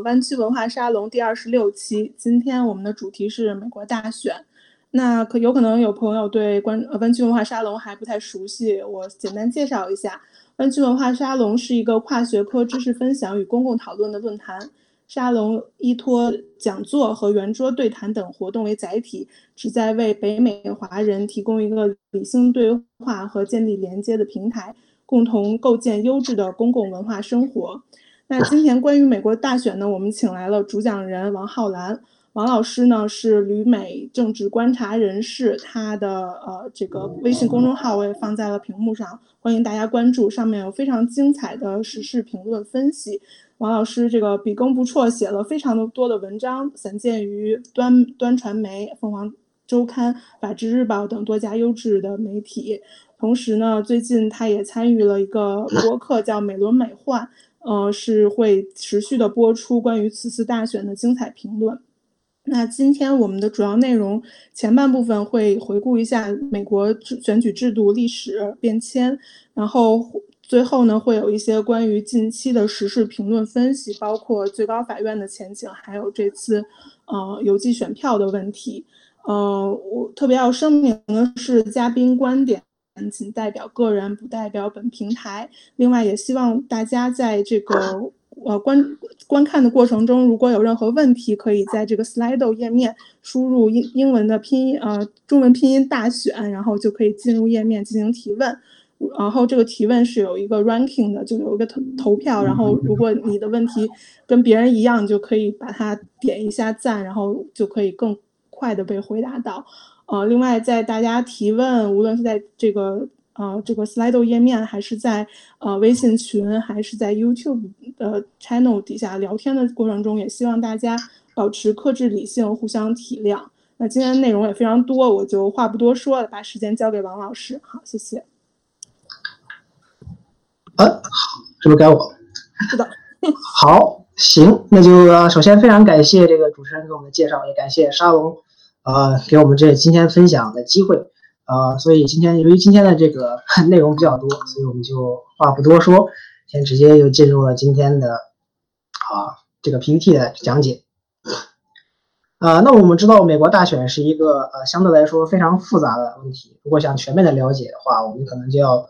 湾区文化沙龙第二十六期。今天我们的主题是美国大选。那可有可能有朋友对关呃湾区文化沙龙还不太熟悉，我简单介绍一下。湾区文化沙龙是一个跨学科知识分享与公共讨论的论坛。沙龙依托讲座和圆桌对谈等活动为载体，旨在为北美华人提供一个理性对话和建立连接的平台，共同构建优质的公共文化生活。那今天关于美国大选呢，我们请来了主讲人王浩然。王老师呢是旅美政治观察人士，他的呃这个微信公众号我也放在了屏幕上，欢迎大家关注，上面有非常精彩的时事评论分析。王老师这个笔耕不辍，写了非常的多的文章，散见于端端传媒、凤凰周刊、法制日报等多家优质的媒体。同时呢，最近他也参与了一个博客，叫美轮美奂，呃，是会持续的播出关于此次大选的精彩评论。那今天我们的主要内容前半部分会回顾一下美国选举制度历史变迁，然后最后呢会有一些关于近期的时事评论分析，包括最高法院的前景，还有这次呃邮寄选票的问题。呃，我特别要声明的是，嘉宾观点仅代表个人，不代表本平台。另外，也希望大家在这个。呃，观观看的过程中，如果有任何问题，可以在这个 Slido 页面输入英英文的拼音，呃，中文拼音大选，然后就可以进入页面进行提问。然后这个提问是有一个 ranking 的，就有一个投投票。然后如果你的问题跟别人一样，就可以把它点一下赞，然后就可以更快的被回答到。呃，另外在大家提问，无论是在这个。呃，这个 Slido 页面还是在呃微信群，还是在 YouTube 的 channel 底下聊天的过程中，也希望大家保持克制理性，互相体谅。那今天内容也非常多，我就话不多说了，把时间交给王老师。好，谢谢。啊，好，是不是该我？是的。好，行，那就首先非常感谢这个主持人给我们的介绍，也感谢沙龙，呃，给我们这今天分享的机会。呃，所以今天由于今天的这个 内容比较多，所以我们就话不多说，先直接就进入了今天的啊这个 PPT 的讲解。呃，那我们知道美国大选是一个呃相对来说非常复杂的问题，如果想全面的了解的话，我们可能就要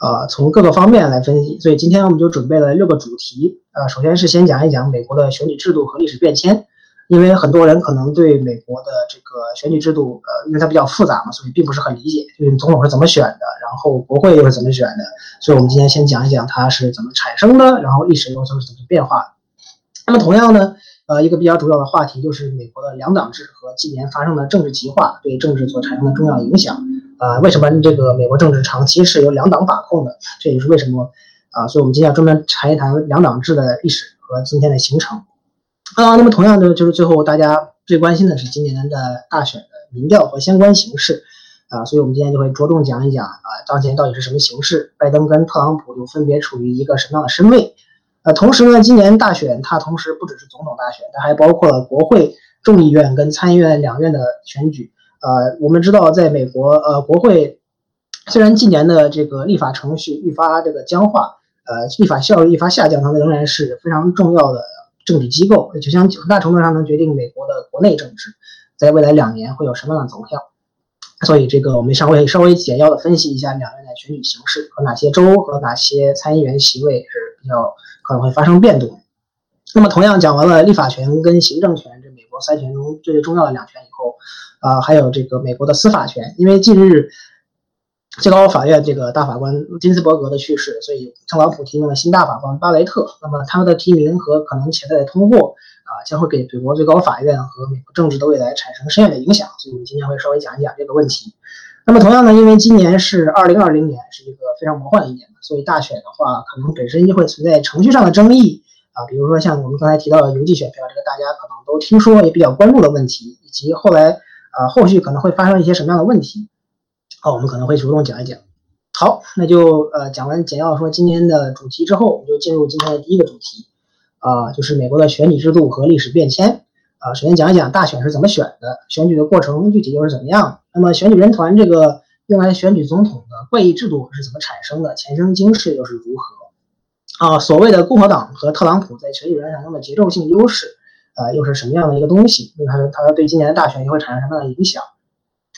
呃从各个方面来分析。所以今天我们就准备了六个主题，呃，首先是先讲一讲美国的选举制度和历史变迁。因为很多人可能对美国的这个选举制度，呃，因为它比较复杂嘛，所以并不是很理解，就是总统是怎么选的，然后国会又是怎么选的。所以我们今天先讲一讲它是怎么产生的，然后历史又是怎么变化。那么同样呢，呃，一个比较主要的话题就是美国的两党制和近年发生的政治极化对政治所产生的重要影响。啊，为什么这个美国政治长期是由两党把控的？这也是为什么啊？所以我们今天要专门谈一谈两党制的历史和今天的形成。啊，那么同样的就是最后大家最关心的是今年的大选的民调和相关形势啊，所以我们今天就会着重讲一讲啊，当前到底是什么形势，拜登跟特朗普又分别处于一个什么样的身位？呃，同时呢，今年大选它同时不只是总统大选，它还包括了国会众议院跟参议院两院的选举。呃，我们知道在美国，呃，国会虽然近年的这个立法程序愈发这个僵化，呃，立法效率愈发下降，它仍然是非常重要的。政治机构就像很大程度上能决定美国的国内政治，在未来两年会有什么样的走向。所以这个我们稍微稍微简要的分析一下两院的选举形势和哪些州和哪些参议员席位是比较可能会发生变动。那么同样讲完了立法权跟行政权这美国三权中最最重要的两权以后，啊还有这个美国的司法权，因为近日。最高法院这个大法官金斯伯格的去世，所以特朗普提名了新大法官巴雷特。那么他的提名和可能潜在的通过啊，将会给美国最高法院和美国政治的未来产生深远的影响。所以，我们今天会稍微讲一讲这个问题。那么，同样呢，因为今年是二零二零年，是一个非常魔幻的一年所以大选的话，可能本身就会存在程序上的争议啊，比如说像我们刚才提到的邮寄选票，这个大家可能都听说也比较关注的问题，以及后来啊后续可能会发生一些什么样的问题。好，我们可能会着重讲一讲。好，那就呃讲完简要说今天的主题之后，我们就进入今天的第一个主题，啊，就是美国的选举制度和历史变迁。啊，首先讲一讲大选是怎么选的，选举的过程具体又是怎么样。那么选举人团这个用来选举总统的怪异制度是怎么产生的，前生今世又是如何？啊，所谓的共和党和特朗普在选举人选中的节奏性优势，呃，又是什么样的一个东西？那它它对今年的大选又会产生什么样的影响？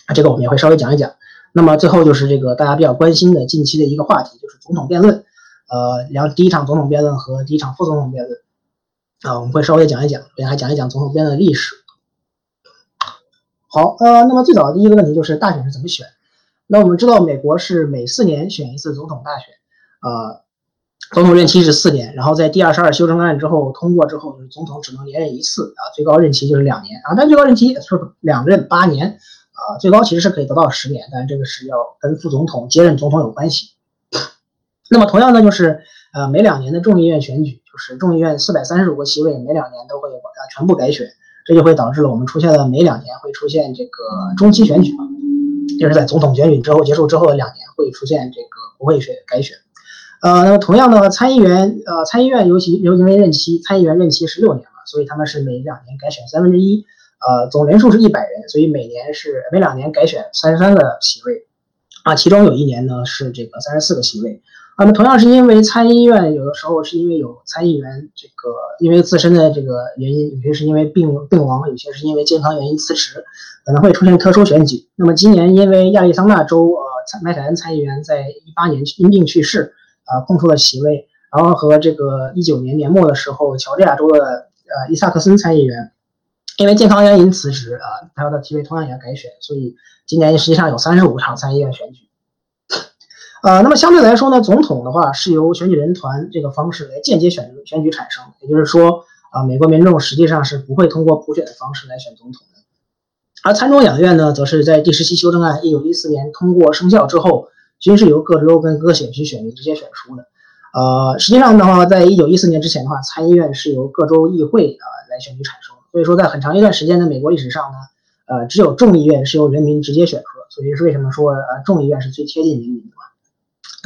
啊，这个我们也会稍微讲一讲。那么最后就是这个大家比较关心的近期的一个话题，就是总统辩论。呃，两第一场总统辩论和第一场副总统辩论，啊，我们会稍微讲一讲，并还讲一讲总统辩论的历史。好，呃，那么最早的第一个问题就是大选是怎么选？那我们知道美国是每四年选一次总统大选，呃，总统任期是四年，然后在第二十二修正案之后通过之后，就是总统只能连任一次啊，最高任期就是两年啊，但最高任期是两任八年啊，最高其实是可以得到十年，但这个是要跟副总统接任总统有关系。那么同样呢，就是呃每两年的众议院选举，就是众议院四百三十五个席位，每两年都会呃全部改选，这就会导致了我们出现了每两年会出现这个中期选举嘛，就是在总统选举之后结束之后的两年会出现这个国会选改选。呃，那么同样的参议员呃参议院尤其尤因为任期参议员任期是六年嘛，所以他们是每两年改选三分之一，呃总人数是一百人，所以每年是每两年改选三十三个席位，啊其中有一年呢是这个三十四个席位。那么同样是因为参议院有的时候是因为有参议员这个因为自身的这个原因，有些是因为病病亡，有些是因为健康原因辞职，可能会出现特殊选举。那么今年因为亚利桑那州呃麦凯恩参议员在一八年因病去世，啊空出了席位，然后和这个一九年年末的时候乔治亚州的呃伊萨克森参议员因为健康原因辞职啊，他的席位同样也要改选，所以今年实际上有三十五场参议院选举。呃，那么相对来说呢，总统的话是由选举人团这个方式来间接选选举产生，也就是说，啊，美国民众实际上是不会通过普选的方式来选总统的。而参众两院呢，则是在第十七修正案一九一四年通过生效之后，均是由各州跟各选区选民直接选出的。呃，实际上的话，在一九一四年之前的话，参议院是由各州议会啊来选举产生，所以说在很长一段时间的美国历史上呢，呃，只有众议院是由人民直接选出，所以是为什么说呃众议院是最贴近人民的。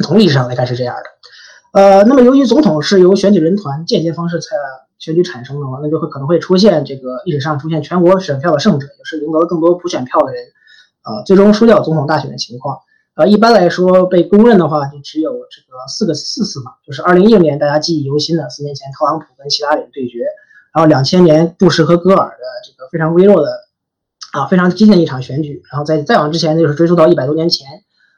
从历史上来看是这样的，呃，那么由于总统是由选举人团间接方式才选举产生的话，那就会可能会出现这个历史上出现全国选票的胜者，也是赢得了更多普选票的人，呃，最终输掉总统大选的情况。呃，一般来说被公认的话，就只有这个四个四次嘛，就是二零一六年大家记忆犹新的四年前特朗普跟希拉里对决，然后两千年布什和戈尔的这个非常微弱的啊非常激进的一场选举，然后在再往之前就是追溯到一百多年前。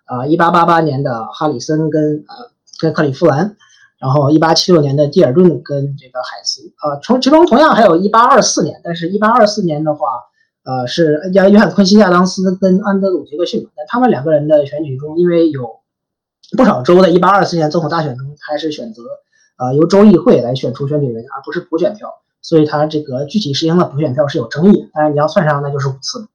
啊，一八八八年的哈里森跟呃跟克里夫兰，然后一八七六年的蒂尔顿跟这个海斯，啊，从其中同样还有一八二四年，但是一八二四年的话，呃是约约翰昆西亚当斯跟安德鲁杰克逊，但他们两个人的选举中，因为有不少州在一八二四年总统大选中还是选择呃由州议会来选出选举人，而不是普选票，所以他这个具体实行的普选票是有争议，但是你要算上那就是五次。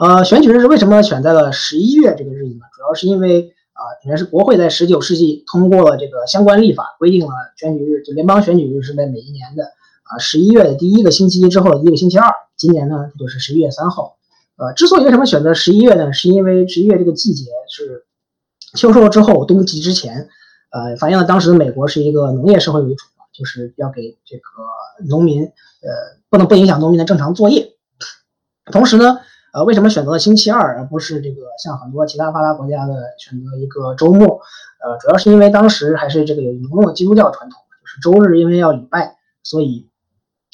呃，选举日是为什么选在了十一月这个日子呢？主要是因为啊，应该是国会在十九世纪通过了这个相关立法，规定了选举日，就联邦选举日是在每一年的啊十一月的第一个星期一之后的一个星期二。今年呢，就是十一月三号。呃，之所以为什么选择十一月呢？是因为十一月这个季节是秋收之后，冬季之前，呃，反映了当时的美国是一个农业社会为主，就是要给这个农民，呃，不能不影响农民的正常作业。同时呢。呃，为什么选择了星期二而不是这个像很多其他发达国家的选择一个周末？呃，主要是因为当时还是这个有浓重的基督教传统，就是周日因为要礼拜，所以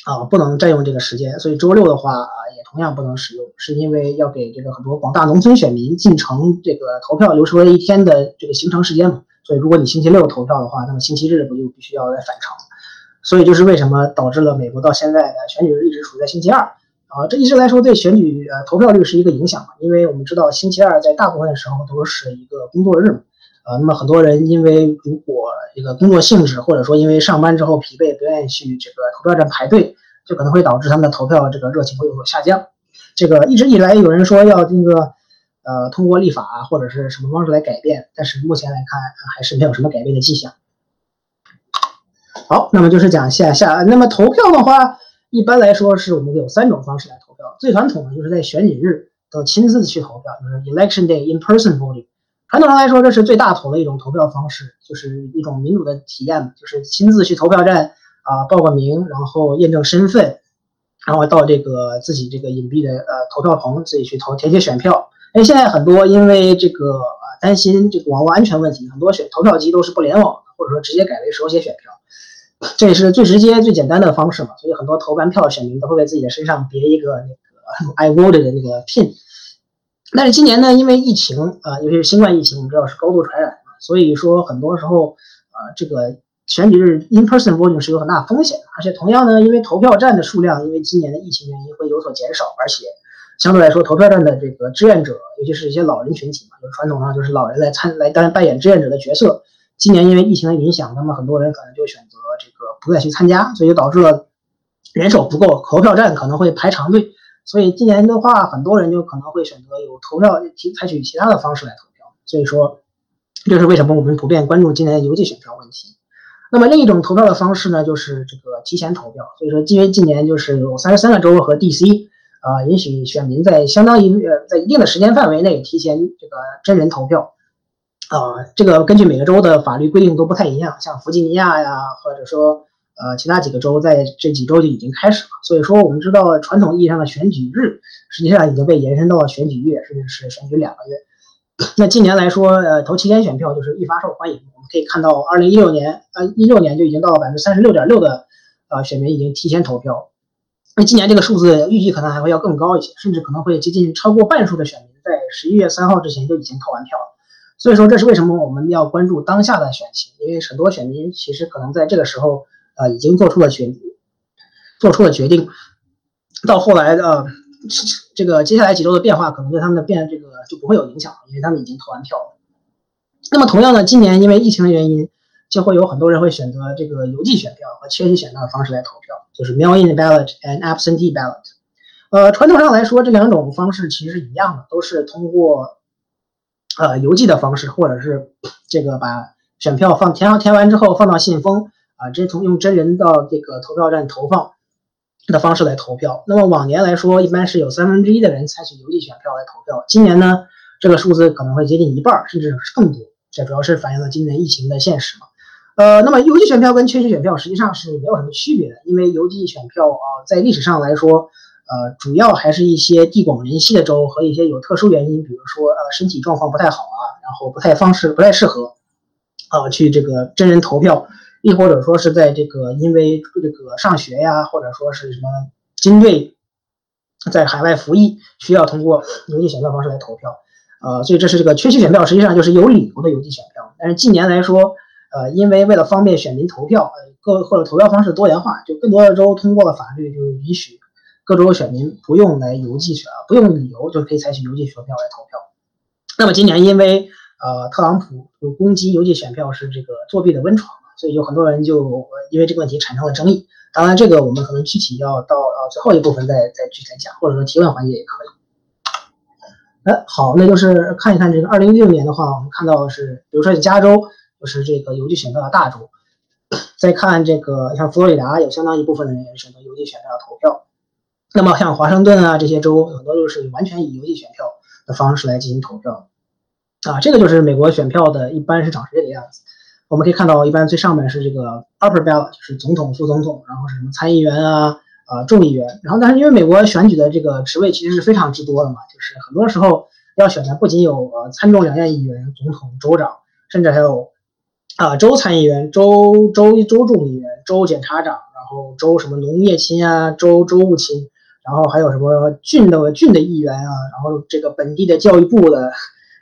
啊不能占用这个时间，所以周六的话啊也同样不能使用，是因为要给这个很多广大农村选民进城这个投票留出了一天的这个行程时间嘛。所以如果你星期六投票的话，那么星期日不就必须要来返程？所以就是为什么导致了美国到现在的选举日一直处在星期二。啊，这一直来说对选举呃投票率是一个影响，因为我们知道星期二在大部分时候都是一个工作日嘛，呃，那么很多人因为如果这个工作性质或者说因为上班之后疲惫不愿意去这个投票站排队，就可能会导致他们的投票这个热情会有所下降。这个一直以来有人说要这个呃通过立法或者是什么方式来改变，但是目前来看还是没有什么改变的迹象。好，那么就是讲下下，那么投票的话。一般来说，是我们有三种方式来投票。最传统的就是在选举日都亲自去投票，就是 election day in person voting。传统上来说，这是最大头的一种投票方式，就是一种民主的体验，就是亲自去投票站啊报个名，然后验证身份，然后到这个自己这个隐蔽的呃投票棚自己去投填写选票。哎，现在很多因为这个呃担心这个网络安全问题，很多选投票机都是不联网的，或者说直接改为手写选票，这也是最直接、最简单的方式嘛。所以很多投完票的选民都会在自己的身上别一个那个 I voted 的那个 pin。但是今年呢，因为疫情啊，尤其是新冠疫情，我们知道是高度传染嘛，所以说很多时候啊，这个选举日 in person voting 是有很大风险的。而且同样呢，因为投票站的数量因为今年的疫情原因会有所减少，而且相对来说投票站的这个志愿者，尤其是一些老人群体嘛，就传统上就是老人来参来担扮演志愿者的角色。今年因为疫情的影响，那么很多人可能就选择这个不再去参加，所以就导致了人手不够，投票站可能会排长队。所以今年的话，很多人就可能会选择有投票提采取其他的方式来投票。所以说，这是为什么我们普遍关注今年的邮寄选票问题。那么另一种投票的方式呢，就是这个提前投票。所以说，因为今年就是有三十三个州和 DC 啊，允许选民在相当于呃在一定的时间范围内提前这个真人投票。啊，这个根据每个州的法律规定都不太一样，像弗吉尼亚呀，或者说。呃，其他几个州在这几周就已经开始了，所以说我们知道传统意义上的选举日，实际上已经被延伸到了选举月，甚至是选举两个月。那近年来说，呃，投提前选票就是愈发受欢迎。我们可以看到，二零一六年，呃，一六年就已经到了百分之三十六点六的，呃，选民已经提前投票。那今年这个数字预计可能还会要更高一些，甚至可能会接近超过半数的选民在十一月三号之前就已经投完票了。所以说，这是为什么我们要关注当下的选情，因为很多选民其实可能在这个时候。啊，已经做出了决做出了决定，到后来的这个接下来几周的变化，可能对他们的变这个就不会有影响，因为他们已经投完票了。那么同样的，今年因为疫情的原因，就会有很多人会选择这个邮寄选票和缺席选票的方式来投票，就是 mail-in ballot and absentee ballot。呃，传统上来说，这两种方式其实是一样的，都是通过呃邮寄的方式，或者是这个把选票放填填完之后放到信封。啊，这从用真人到这个投票站投放的方式来投票。那么往年来说，一般是有三分之一的人采取邮寄选票来投票。今年呢，这个数字可能会接近一半，甚至是更多。这主要是反映了今年疫情的现实嘛。呃，那么邮寄选票跟缺席选票实际上是没有什么区别的，因为邮寄选票啊，在历史上来说，呃，主要还是一些地广人稀的州和一些有特殊原因，比如说呃身体状况不太好啊，然后不太方式不太适合啊去这个真人投票。亦或者说是在这个因为这个上学呀，或者说是什么军队在海外服役，需要通过邮寄选票方式来投票，呃，所以这是这个缺席选票，实际上就是有理由的邮寄选票。但是近年来说，呃，因为为了方便选民投票，呃，各或者投票方式多元化，就更多的州通过了法律，就是允许各州的选民不用来邮寄选，不用理由就可以采取邮寄选票来投票。那么今年因为呃特朗普攻击邮寄选票是这个作弊的温床。所以有很多人就因为这个问题产生了争议。当然，这个我们可能具体要到呃最后一部分再再具体讲，或者说提问环节也可以。哎，好，那就是看一看这个二零一六年的话，我们看到是，比如说加州就是这个邮寄选票的大州。再看这个像佛罗里达，有相当一部分的人选择邮寄选票投票。那么像华盛顿啊这些州，很多都是完全以邮寄选票的方式来进行投票。啊，这个就是美国选票的一般是长这个样子。我们可以看到，一般最上面是这个 upper bell 就是总统、副总统，然后是什么参议员啊、呃众议员。然后，但是因为美国选举的这个职位其实是非常之多的嘛，就是很多时候要选的不仅有呃参众两院议员、总统、州长，甚至还有啊州参议员、州州州众议员、州检察长，然后州什么农业卿啊、州州务卿，然后还有什么郡的郡的议员啊，然后这个本地的教育部的。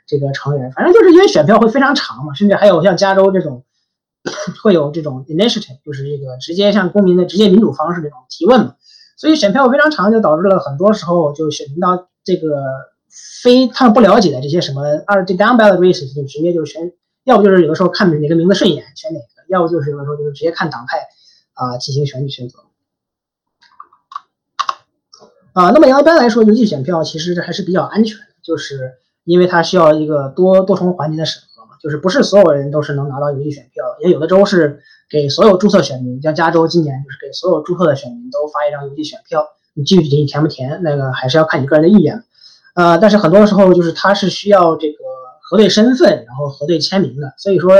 这个成员，反正就是因为选票会非常长嘛，甚至还有像加州这种，会有这种 initiative，就是这个直接向公民的直接民主方式这种提问嘛，所以选票非常长，就导致了很多时候就选民到这个非他们不了解的这些什么二 down ballot races 就直接就选，要不就是有的时候看哪个名字顺眼选哪个，要不就是有的时候就是直接看党派啊进行选举选择。啊，那么一般来说，邮寄选票其实还是比较安全的，就是。因为它需要一个多多重环节的审核嘛，就是不是所有人都是能拿到邮寄选票，也有的州是给所有注册选民，像加州今年就是给所有注册的选民都发一张邮寄选票，你具体填不填，那个还是要看你个人的意愿。呃，但是很多时候就是它是需要这个核对身份，然后核对签名的，所以说，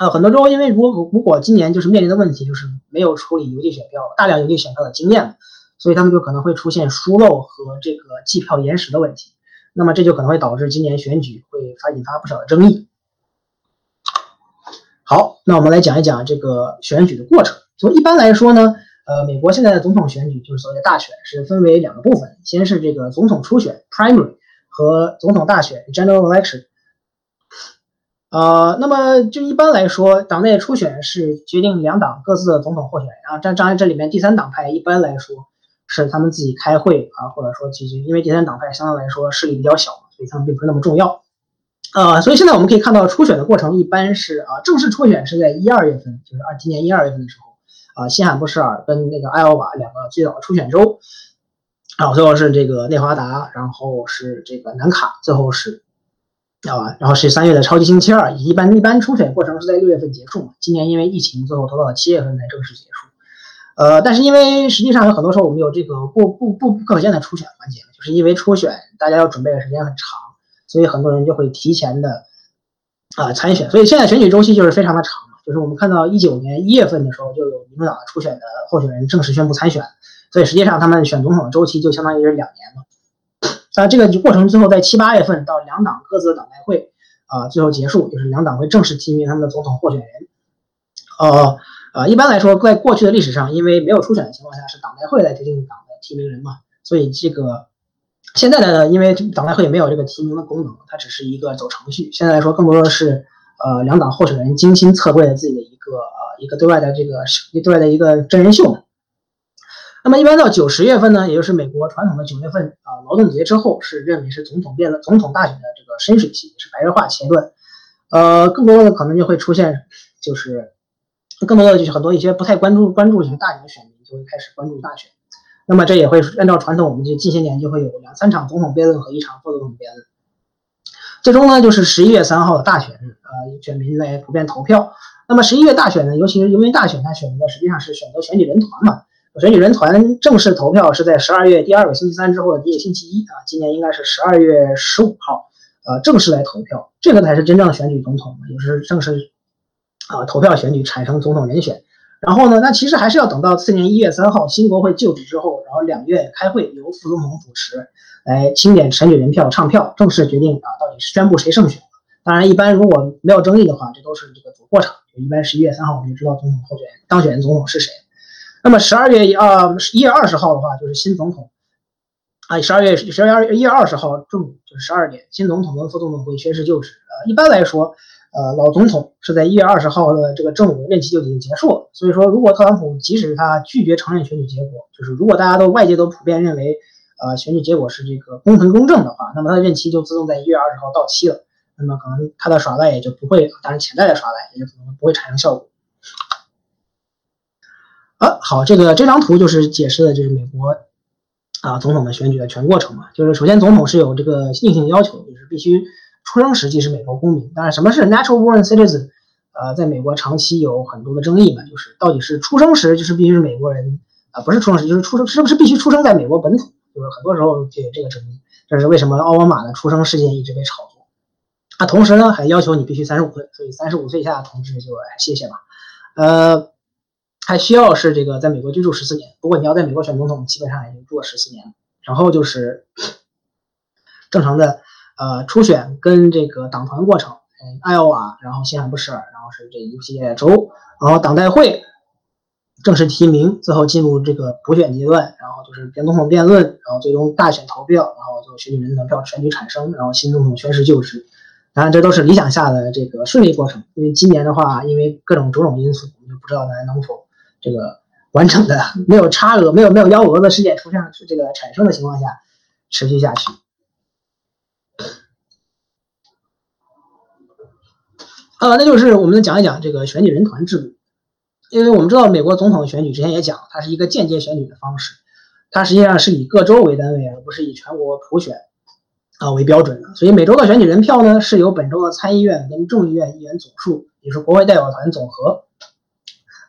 呃，很多州因为如果如果今年就是面临的问题就是没有处理邮寄选票大量邮寄选票的经验，所以他们就可能会出现疏漏和这个计票延时的问题。那么这就可能会导致今年选举会发引发不少的争议。好，那我们来讲一讲这个选举的过程。从一般来说呢，呃，美国现在的总统选举就是所谓的大选，是分为两个部分，先是这个总统初选 （primary） 和总统大选 （general election）。呃，那么就一般来说，党内初选是决定两党各自的总统候选人啊。这当然，这里面第三党派一般来说是他们自己开会啊，或者说其实因为第三党派相对来说势力比较小，所以他们并不是那么重要。呃，所以现在我们可以看到初选的过程一般是啊，正式初选是在一二月份，就是二今年一二月份的时候啊，新罕布什尔跟那个艾奥瓦两个最早的初选州，然后最后是这个内华达，然后是这个南卡，最后是。啊，然后是三月的超级星期二，一般一般初选过程是在六月份结束嘛。今年因为疫情，最后拖到了七月份才正式结束。呃，但是因为实际上有很多时候我们有这个不不不不可见的初选环节，就是因为初选大家要准备的时间很长，所以很多人就会提前的啊参选。所以现在选举周期就是非常的长就是我们看到一九年一月份的时候就有民主党的初选的候选人正式宣布参选，所以实际上他们选总统的周期就相当于是两年了。那这个过程最后在七八月份到两党各自的党代会啊，最后结束，就是两党会正式提名他们的总统候选人。呃呃，一般来说，在过去的历史上，因为没有初选的情况下，是党代会来决定党的提名人嘛，所以这个现在的因为党代会也没有这个提名的功能，它只是一个走程序。现在来说，更多的是呃两党候选人精心测绘的自己的一个呃一个对外的这个对外的一个真人秀。那么一般到九十月份呢，也就是美国传统的九月份啊劳动节之后，是认为是总统辩论、总统大选的这个深水期，是白热化阶段。呃，更多的可能就会出现，就是更多的就是很多一些不太关注关注这个大选的选民就会开始关注大选。那么这也会按照传统，我们就近些年就会有两三场总统辩论和一场副总统辩论。最终呢，就是十一月三号的大选，呃，选民来普遍投票。那么十一月大选呢，尤其是因为大选，它选择实际上是选择选举人团嘛。选举人团正式投票是在十二月第二个星期三之后的第一个星期一啊，今年应该是十二月十五号，呃，正式来投票，这个才是真正的选举总统，也是正式啊投票选举产生总统人选。然后呢，那其实还是要等到次年一月三号新国会就职之后，然后两月开会由副总统主持来清点选举人票唱票，正式决定啊到底是宣布谁胜选。当然，一般如果没有争议的话，这都是这个走过场，一般十一月三号我们就知道总统候选人当选人总统是谁。那么十二月啊，一月二十号的话就是新总统啊，十二月十二月一月二十号正午就是十二点，新总统跟副总统会宣誓就职。呃，一般来说，呃，老总统是在一月二十号的这个正午任期就已经结束了。所以说，如果特朗普即使他拒绝承认选举结果，就是如果大家都外界都普遍认为，呃，选举结果是这个公平公正的话，那么他的任期就自动在一月二十号到期了。那么可能他的耍赖也就不会，当然潜在的耍赖也就可能不会产生效果。啊，好，这个这张图就是解释的，就是美国啊总统的选举的全过程嘛。就是首先总统是有这个硬性要求，就是必须出生时即是美国公民。当然，什么是 natural born citizen？呃，在美国长期有很多的争议嘛，就是到底是出生时就是必须是美国人啊，不是出生时就是出生是不是必须出生在美国本土？就是很多时候就有这个争议。这是为什么奥巴马的出生事件一直被炒作？啊，同时呢还要求你必须三十五岁，所以三十五岁以下的同志就谢谢吧。呃。还需要是这个在美国居住十四年，不过你要在美国选总统，基本上已经住了十四年。然后就是正常的呃初选跟这个党团过程，嗯，艾奥瓦，然后新罕布什尔，然后是这一系列州，然后党代会正式提名，最后进入这个补选阶段，然后就是总统辩论，然后最终大选投票，然后就选举人投票选举产生，然后新总统宣誓就职。当然这都是理想下的这个顺利过程，因为今年的话，因为各种种种因素，我们就不知道咱能否。这个完整的 没有差额、没有没有幺蛾子事件出现这个产生的情况下，持续下去。呃，那就是我们讲一讲这个选举人团制度，因为我们知道美国总统选举之前也讲，它是一个间接选举的方式，它实际上是以各州为单位，而不是以全国普选啊为标准的。所以每州的选举人票呢，是由本州的参议院跟众议院议员总数，也是国会代表团总和。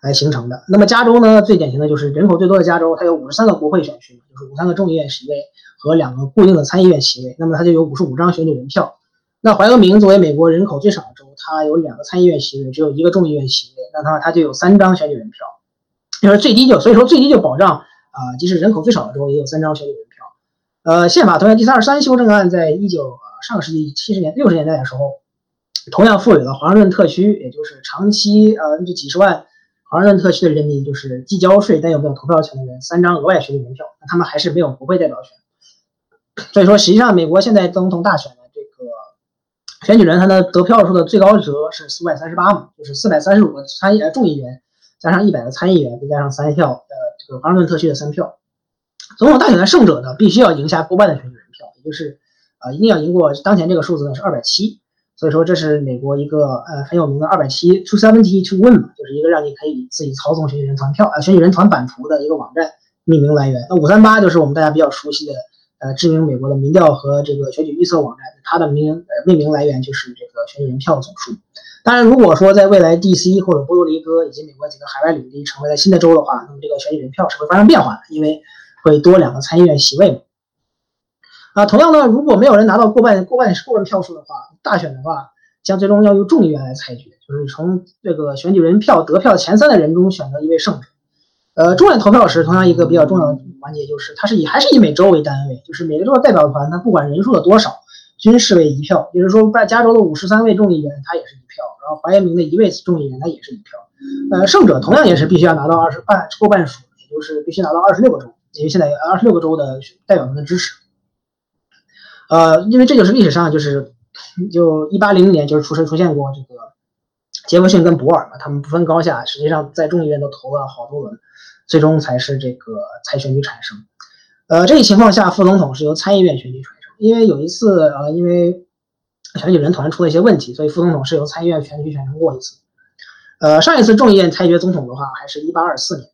来形成的。那么加州呢，最典型的就是人口最多的加州，它有五十三个国会选区，就是五三个众议院席位和两个固定的参议院席位。那么它就有五十五张选举人票。那怀俄明作为美国人口最少的州，它有两个参议院席位，只有一个众议院席位，那它它就有三张选举人票。就是最低就所以说最低就保障啊，即使人口最少的州也有三张选举人票。呃，宪法同样第三十三修正案在一九上个世纪七十年六十年代的时候同样赋予了华盛顿特区，也就是长期呃这几十万华盛顿特区的人民，就是既交税但又没有投票权的人，三张额外选举人票，那他们还是没有国会代表权。所以说，实际上美国现在总统大选选举人，他的得票数的最高值是四百三十八嘛，就是四百三十五个参议呃众议员加上一百个参议员，再加上三票呃这个华盛顿特区的三票。总统大选的胜者呢，必须要赢下过半的选举人票，也就是呃一定要赢过当前这个数字呢是二百七。所以说，这是美国一个呃很有名的二百七 two seventy to win 嘛，就是一个让你可以自己操纵选举人团票呃选举人团版图的一个网站命名来源。那五三八就是我们大家比较熟悉的呃知名美国的民调和这个选举预测网站，它的名呃命名来源就是这个选举人票总数。当然，如果说在未来 DC 或者波多黎各以及美国几个海外领地成为了新的州的话，那么这个选举人票是会发生变化的，因为会多两个参议院席位嘛。啊，同样呢，如果没有人拿到过半过半过半票数的话，大选的话将最终要由众议院来裁决，就是从这个选举人票得票前三的人中选择一位胜者。呃，众院投票时，同样一个比较重要的环节就是，它是以还是以每周为单位，就是每个州的代表团，它不管人数的多少，均视为一票。也就是说，在加州的五十三位众议员，他也是一票；然后怀俄明的一位众议员，他也是一票。呃，胜者同样也是必须要拿到二十半过半数，也就是必须拿到二十六个州，因为现在二十六个州的代表团的支持。呃，因为这就是历史上就是，就一八零零年就是出生出现过这个杰弗逊跟博尔嘛，他们不分高下，实际上在众议院都投了好多轮，最终才是这个才选举产生。呃，这一情况下，副总统是由参议院选举产生。因为有一次呃，因为选举人团出了一些问题，所以副总统是由参议院选举产生过一次。呃，上一次众议院裁决总统的话，还是一八二四年。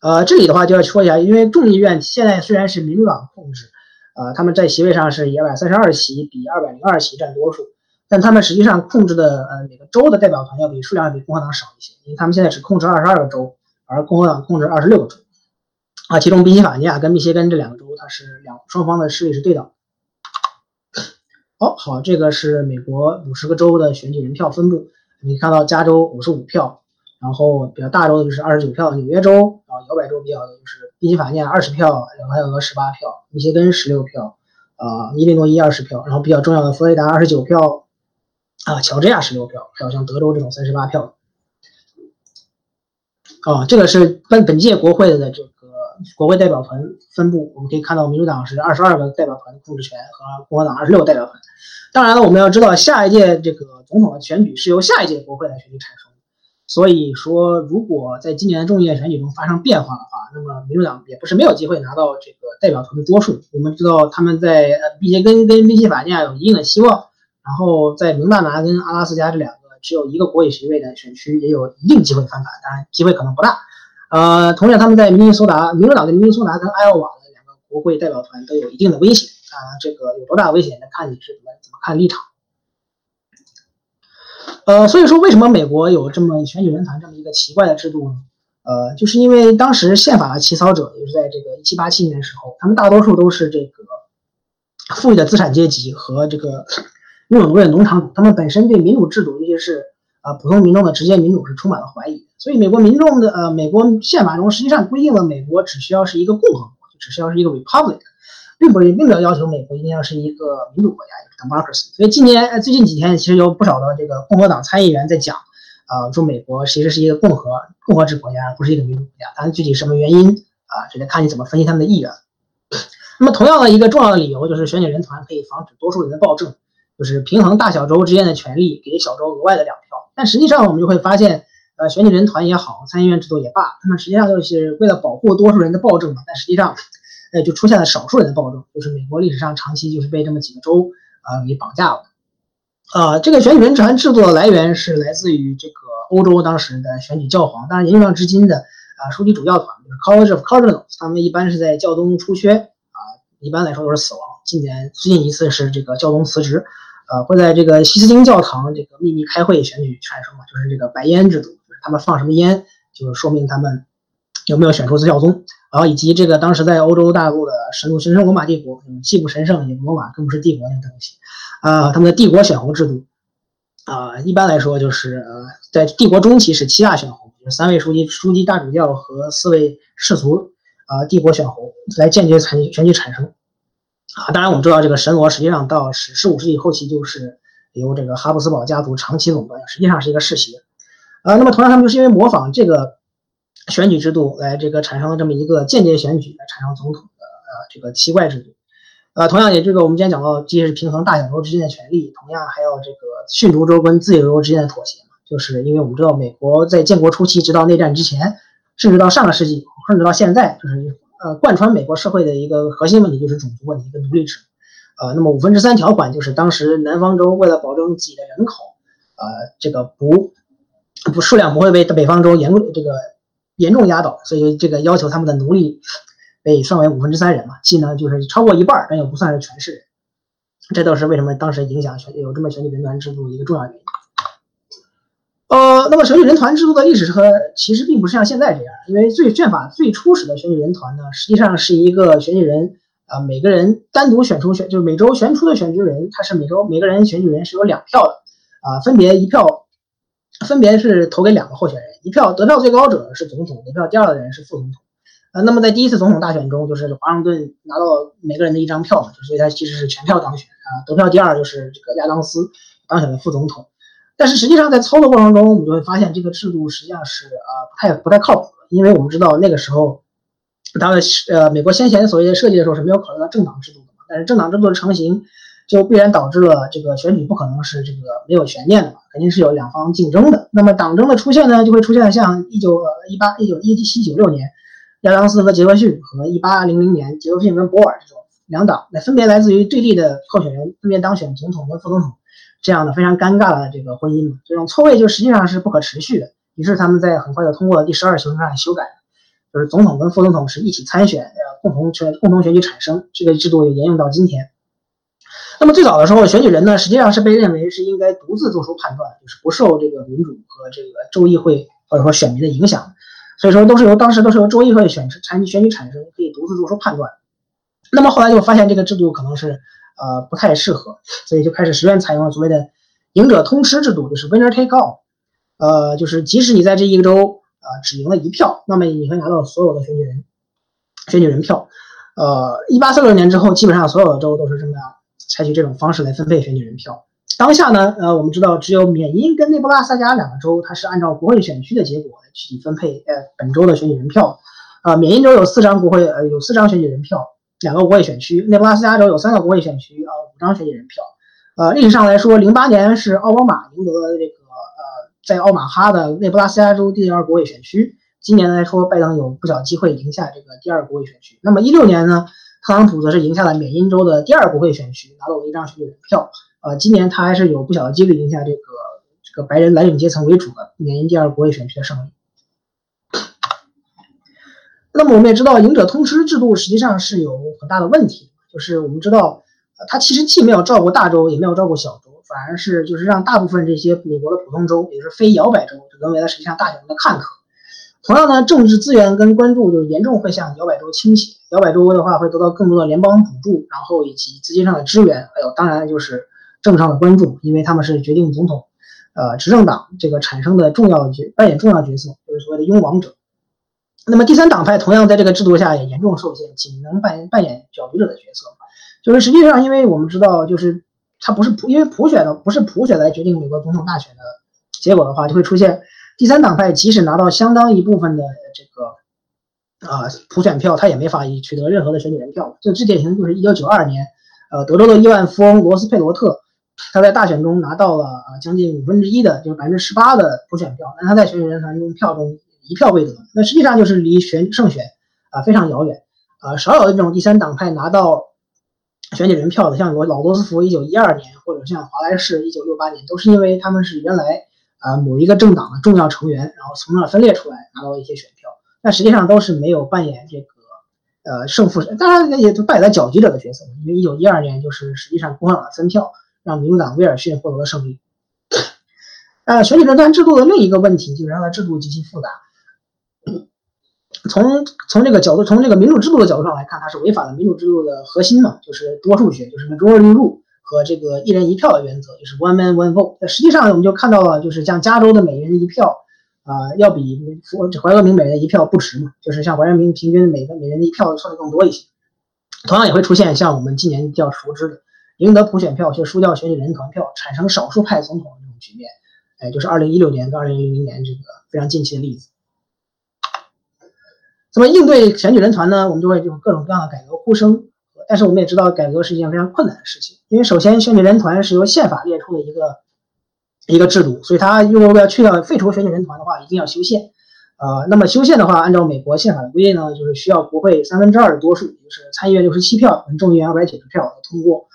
呃，这里的话就要说一下，因为众议院现在虽然是民主党控制。呃，他们在席位上是一百三十二席，比二百零二席占多数，但他们实际上控制的呃每个州的代表团要比数量要比共和党少一些，因为他们现在只控制二十二个州，而共和党控制二十六个州，啊，其中宾夕法尼亚跟密歇根这两个州，它是两双方的势力是对等。哦，好，这个是美国五十个州的选举人票分布，你看到加州五十五票。然后比较大州的就是二十九票，纽约州，然后摇摆州比较的就是宾夕法尼亚二十票，然后还有个十八票，密歇根十六票，啊，伊利诺伊二十票，然后比较重要的佛罗里达二十九票，啊，乔治亚十六票，还有像德州这种三十八票。啊，这个是本本届国会的这个国会代表团分布，我们可以看到民主党是二十二个代表团的控制权和共和党二十六个代表团。当然了，我们要知道下一届这个总统的选举是由下一届国会来选举产生的。所以说，如果在今年的众议院选举中发生变化的话，那么民主党也不是没有机会拿到这个代表团的多数。我们知道他们在呃密歇根跟宾夕法尼亚有一定的希望，然后在明大拿跟阿拉斯加这两只有一个国会席位的选区也有一定机会翻盘，当然机会可能不大。呃，同样他们在明尼苏达，民主党的明尼苏达跟艾奥瓦的两个国会代表团都有一定的危险啊，这个有多大危险，那看你是怎么怎么看立场。呃，所以说为什么美国有这么选举人团这么一个奇怪的制度呢？呃，就是因为当时宪法的起草者，也是在这个一七八七年的时候，他们大多数都是这个富裕的资产阶级和这个拥有农业农场主，他们本身对民主制度，尤其是啊普通民众的直接民主是充满了怀疑。所以美国民众的呃，美国宪法中实际上规定了美国只需要是一个共和国，只需要是一个 republic。并不并没有要求美国一定要是一个民主国家，一个 democracy。所以今年最近几天其实有不少的这个共和党参议员在讲，啊，说美国其实是一个共和共和制国家，不是一个民主国家。但是具体什么原因啊，这得看你怎么分析他们的意愿。那么同样的一个重要的理由就是选举人团可以防止多数人的暴政，就是平衡大小州之间的权利，给小州额外的两票。但实际上我们就会发现，呃，选举人团也好，参议院制度也罢，他们实际上就是为了保护多数人的暴政嘛。但实际上。呃，就出现了少数人的暴政，就是美国历史上长期就是被这么几个州啊给绑架了。啊，这个选举人团制度的来源是来自于这个欧洲当时的选举教皇，当然沿用到至今的啊书记主教团，就是 College of Cardinals，他们一般是在教宗出缺啊，一般来说都是死亡。今年最近一次是这个教宗辞职，呃，会在这个西斯丁教堂这个秘密开会选举产生嘛，就是这个白烟制度，就是他们放什么烟，就是说明他们有没有选出教宗。然后以及这个当时在欧洲大陆的神路神圣罗马帝国，既不神圣也不罗马，更不是帝国那东西，啊，他们的帝国选侯制度，啊，一般来说就是呃，在帝国中期是七大选侯，就是三位书记、书记大主教和四位世俗，啊，帝国选侯来间接参选举产生，啊，当然我们知道这个神罗实际上到十十五世纪后期就是由这个哈布斯堡家族长期垄断，实际上是一个世袭。呃，那么同样他们就是因为模仿这个选举制度来这个产生了这么一个间接选举来产生总统的呃这个奇怪制度。呃，同样也这个我们今天讲到，既是平衡大小州之间的权利，同样还有这个驯逐州跟自由州之间的妥协嘛。就是因为我们知道，美国在建国初期，直到内战之前，甚至到上个世纪，甚至到现在，就是呃贯穿美国社会的一个核心问题就是种族问题跟奴隶制。呃，那么五分之三条款就是当时南方州为了保证自己的人口，呃，这个不不数量不会被北方州严重这个严重压倒，所以这个要求他们的奴隶。被算为五分之三人嘛，既呢就是超过一半，但又不算是全是人，这都是为什么当时影响选有这么选举人团制度一个重要原因。呃，那么选举人团制度的历史和其实并不是像现在这样，因为最宪法最初始的选举人团呢，实际上是一个选举人啊，每个人单独选出选就是每周选出的选举人，他是每周每个人选举人是有两票的啊，分别一票，分别是投给两个候选人，一票得票最高者是总统，得票第二的人是副总统。呃，那么在第一次总统大选中，就是华盛顿拿到每个人的一张票嘛，就所以他其实是全票当选啊，得票第二就是这个亚当斯当选了副总统。但是实际上在操作过程中，我们就会发现这个制度实际上是呃不太不太靠谱的，因为我们知道那个时候，当然呃美国先前所谓的设计的时候是没有考虑到政党制度的嘛，但是政党制度的成型就必然导致了这个选举不可能是这个没有悬念的嘛，肯定是有两方竞争的。那么党争的出现呢，就会出现像一九一八一九一七九六年。亚当斯和杰克逊和1800年杰克逊跟博尔这种两党，那分别来自于对立的候选人，分别当选总统和副总统，这样的非常尴尬的这个婚姻嘛，这种错位就实际上是不可持续的。于是他们在很快就通过了第十二修正案修改，就是总统跟副总统是一起参选，呃，共同选共同选举产生，这个制度也沿用到今天。那么最早的时候，选举人呢，实际上是被认为是应该独自做出判断，就是不受这个民主和这个州议会或者说选民的影响。所以说都是由当时都是由州议会选产选举产生，可以独自做出判断。那么后来就发现这个制度可能是呃不太适合，所以就开始实验采用了所谓的赢者通吃制度，就是 winner take all。呃，就是即使你在这一个州啊只赢了一票，那么你会拿到所有的选举人选举人票。呃，一八四六年之后，基本上所有的州都是这么样采取这种方式来分配选举人票。当下呢，呃，我们知道只有缅因跟内布拉斯加两个州，它是按照国会选区的结果来去分配，呃，本州的选举人票。啊，缅因州有四张国会，呃，有四张选举人票，两个国会选区；内布拉斯加州有三个国会选区，啊，五张选举人票。呃，历史上来说，零八年是奥巴马赢得了这个，呃，在奥马哈的内布拉斯加州第二国会选区。今年来说，拜登有不小机会赢下这个第二国会选区。那么一六年呢，特朗普则是赢下了缅因州的第二国会选区，拿到了一张选举人票。呃，今年他还是有不小的几率赢下这个这个白人蓝领阶层为主的缅因第二国会选区的胜利。那么我们也知道，赢者通吃制度实际上是有很大的问题，就是我们知道，呃，它其实既没有照顾大州，也没有照顾小州，反而是就是让大部分这些美国的普通州，也就是非摇摆州，沦为了实际上大选中的看客。同样呢，政治资源跟关注就是严重会向摇摆州倾斜，摇摆州的话会得到更多的联邦补助，然后以及资金上的支援，还有当然就是。政上的关注，因为他们是决定总统，呃，执政党这个产生的重要角扮演重要角色，就是所谓的拥王者。那么第三党派同样在这个制度下也严重受限，仅能扮扮演搅局者的角色。就是实际上，因为我们知道，就是它不是普，因为普选的不是普选来决定美国总统大选的结果的话，就会出现第三党派即使拿到相当一部分的这个啊普选票，他也没法以取得任何的选举人票。就最典型的就是一九九二年，呃，德州的亿万富翁罗斯佩罗特。他在大选中拿到了啊将近五分之一的，就是百分之十八的普选票，但他在选举人团中票中一票未得，那实际上就是离选胜选啊非常遥远啊，少有的这种第三党派拿到选举人票的，像罗老罗斯福一九一二年，或者像华莱士一九六八年，都是因为他们是原来啊某一个政党的重要成员，然后从那分裂出来拿到一些选票，但实际上都是没有扮演这个呃胜负，当然也扮演了搅局者的角色，因为一九一二年就是实际上共和党的分票。让民主党威尔逊获得了胜利。呃，选举人团制度的另一个问题就是它的制度极其复杂。从从这个角度，从这个民主制度的角度上来看，它是违反了民主制度的核心嘛，就是多数决，就是 majority rule 和这个一人一票的原则，就是 one man one vote。实际上，我们就看到了，就是像加州的每人一票啊，要比怀俄明每人一票不值嘛，就是像怀俄明平均每个每人的一票算的更多一些。同样也会出现像我们今年比较熟知的。赢得普选票却输掉选举人团票，产生少数派总统的这种局面。哎，就是二零一六年跟二零零零年这个非常近期的例子。那么应对选举人团呢，我们就会用各种各样的改革呼声。但是我们也知道，改革是一件非常困难的事情，因为首先选举人团是由宪法列出的一个一个制度，所以它如果要去掉废除选举人团的话，一定要修宪。呃，那么修宪的话，按照美国宪法的规定呢，就是需要国会三分之二的多数，就是参议院六十七票，众议院二百九十票通过。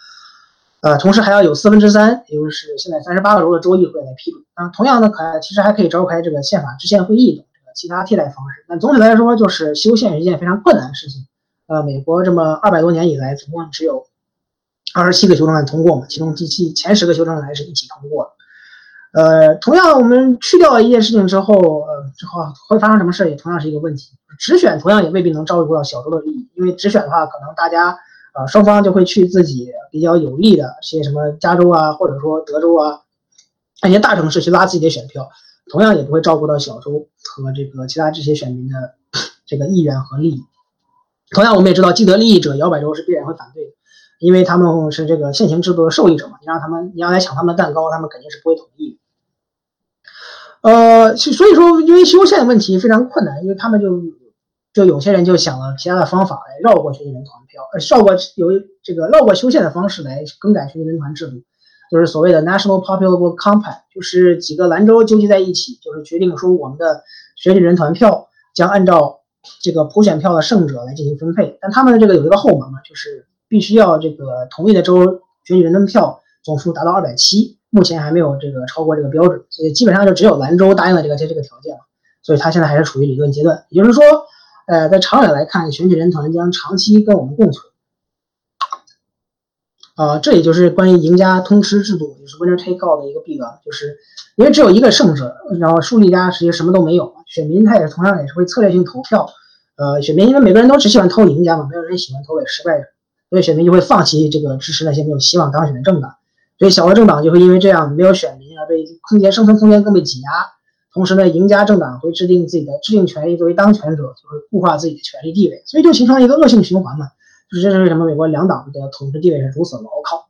呃，同时还要有四分之三，也就是现在三十八个州的州议会来批准。啊，同样的，可其实还可以召开这个宪法制宪会议的其他替代方式。但总体来说，就是修宪是一件非常困难的事情。呃，美国这么二百多年以来，总共只有二十七个修正案通过嘛，其中第七前十个修正案还是一起通过。呃，同样我们去掉一件事情之后，呃，之后会发生什么事也同样是一个问题。直选同样也未必能照顾到小州的利益，因为直选的话，可能大家呃双方就会去自己比较有利的些什么加州啊，或者说德州啊那些大城市去拉自己的选票，同样也不会照顾到小州和这个其他这些选民的 这个意愿和利益。同样，我们也知道既得利益者摇摆州是必然会反对的，因为他们是这个现行制度的受益者嘛。你让他们，你要来抢他们的蛋糕，他们肯定是不会同意。呃，所以说，因为修宪问题非常困难，因为他们就就有些人就想了其他的方法来绕过选举人团票，呃，绕过有这个绕过修宪的方式来更改选举人团制度，就是所谓的 National Popular Compact，就是几个兰州纠集在一起，就是决定说我们的选举人团票将按照。这个普选票的胜者来进行分配，但他们的这个有一个后门嘛，就是必须要这个同意的州选举人的票总数达到二百七，目前还没有这个超过这个标准，所以基本上就只有兰州答应了这个这这个条件了，所以他现在还是处于理论阶段，也就是说，呃，在长远来看，选举人团将长期跟我们共存。啊，这也就是关于赢家通吃制度，就是 winner take all 的一个弊端，就是因为只有一个胜者，然后输利家实际什么都没有。选民他也同样也是会策略性投票，呃，选民因为每个人都只喜欢投赢家嘛，没有人喜欢投给失败者，所以选民就会放弃这个支持那些没有希望当选的政党，所以小的政党就会因为这样没有选民而被空间生存空间更被挤压。同时呢，赢家政党会制定自己的制定权利作为当权者，就会固化自己的权力地位，所以就形成一个恶性循环嘛。就是这是为什么美国两党的统治地位是如此牢靠。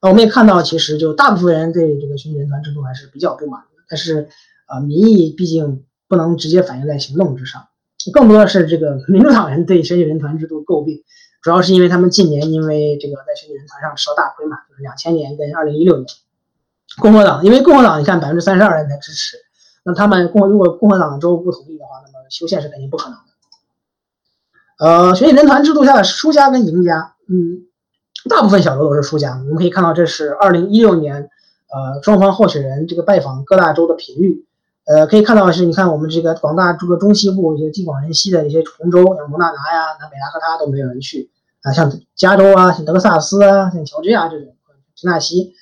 我们也看到，其实就大部分人对这个选举人团制度还是比较不满的。但是，啊，民意毕竟不能直接反映在行动之上，更多的是这个民主党人对选举人团制度诟病，主要是因为他们近年因为这个在选举人团上吃了大亏嘛，就是两千年跟二零一六年，共和党因为共和党你看百分之三十二人才支持，那他们共如果共和党州不同意的话，那么修宪是肯定不可能的。呃，选举人团制度下的输家跟赢家，嗯，大部分小州都是输家。我们可以看到，这是二零一六年，呃，双方候选人这个拜访各大州的频率，呃，可以看到是，你看我们这个广大这个中西部一些地广人稀的一些红州，像蒙大拿呀、南北达科他都没有人去啊，像加州啊、像德克萨斯啊、像乔治亚这种、田纳西，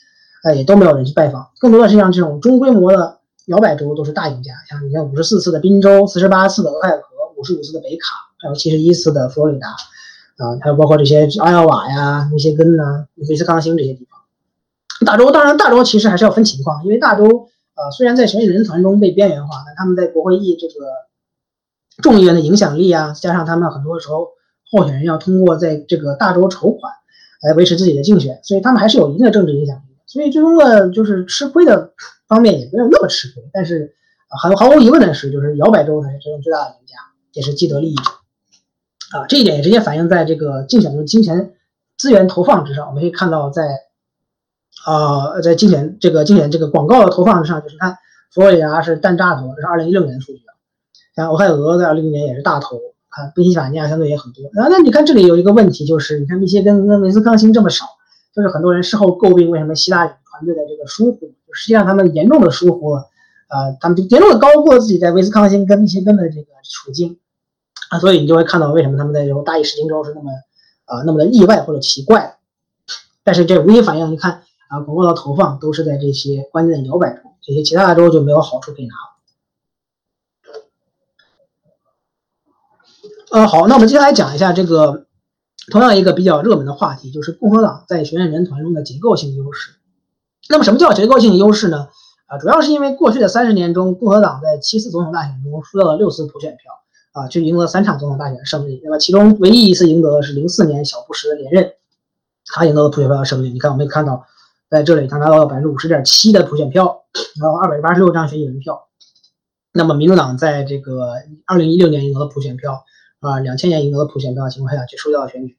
呃，也都没有人去拜访。更多的是像这种中规模的摇摆州都是大赢家，像你看五十四次的宾州、四十八次的俄亥俄、五十五次的北卡。还有七十一次的佛罗里达，啊，还有包括这些阿奥瓦呀、密歇根呐、威斯康星这些地方。大州当然，大州其实还是要分情况，因为大州呃，虽然在选举人团中被边缘化，但他们在国会议这个众议员的影响力啊，加上他们很多时候候选人要通过在这个大州筹款来维持自己的竞选，所以他们还是有一定的政治影响力的。所以最终的就是吃亏的方面也没有那么吃亏。但是毫毫无疑问的是，就是摇摆州才是真正最大的赢家，也是既得利益者。啊，这一点也直接反映在这个竞选的金钱资源投放之上。我们可以看到，在啊，在竞选这个竞选这个广告的投放之上，就是看佛罗里达是单大头，这是二零一六年的数据啊。像俄亥俄在二零一六年也是大头，看宾夕法尼亚相对也很多。啊，那你看这里有一个问题，就是你看密歇根跟威斯康星这么少，就是很多人事后诟病为什么希拉里团队的这个疏忽，实际上他们严重的疏忽了，啊，他们严重的高估了自己在威斯康星跟密歇根的这个处境。啊，所以你就会看到为什么他们在这种大意失荆州是那么啊那么的意外或者奇怪，但是这无一反应，你看啊广告的投放都是在这些关键的摇摆州，这些其他的州就没有好处可以拿。呃，好，那我们接下来讲一下这个同样一个比较热门的话题，就是共和党在选举人团中的结构性优势。那么什么叫结构性优势呢？啊，主要是因为过去的三十年中，共和党在七次总统大选中输掉了六次普选票。啊，就赢得了三场总统大选的胜利。那么其中唯一一次赢得的是零四年小布什的连任，他赢得了普选票的胜利。你看，我们看到在这里，他拿到了百分之五十点七的普选票，然后二百八十六张选举人票。那么民主党在这个二零一六年赢得了普选票，啊，两千年赢得了普选票的情况下，去输掉了选举。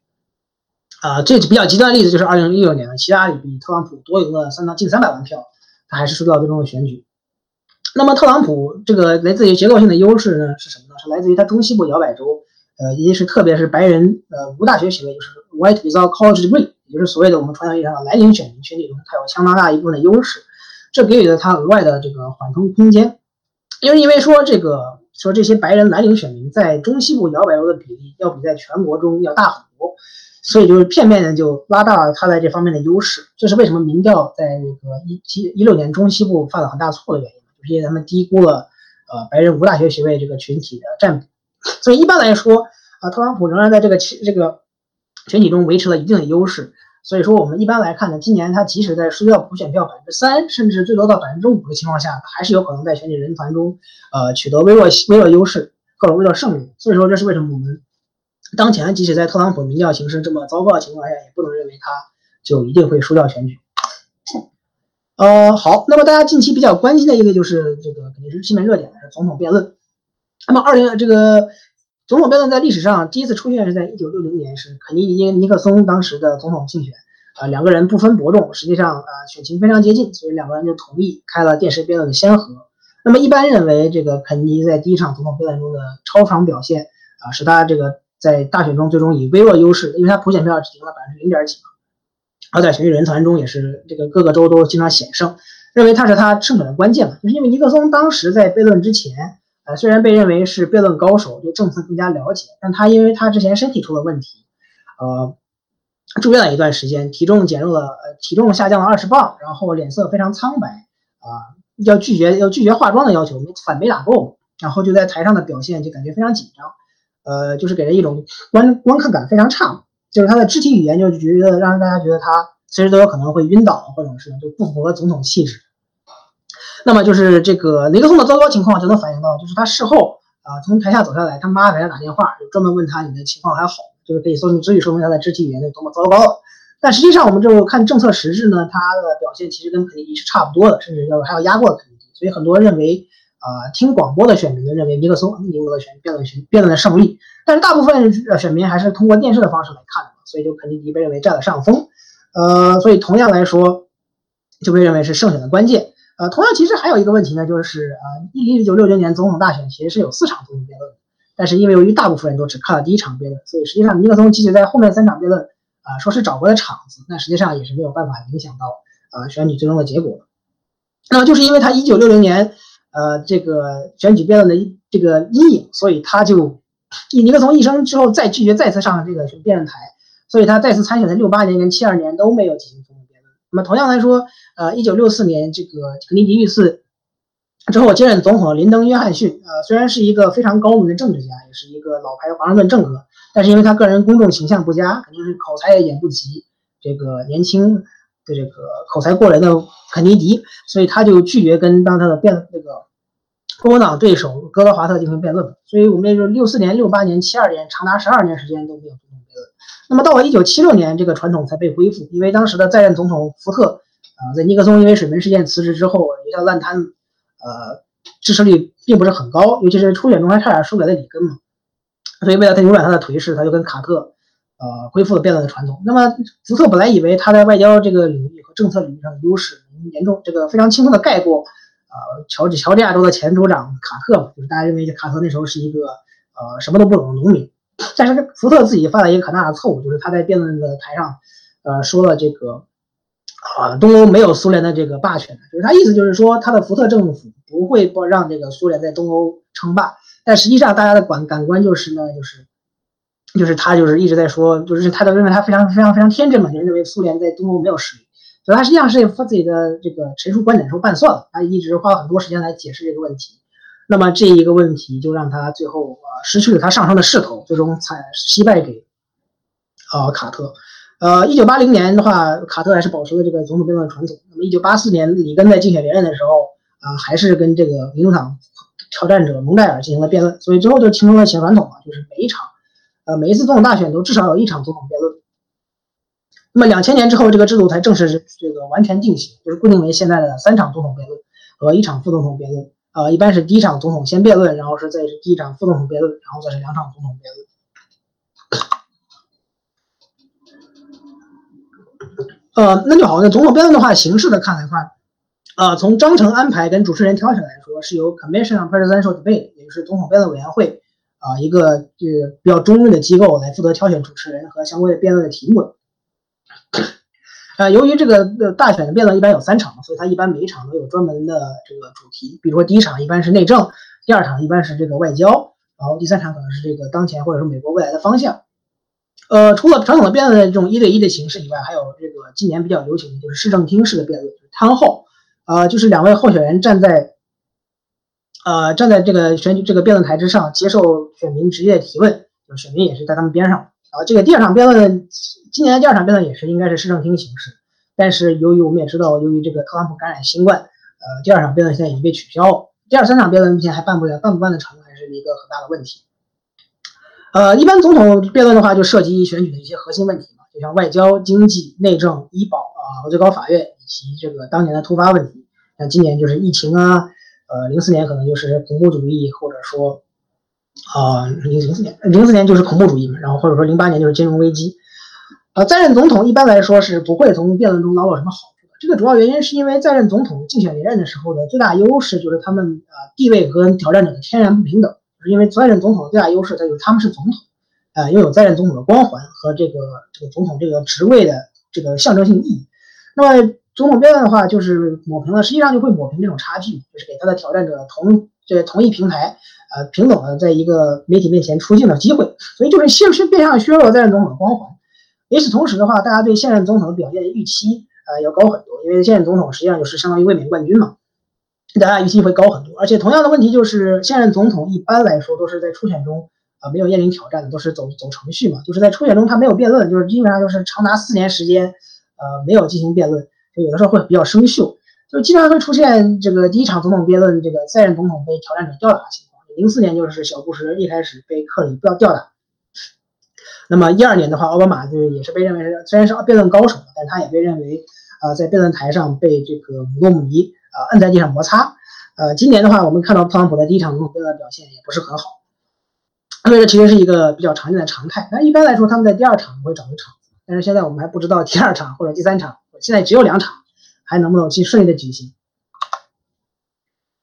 啊，这比较极端的例子就是二零一六年的希拉里比特朗普多赢了三到近三百万票，他还是输掉最终的选举。那么特朗普这个来自于结构性的优势呢是什么呢？是来自于他中西部摇摆州，呃，一是特别是白人呃无大学学位，就是 white without college degree，也就是所谓的我们传统意义上的蓝领选民群体中，他有相当大一部分的优势，这给予了他额外的这个缓冲空间。因为因为说这个说这些白人蓝领选民在中西部摇摆州的比例要比在全国中要大很多。所以就是片面的就拉大了他在这方面的优势，这是为什么民调在那个一七一六年中西部犯了很大错的原因，毕竟他们低估了呃白人无大学学位这个群体的占比。所以一般来说啊，特朗普仍然在这个这个群体中维持了一定的优势。所以说我们一般来看呢，今年他即使在输掉普选票百分之三，甚至最多到百分之五的情况下，还是有可能在选举人团中呃取得微弱微弱优势或者微弱胜利。所以说这是为什么我们。当前，即使在特朗普民调形势这么糟糕的情况下，也不能认为他就一定会输掉选举。呃，好，那么大家近期比较关心的一个就是这个肯定是新闻热点是总统辩论。那么二零这个总统辩论在历史上第一次出现是在一九六零年，是肯尼迪尼克松当时的总统竞选啊，两个人不分伯仲，实际上啊选情非常接近，所以两个人就同意开了电视辩论的先河。那么一般认为，这个肯尼迪在第一场总统辩论中的超常表现啊，使他这个。在大选中最终以微弱优势，因为他普选票只赢了百分之零点几嘛，而在选举人团中也是这个各个州都经常险胜，认为他是他胜选的关键嘛。就是因为尼克松当时在辩论之前，呃，虽然被认为是辩论高手，对政策更加了解，但他因为他之前身体出了问题，呃，住院了一段时间，体重减弱了，呃，体重下降了二十磅，然后脸色非常苍白，啊，要拒绝要拒绝化妆的要求，没反没打够，然后就在台上的表现就感觉非常紧张。呃，就是给人一种观观看感非常差，就是他的肢体语言就觉得让大家觉得他随时都有可能会晕倒，或者是就不符合总统气质。那么就是这个尼克松的糟糕情况就能反映到，就是他事后啊从台下走下来，他妈给他打电话，就专门问他你的情况还好，就是可以说足以说明他的肢体语言有多么糟糕了。但实际上我们就看政策实质呢，他的表现其实跟肯尼迪是差不多的，甚至要还要压过肯尼迪，所以很多认为。啊，听广播的选民呢认为尼克松赢得了选辩论选辩论的胜利，但是大部分选民还是通过电视的方式来看的，所以就肯尼迪被认为占了上风。呃，所以同样来说，就被认为是胜选的关键。呃，同样其实还有一个问题呢，就是啊，一一九六零年总统大选其实是有四场总统辩论，但是因为由于大部分人都只看了第一场辩论，所以实际上尼克松即使在后面三场辩论啊说是找回了场子，但实际上也是没有办法影响到呃选举最终的结果。那么就是因为他一九六零年。呃，这个选举辩论的这个阴影，所以他就尼克松一生之后再拒绝再次上这个辩论台，所以他再次参选的六八年跟七二年都没有进行总统辩论。那么同样来说，呃，一九六四年这个肯尼迪遇刺之后接任总统的林登·约翰逊，呃，虽然是一个非常高明的政治家，也是一个老牌的华盛顿政客，但是因为他个人公众形象不佳，肯定是口才也演不及这个年轻的这个口才过人的。肯尼迪，所以他就拒绝跟当他的辩那个共和党对手戈德华特进行辩论。所以我们也就六四年、六八年、七二年，长达十二年时间都没有总统辩论。那么到了一九七六年，这个传统才被恢复，因为当时的在任总统福特啊，在尼克松因为水门事件辞职之后，留下烂摊子，呃，支持率并不是很高，尤其是初选中还差点输给了里根嘛。所以为了他扭转他的颓势，他就跟卡特。呃，恢复了辩论的传统。那么，福特本来以为他在外交这个领域和政策领域上的优势严重这个非常轻松的盖过，呃，乔治乔治亚州的前州长卡特嘛，就是大家认为卡特那时候是一个呃什么都不懂的农民。但是福特自己犯了一个很大的错误，就是他在辩论的台上，呃，说了这个啊，东欧没有苏联的这个霸权，就是他意思就是说，他的福特政府不会不让这个苏联在东欧称霸。但实际上，大家的感感官就是呢，就是。就是他就是一直在说，就是他都认为他非常非常非常天真嘛，就是认为苏联在东欧没有实力，所以他实际上是把自己的这个陈述观点时候半算了，他一直花了很多时间来解释这个问题。那么这一个问题就让他最后呃失去了他上升的势头，最终才惜败给呃卡特。呃，一九八零年的话，卡特还是保持了这个总统辩论的传统。那么一九八四年里根在竞选连任的时候啊，还是跟这个民主党挑战者蒙代尔进行了辩论，所以最后就形成了小传统嘛，就是每一场，呃，每一次总统大选都至少有一场总统辩论。那么两千年之后，这个制度才正式这个完全定型，就是固定为现在的三场总统辩论和一场副总统辩论。呃，一般是第一场总统先辩论，然后是再是第一场副总统辩论，然后再是两场总统辩论。呃，那就好。那总统辩论的话，形式的看来话，呃，从章程安排跟主持人挑选来说，是由 Commission on Presidential Debate，也就是总统辩论委员会啊，一个就是比较中立的机构来负责挑选主持人和相关的辩论的题目。啊，由于这个呃大选的辩论一般有三场，所以它一般每一场都有专门的这个主题。比如说第一场一般是内政，第二场一般是这个外交，然后第三场可能是这个当前或者说美国未来的方向。呃，除了传统的辩论的这种一对一的形式以外，还有这个今年比较流行的就是市政厅式的辩论，就是摊后呃，就是两位候选人站在呃站在这个选举这个辩论台之上，接受选民直接提问，就选民也是在他们边上。啊，这个第二场辩论，今年的第二场辩论也是应该是市政厅形式，但是由于我们也知道，由于这个特朗普感染新冠，呃，第二场辩论现在已经被取消，第二三场辩论目前还办不了，办不办得成还是一个很大的问题。呃，一般总统辩论的话，就涉及选举的一些核心问题嘛，就像外交、经济、内政、医保啊，最高法院以及这个当年的突发问题，像今年就是疫情啊，呃，零四年可能就是恐怖主义，或者说。啊，零零四年，零四年就是恐怖主义嘛，然后或者说零八年就是金融危机。呃，在任总统一般来说是不会从辩论中捞到什么好处的。这个主要原因是因为在任总统竞选连任的时候的最大优势就是他们啊地位和挑战者的天然不平等，因为在任总统的最大优势在于他们是总统，啊，拥有在任总统的光环和这个这个总统这个职位的这个象征性意义。那么总统辩论的话，就是抹平了，实际上就会抹平这种差距，就是给他的挑战者同这同一平台。呃，平等的在一个媒体面前出镜的机会，所以就是现是变相削弱在任总统的光环。与此同时的话，大家对现任总统的表现预期啊要高很多，因为现任总统实际上就是相当于卫冕冠军嘛，大家预期会高很多。而且同样的问题就是，现任总统一般来说都是在初选中啊没有面临挑战的，都是走走程序嘛，就是在初选中他没有辩论，就是基本上就是长达四年时间呃没有进行辩论，就有的时候会比较生锈，就经常会出现这个第一场总统辩论，这个在任总统被挑战者吊打的情况。零四年就是小布什一开始被克里吊吊打，那么一二年的话，奥巴马就也是被认为是虽然是辩论高手，但他也被认为呃在辩论台上被这个姆多姆尼啊摁在地上摩擦。呃，今年的话，我们看到特朗普在第一场辩论表现也不是很好，所以这其实是一个比较常见的常态。那一般来说，他们在第二场会找个场子，但是现在我们还不知道第二场或者第三场，现在只有两场，还能不能去顺利的举行。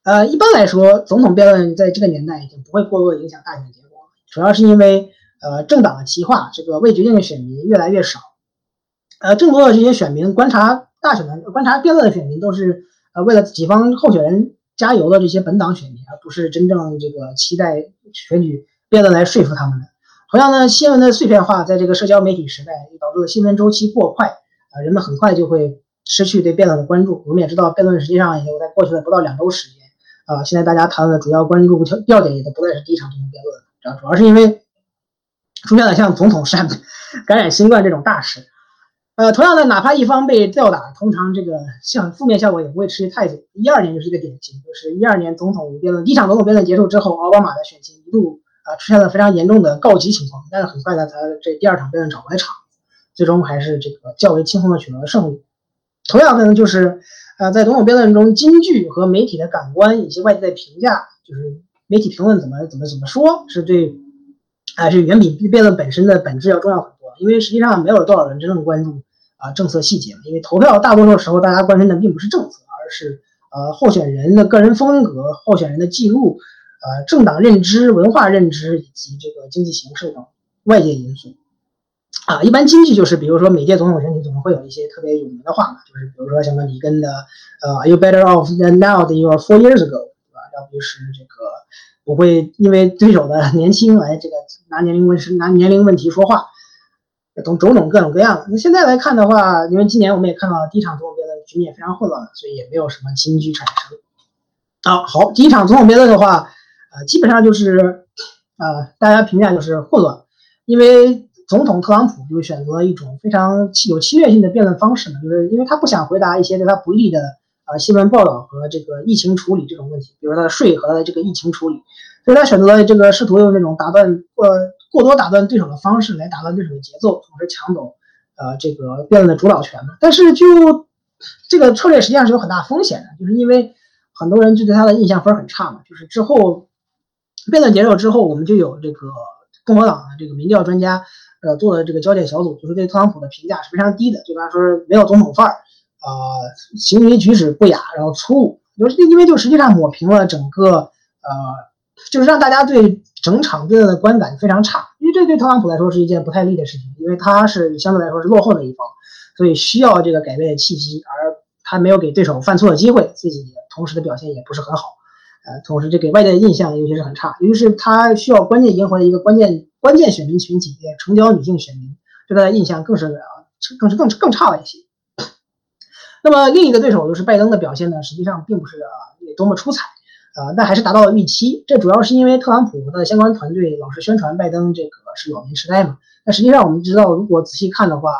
呃，一般来说，总统辩论在这个年代已经不会过多影响大选结果，主要是因为呃政党的极化，这个未决定的选民越来越少。呃，更多的这些选民观察大选的、观察辩论的选民，都是呃为了己方候选人加油的这些本党选民，而不是真正这个期待选举辩论来说服他们的。同样呢，新闻的碎片化，在这个社交媒体时代，导致了新闻周期过快，啊，人们很快就会失去对辩论的关注。我们也知道，辩论实际上也有在过去的不到两周时间。啊，现在大家谈论的主要关注调点也都不再是第一场总统辩论了，主要是因为出现了像总统染感染新冠这种大事。呃，同样的，哪怕一方被吊打，通常这个像负面效果也不会持续太久。一二年就是一个典型，就是一二年总统辩论第一场总统辩论结束之后，奥巴马的选情一度啊出现了非常严重的告急情况，但是很快呢，他这第二场辩论找回来场，最终还是这个较为轻松的取得了胜利。同样的呢，就是。啊，在总统辩论中，金句和媒体的感官以及外界的评价，就是媒体评论怎么怎么怎么说，是对，啊，是远比辩论本身的本质要重要很多。因为实际上没有多少人真正关注啊政策细节因为投票大多数时候大家关心的并不是政策，而是呃候选人的个人风格、候选人的记录、呃政党认知、文化认知以及这个经济形势等外界因素。啊，一般经济就是，比如说每届总统选举总会有一些特别有名的话嘛，就是比如说什么里根的，呃，Are you better off than now than you were four years ago，对吧？要不就是这个不会因为对手的 年轻来这个拿年龄问拿年龄问题说话，种种种各种各样的。那现在来看的话，因为今年我们也看到了第一场总统辩论局面非常混乱，所以也没有什么新剧产生。啊，好，第一场总统辩论的话，呃，基本上就是，呃，大家评价就是混乱，因为。总统特朗普就选择了一种非常有侵略性的辩论方式呢，就是因为他不想回答一些对他不利的呃新闻报道和这个疫情处理这种问题，比如他的税和他的这个疫情处理，所以他选择了这个试图用这种打断呃过多打断对手的方式来打断对手的节奏，同时抢走呃这个辩论的主导权嘛。但是就这个策略实际上是有很大风险的，就是因为很多人就对他的印象分很差嘛。就是之后辩论结束之后，我们就有这个共和党的这个民调专家呃做的这个焦点小组，就是对特朗普的评价是非常低的，就他说没有总统范儿，呃，行为举止不雅，然后粗鲁，就是因为就实际上抹平了整个呃，就是让大家对整场对他的观感非常差，因为这对特朗普来说是一件不太利的事情，因为他是相对来说是落后的一方。所以需要这个改变的契机，而他没有给对手犯错的机会，自己同时的表现也不是很好，呃，同时这给外界的印象尤其是很差，尤其是他需要关键赢回的一个关键关键选民群体，成交女性选民，对他的印象更是啊，更是更更差了一些。那么另一个对手就是拜登的表现呢，实际上并不是啊多么出彩，啊，但还是达到了预期。这主要是因为特朗普的相关团队老是宣传拜登这个是老年痴呆嘛，但实际上我们知道，如果仔细看的话。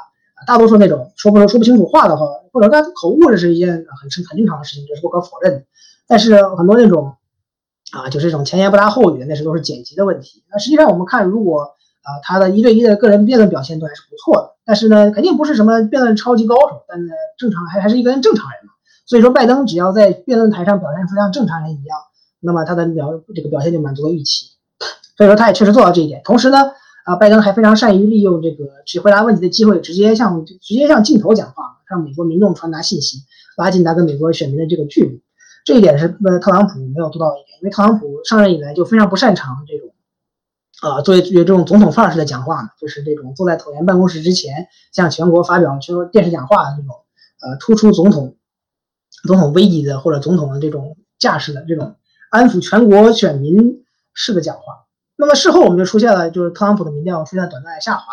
大多数那种说不说不清楚话的话，或者他口误，这是一件很很正常的事情，这是不可否认的。但是很多那种啊，就是这种前言不搭后语的，那是都是剪辑的问题。那实际上我们看，如果啊他的一对一的个人辩论表现都还是不错的，但是呢，肯定不是什么辩论超级高手，但呢正常还还是一个正常人嘛。所以说，拜登只要在辩论台上表现出像正常人一样，那么他的表这个表现就满足了预期。所以说，他也确实做到这一点。同时呢。啊，拜登还非常善于利用这个去回答问题的机会，直接向直接向镜头讲话，向美国民众传达信息，拉近他跟美国选民的这个距离。这一点是呃特朗普没有做到一点，因为特朗普上任以来就非常不擅长这种啊，作为这种总统范儿式的讲话嘛，就是这种坐在椭圆办公室之前向全国发表全国电视讲话的这种呃突出总统总统威仪的或者总统的这种架势的这种安抚全国选民式的讲话。那么事后我们就出现了，就是特朗普的民调出现短暂的下滑。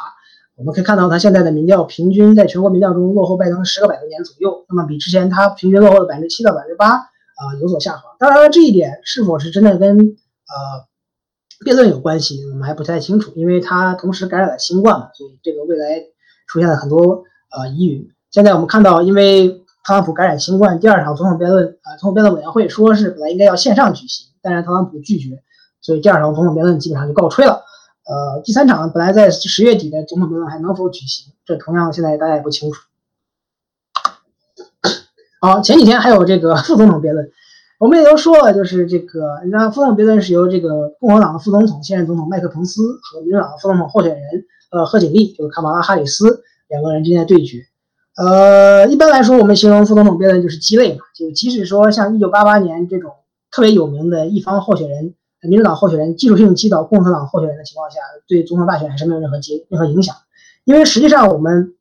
我们可以看到，他现在的民调平均在全国民调中落后拜登十个百分点左右。那么比之前他平均落后的百分之七到百分之八啊有所下滑。当然了，这一点是否是真的跟呃辩论有关系，我们还不太清楚，因为他同时感染了新冠嘛，所以这个未来出现了很多呃疑云。现在我们看到，因为特朗普感染新冠，第二场总统辩论啊，总统辩论委员会说是本来应该要线上举行，但是特朗普拒绝。所以第二场总统辩论基本上就告吹了。呃，第三场本来在十月底的总统辩论还能否举行，这同样现在大家也不清楚。好，前几天还有这个副总统辩论，我们也都说了，就是这个，你看副总统辩论是由这个共和党的副总统现任总统麦克彭斯和民主党的副总统候选人呃贺锦丽，就是卡马拉哈里斯两个人之间的对决。呃，一般来说，我们形容副总统辩论就是鸡肋嘛，就即使说像一九八八年这种特别有名的一方候选人。民主党候选人技术性击倒共和党候选人的情况下，对总统大选还是没有任何结任何影响。因为实际上我们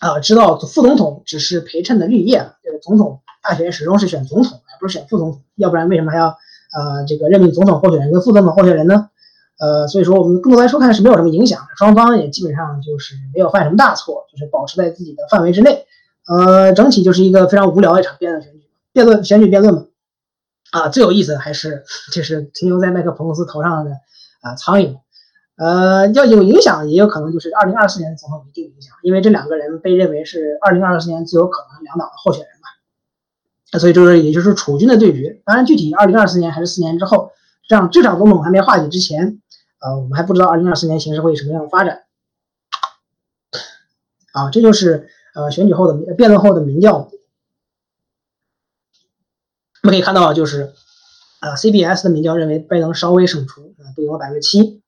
啊知道副总统只是陪衬的绿叶，总统大选始终是选总统，而不是选副总统。要不然为什么还要呃这个任命总统候选人跟副总统候选人呢？呃，所以说我们更多来说看是没有什么影响，双方也基本上就是没有犯什么大错，就是保持在自己的范围之内。呃，整体就是一个非常无聊的一场辩论选举，辩论选举辩论嘛。啊，最有意思的还是就是停留在麦克彭斯头上的啊苍蝇，呃，要有影响，也有可能就是二零二四年的总统一定影响，因为这两个人被认为是二零二四年最有可能两党的候选人。所以就是也就是楚军的对决。当然，具体二零二四年还是四年之后，这样这场总统还没化解之前，呃，我们还不知道二零二四年形势会什么样的发展。啊，这就是呃选举后的辩论后的民调。我们可以看到，就是啊，CBS 的民调认为拜登稍微胜出，啊，都赢了百分之七，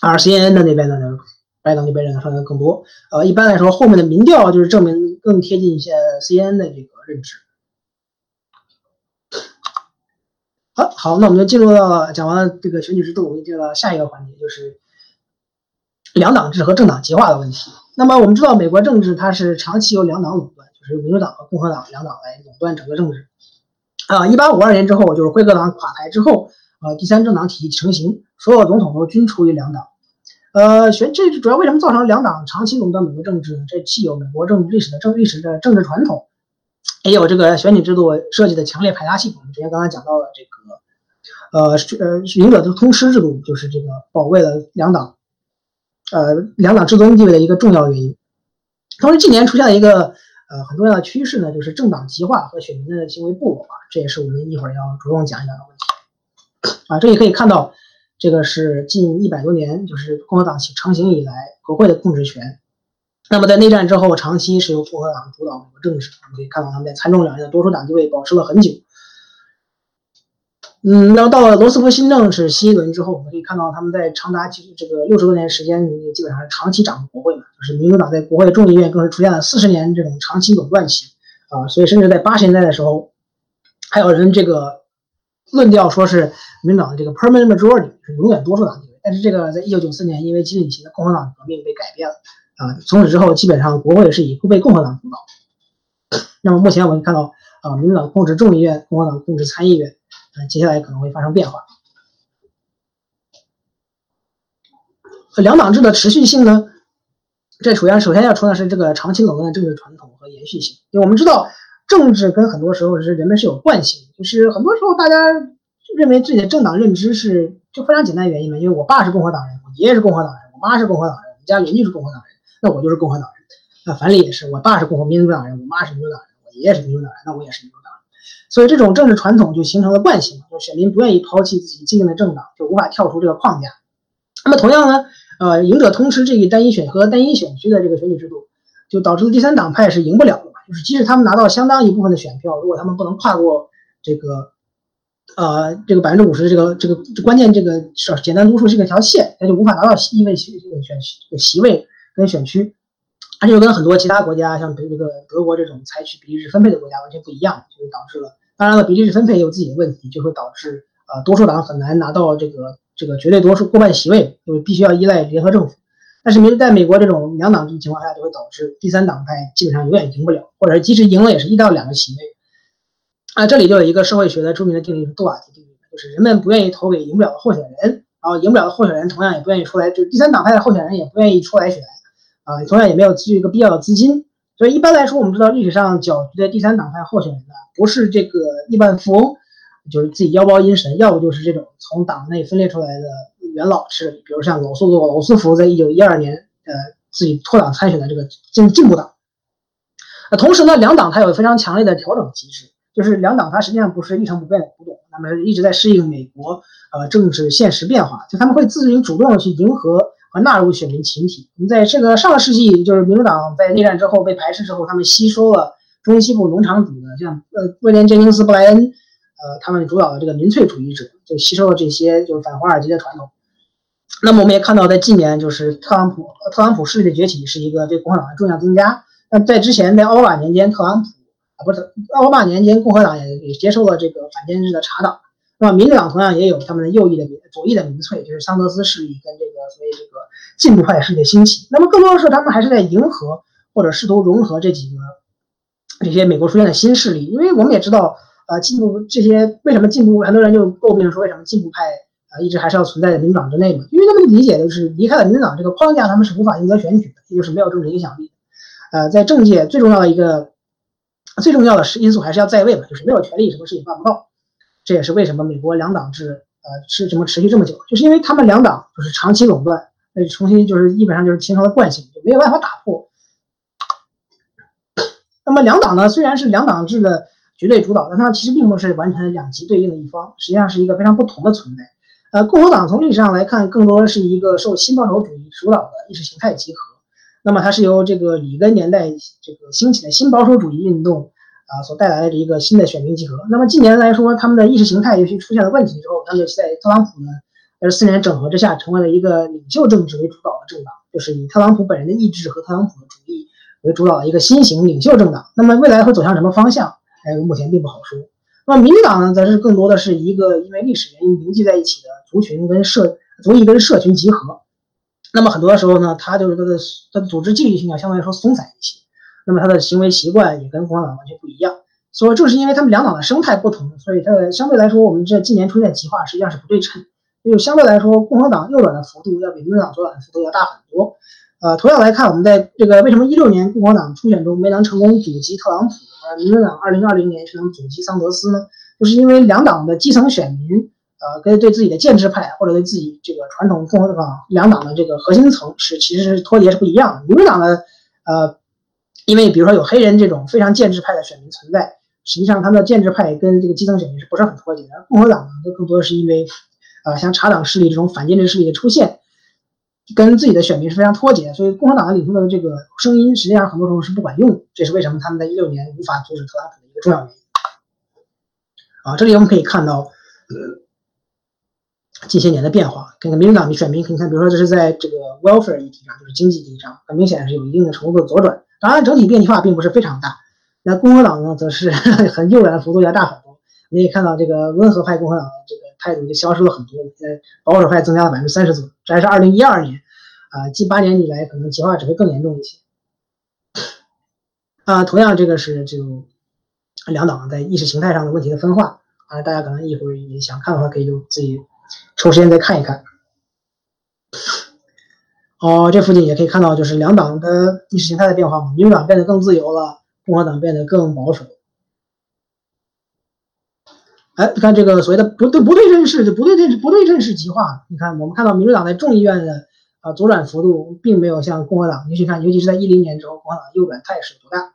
而 CNN 的那边呢，拜登就被认为胜的更多。呃，一般来说，后面的民调就是证明更贴近一些 CNN 的这个认知。好，那我们就进入到了讲完了这个选举制度，我们进入到下一个环节，就是两党制和政党极化的问题。那么我们知道，美国政治它是长期由两党垄断，就是民主党和共和党两党来垄断整个政治。啊，一八五二年之后，就是辉格党垮台之后，呃，第三政党体系成型，所有总统都均出于两党。呃，选这主要为什么造成两党长期垄断美国政治呢？这既有美国政治历史的政历史的政治传统，也有这个选举制度设计的强烈排他性。我们之前刚才讲到了这个，呃，呃，赢者通吃制度就是这个保卫了两党，呃，两党至尊地位的一个重要原因。同时，近年出现了一个呃，很重要的趋势呢，就是政党极化和选民的行为部落化，这也是我们一会儿要着重讲一讲的问题。啊，这里可以看到，这个是近一百多年，就是共和党起成型以来国会的控制权。那么在内战之后，长期是由共和党主导美国政治。我们可以看到他们在参众两院的多数党地位保持了很久。嗯，那到了罗斯福新政是新一轮之后，我们可以看到他们在长达几这个六十多年时间里，基本上是长期掌控国会嘛，就是民主党在国会众议院更是出现了四十年这种长期垄断期啊，所以甚至在八十年代的时候，还有人这个论调说是民主党的这个 permanent majority 是永远多数党地位，但是这个在一九九四年因为基里奇的共和党革命被改变了啊，从此之后基本上国会是以被共和党主导。那么目前我们看到啊，民主党控制众议院，共和党控制参议院。呃，接下来可能会发生变化。两党制的持续性呢？这首先首先要说的是这个长期垄断的政治传统和延续性。因为我们知道，政治跟很多时候是人们是有惯性，就是很多时候大家认为自己的政党认知是就非常简单的原因嘛。因为我爸是共和党人，我爷爷是共和党人，我妈是共和党人，我们家邻居是共和党人，那我就是共和党人。那樊里也是，我爸是共和民主党人，我妈是民主党人，我爷爷是民主党人，那我也是民主党人。所以这种政治传统就形成了惯性，就选民不愿意抛弃自己既定的政党，就无法跳出这个框架。那么同样呢，呃，赢者通吃这一单一选和单一选区的这个选举制度，就导致了第三党派是赢不了的嘛。就是即使他们拿到相当一部分的选票，如果他们不能跨过这个，呃，这个百分之五十这个这个关键这个简单多数这个条线，那就无法拿到一位选这个选席位跟选区。而且又跟很多其他国家，像比如这个德国这种采取比例制分配的国家完全不一样，就导致了。当然了，比例制分配也有自己的问题，就会导致呃多数党很难拿到这个这个绝对多数过半席位，就必须要依赖联合政府。但是，民在美国这种两党制情况下，就会导致第三党派基本上永远赢不了，或者是即使赢了，也是一到两个席位。啊，这里就有一个社会学的著名的定律，是杜瓦提定律，就是人们不愿意投给赢不了的候选人，然后赢不了的候选人同样也不愿意出来，就第三党派的候选人也不愿意出来选。啊，同样也没有基于一个必要的资金，所以一般来说，我们知道历史上搅局的第三党派候选人呢，不是这个亿万富翁，就是自己腰包阴神，要不就是这种从党内分裂出来的元老势力，比如像老苏老苏福在一九一二年，呃，自己脱党参选的这个进进步党。那同时呢，两党它有非常强烈的调整机制，就是两党它实际上不是一成不变的古董，那么一直在适应美国呃政治现实变化，就他们会自行主动的去迎合。和纳入选民群体。我们在这个上个世纪，就是民主党在内战之后被排斥之后，他们吸收了中西部农场主的，像呃威廉·杰尼斯·布莱恩，呃他们主导的这个民粹主义者，就吸收了这些就是反华尔街的传统。那么我们也看到，在近年就是特朗普特朗普势力的崛起是一个对共和党的重要增加。那在之前，在奥巴马年间，特朗普啊不是奥巴马年间，共和党也也接受了这个反监制的查党。那么民主党同样也有他们的右翼的左翼的民粹，就是桑德斯势力跟这个所谓这个进步派势力的兴起。那么更多的是他们还是在迎合或者试图融合这几个这些美国出现的新势力。因为我们也知道，呃，进步这些为什么进步，很多人就诟病说为什么进步派啊一直还是要存在在民主党之内嘛？因为他们理解的是离开了民主党这个框架，他们是无法赢得选举的，也就是没有政治影响力。呃，在政界最重要的一个最重要的是因素还是要在位嘛，就是没有权利，什么事情办不到。这也是为什么美国两党制，呃，是怎么持续这么久，就是因为他们两党就是长期垄断，那重新就是基本上就是形成了惯性，就没有办法打破。那么两党呢，虽然是两党制的绝对主导，但它其实并不是完全两极对应的一方，实际上是一个非常不同的存在。呃，共和党从历史上来看，更多的是一个受新保守主义主导的意识形态集合，那么它是由这个里根年代这个兴起的新保守主义运动。啊，所带来的一个新的选民集合。那么近年来说，他们的意识形态尤其出现了问题之后，他们在特朗普呢，在四年整合之下，成为了一个领袖政治为主导的政党，就是以特朗普本人的意志和特朗普的主义为主导的一个新型领袖政党。那么未来会走向什么方向？哎，目前并不好说。那么民主党呢，则是更多的是一个因为历史原因凝聚在一起的族群跟社族裔跟社群集合。那么很多的时候呢，它就是它的它的组织纪律性要相对来说松散一些。那么他的行为习惯也跟共和党完全不一样，所以正是因为他们两党的生态不同，所以它相对来说，我们这近年出现极化实际上是不对称，就相对来说，共和党右转的幅度要比民主党左转的幅度要大很多。呃，同样来看，我们在这个为什么一六年共和党初选中没能成功阻击特朗普，而民主党二零二零年却能阻击桑德斯呢？就是因为两党的基层选民，呃，跟对自己的建制派或者对自己这个传统共和党两党的这个核心层是其实是脱节是不一样的。民主党的呃。因为比如说有黑人这种非常建制派的选民存在，实际上他们的建制派跟这个基层选民是不是很脱节的？共和党呢，都更多的是因为，呃，像查党势力这种反建制势力的出现，跟自己的选民是非常脱节，所以共和党的领袖的这个声音实际上很多时候是不管用。这是为什么他们在一六年无法阻止特朗普的一个重要原因。啊，这里我们可以看到，呃。近些年的变化，跟民主党的选民，你看，比如说这是在这个 welfare 议题上，就是经济议题上，很明显是有一定的程度的左转。当然，整体变化并不是非常大。那共和党呢，则是 很右转的幅度要大很多。我们可以看到，这个温和派共和党的这个态度就消失了很多，呃，保守派增加了百分之三十左右。这还是二零一二年，啊，近八年以来，可能极化只会更严重一些。啊，同样，这个是就两党在意识形态上的问题的分化啊，大家可能一会儿也想看的话，可以就自己。抽时间再看一看。哦，这附近也可以看到，就是两党的意识形态的变化嘛。民主党变得更自由了，共和党变得更保守。哎，你看这个所谓的不对不对称式，不对称不对称式极化。你看，我们看到民主党在众议院的啊左转幅度，并没有像共和党，你去看，尤其是在一零年之后，共和党右转态势多大。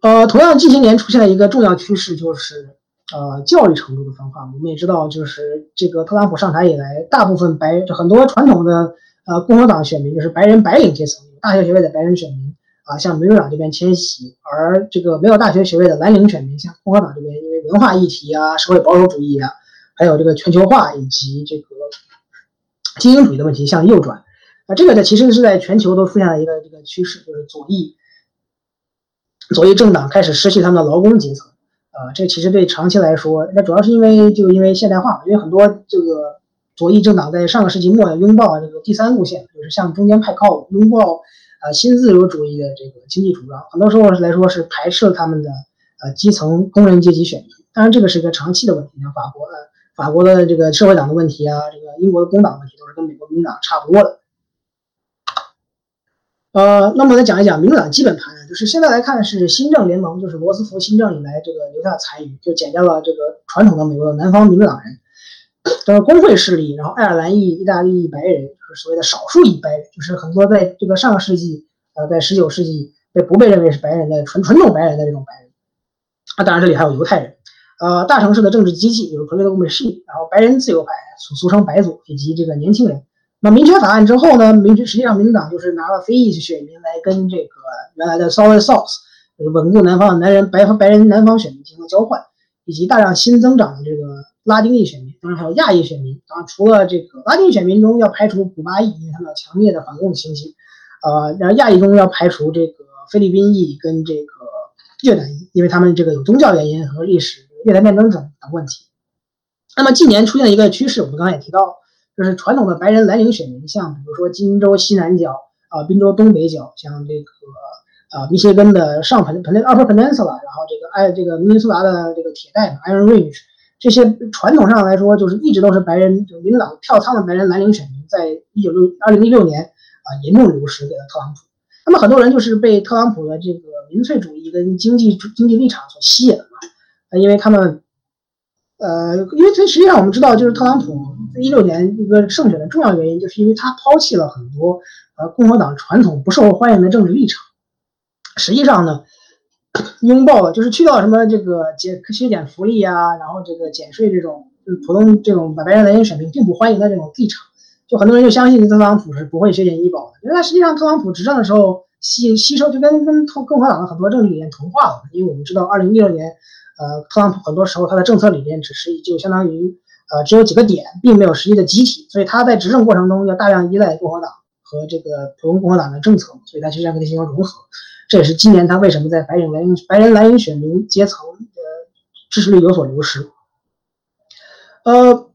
呃，同样近些年出现了一个重要趋势，就是呃教育程度的分化。我们也知道，就是这个特朗普上台以来，大部分白很多传统的呃共和党选民，就是白人白领阶层，大学学位的白人选民啊，向民主党这边迁徙；而这个没有大学学位的蓝领选民，向共和党这边，因为文化议题啊、社会保守主义啊，还有这个全球化以及这个精英主义的问题向右转。啊，这个呢，其实是在全球都出现了一个这个趋势，就是左翼。左翼政党开始失去他们的劳工阶层，啊，这其实对长期来说，那主要是因为就因为现代化，因为很多这个左翼政党在上个世纪末拥抱这个第三路线，就是向中间派靠，拥抱呃新自由主义的这个经济主张，很多时候来说是排斥他们的呃基层工人阶级选民。当然，这个是一个长期的问题，像法国呃法国的这个社会党的问题啊，这个英国的工党问题，都是跟美国民主党差不多的。呃，那么再讲一讲民主党基本盘，就是现在来看是新政联盟，就是罗斯福新政以来这个留下的残余，就减掉了这个传统的美国的南方民主党人，都是工会势力，然后爱尔兰裔、意大利裔白人，就是所谓的少数裔白人，就是很多在这个上个世纪，呃，在十九世纪被不被认为是白人的纯纯种白人的这种白人，啊，当然这里还有犹太人，呃，大城市的政治机器，就是 political machine，然后白人自由派，俗俗称白左，以及这个年轻人。那民权法案之后呢？民权实际上民主党就是拿了非裔选民来跟这个原来的 South South，稳固南方的男人白白人南方选民进行交换，以及大量新增长的这个拉丁裔选民，当然还有亚裔选民。当然，除了这个拉丁选民中要排除古巴裔，因为他们有强烈的反共情绪，呃，然后亚裔中要排除这个菲律宾裔跟这个越南裔，因为他们这个有宗教原因和历史越南战争等等问题。那么近年出现的一个趋势，我们刚刚也提到。就是传统的白人蓝领选民，像比如说金州西南角啊，宾州东北角，像这个啊密歇根的上盆盆 Upper Peninsula，然后这个爱这个明尼苏达的这个铁带 Iron Range，这些传统上来说就是一直都是白人，就民主党票仓的白人蓝领选民，在一九六二零一六年啊严重流失给了特朗普。那么很多人就是被特朗普的这个民粹主义跟经济经济立场所吸引了嘛，因为他们。呃，因为这实际上我们知道，就是特朗普一六年一个胜选的重要原因，就是因为他抛弃了很多呃共和党传统不受欢迎的政治立场。实际上呢，拥抱了就是去掉什么这个减削减福利啊，然后这个减税这种普通这种把白人蓝领选民并不欢迎的这种立场，就很多人就相信特朗普是不会削减医保的。因为实际上特朗普执政的时候吸吸收就跟跟共共和党的很多政治理念同化了，因为我们知道二零一六年。呃，特朗普很多时候他的政策理念只是就相当于呃只有几个点，并没有实际的集体，所以他在执政过程中要大量依赖共和党和这个普通共和党的政策，所以他实际上跟他进行融合。这也是今年他为什么在白领蓝白人蓝领选民阶层的支持率有所流失。呃，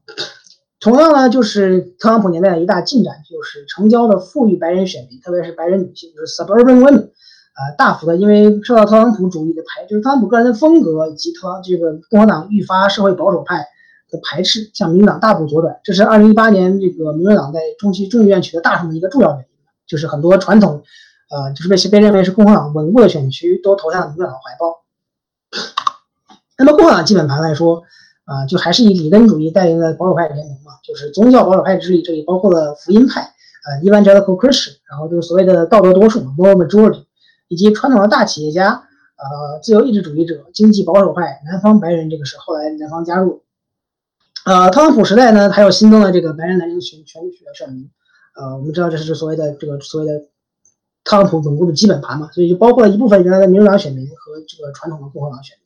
同样呢，就是特朗普年代的一大进展就是成交的富裕白人选民，特别是白人女性，就是 suburban women。呃，大幅的，因为受到特朗普主义的排，就是特朗普个人的风格以及特这个共和党愈发社会保守派的排斥，向民主党大步左转，这是二零一八年这个民主党在中期众议院取得大胜的一个重要原因，就是很多传统，呃，就是被被认为是共和党稳固的选区都投向了民主党的怀抱。那么共和党基本盘来说，啊，就还是以里根主义带领的保守派联盟嘛，就是宗教保守派之力，这里包括了福音派。呃 evangelical Christian，然后就是所谓的道德多数 moral majority，以及传统的大企业家，呃自由意志主义者、经济保守派、南方白人，这个是后来南方加入。呃，特朗普时代呢，还有新增的这个白人蓝领选选举的选民，呃，我们知道这是所谓的这个所谓的特朗普稳固的基本盘嘛，所以就包括了一部分原来的民主党选民和这个传统的共和党选民。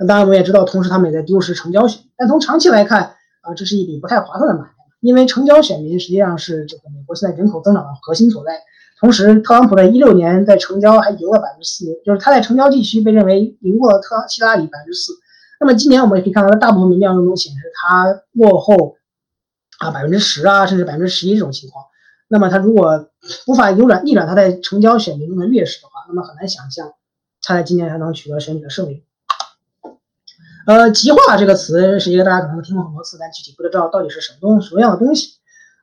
那当然我们也知道，同时他们也在丢失成交选民，但从长期来看，啊，这是一笔不太划算的买卖，因为成交选民实际上是这个美国现在人口增长的核心所在。同时，特朗普在一六年在成交还赢了百分之四，就是他在成交地区被认为赢过了特希拉里百分之四。那么今年我们也可以看到，大部分民调中显示它落后啊百分之十啊，甚至百分之十一这种情况。那么它如果无法扭转逆转它在成交选民中的劣势的话，那么很难想象它在今年还能取得选举的胜利。呃，极化这个词是一个大家可能听过很多次，但具体不知道到底是什么东什么样的东西。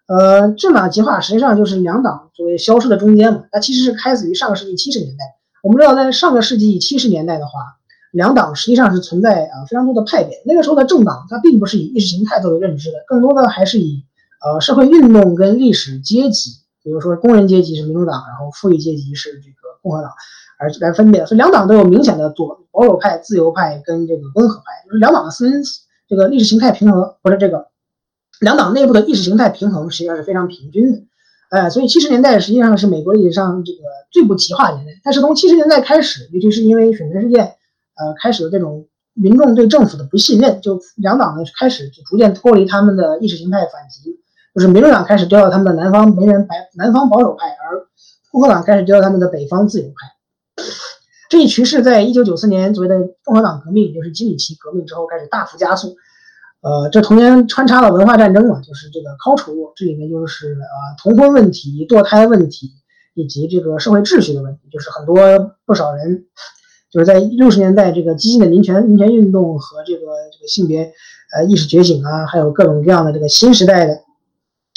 呃，政党极化实际上就是两党作为消失的中间嘛。它其实是开始于上个世纪七十年代。我们知道，在上个世纪七十年代的话。两党实际上是存在啊非常多的派别。那个时候的政党，它并不是以意识形态作为认知的，更多的还是以呃社会运动跟历史阶级，比如说工人阶级是民主党，然后富裕阶级是这个共和党，而来分别。所以两党都有明显的左保守派、自由派跟这个温和派，就是两党的分这个意识形态平衡，不是这个两党内部的意识形态平衡实际上是非常平均的。哎，所以七十年代实际上是美国历史上这个最不极化年代。但是从七十年代开始，尤其是因为水门事件。呃，开始的这种民众对政府的不信任，就两党呢开始就逐渐脱离他们的意识形态反击，就是民主党开始丢掉他们的南方没人白南方保守派，而共和党开始丢掉他们的北方自由派。这一趋势在一九九四年所谓的共和党革命，就是基里奇革命之后开始大幅加速。呃，这同年穿插了文化战争嘛，就是这个 cultural，这里面就是呃同婚问题、堕胎问题以及这个社会秩序的问题，就是很多不少人。就是在六十年代，这个激进的民权民权运动和这个这个性别呃意识觉醒啊，还有各种各样的这个新时代的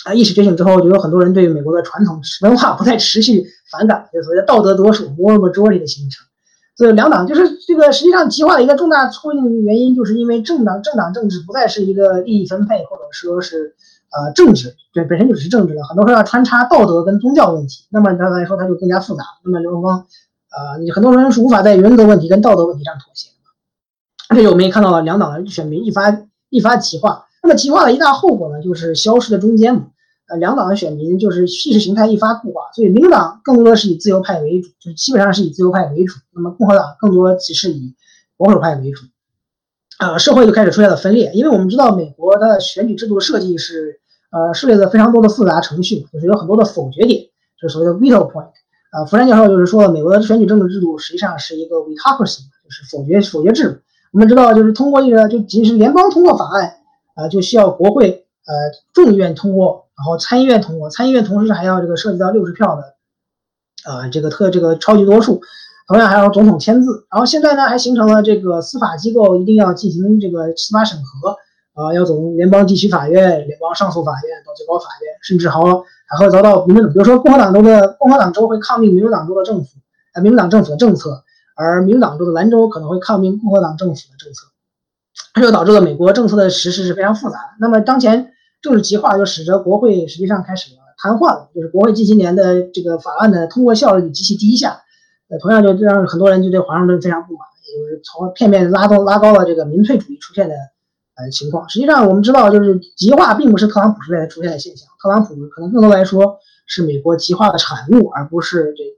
啊意识觉醒之后，就有很多人对美国的传统文化不再持续反感，就所谓的道德多数 moral majority 的形成。所以两党就是这个实际上极化的一个重大促进原因，就是因为政党政党政治不再是一个利益分配，或者说是呃政治，对本身就是政治的，很多时候要穿插道德跟宗教问题，那么它来说它就更加复杂。那么刘荣光。呃，你很多人是无法在原则问题跟道德问题上妥协的。这就我们也看到了两党的选民一发一发极化。那么极化的一大后果呢，就是消失的中间嘛。呃，两党的选民就是意识形态一发固化，所以民主党更多的是以自由派为主，就是基本上是以自由派为主。那么共和党更多只是以保守派为主。呃，社会就开始出现了分裂，因为我们知道美国的选举制度设计是呃设立了非常多的复杂程序，就是有很多的否决点，就是所谓的 veto point。呃，福山教授就是说，美国的选举政治制度实际上是一个 autocracy，就是否决否决制度。我们知道，就是通过一个就仅是联邦通过法案，啊，就需要国会呃众议院通过，然后参议院通过，参议院同时还要这个涉及到六十票的，呃，这个特这个超级多数，同样还要总统签字。然后现在呢，还形成了这个司法机构一定要进行这个司法审核，啊，要从联邦地区法院、联邦上诉法院到最高法院，甚至还还会遭到民主，比如说共和党州的共和党州会抗命民主党州的政府，呃，民主党政府的政策，而民主党州的兰州可能会抗命共和党政府的政策，这就导致了美国政策的实施是非常复杂的。那么当前政治极化就使得国会实际上开始了瘫痪了，就是国会近些年的这个法案的通过效率极其低下，呃，同样就让很多人就对华盛顿非常不满，也就是从片面拉高拉高了这个民粹主义出现的。呃，情况实际上我们知道，就是极化并不是特朗普时代出现的现象，特朗普可能更多来说是美国极化的产物，而不是这个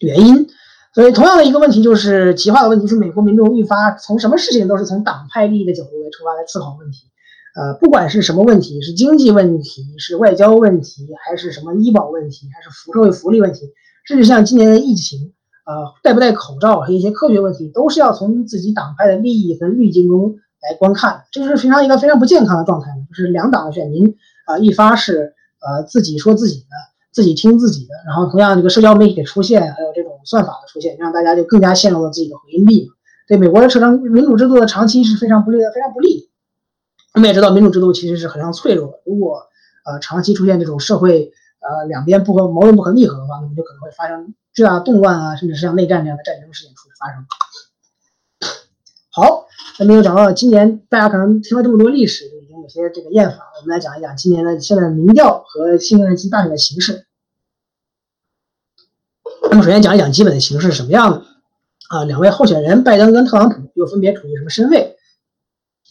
原因。所以，同样的一个问题就是极化的问题是美国民众愈发从什么事情都是从党派利益的角度来出发来思考问题。呃，不管是什么问题，是经济问题，是外交问题，还是什么医保问题，还是福社会福利问题，甚至像今年的疫情，呃，戴不戴口罩和一些科学问题，都是要从自己党派的利益和滤镜中。来观看，这是非常一个非常不健康的状态就是两党的选民啊，一发是呃自己说自己的，自己听自己的，然后同样这个社交媒体的出现，还有这种算法的出现，让大家就更加陷入了自己的回音壁。对美国的社长民主制度的长期是非常不利的，非常不利。我们也知道，民主制度其实是非常脆弱的，如果呃长期出现这种社会呃两边不和矛盾不可逆合的话，那么就可能会发生巨大的动乱啊，甚至是像内战这样的战争事件出发生。好。还没有讲到今年，大家可能听了这么多历史，就已经有些这个厌烦，我们来讲一讲今年的现在民调和新任期大选的形势。那么首先讲一讲基本的形势是什么样的啊？两位候选人拜登跟特朗普又分别处于什么身位？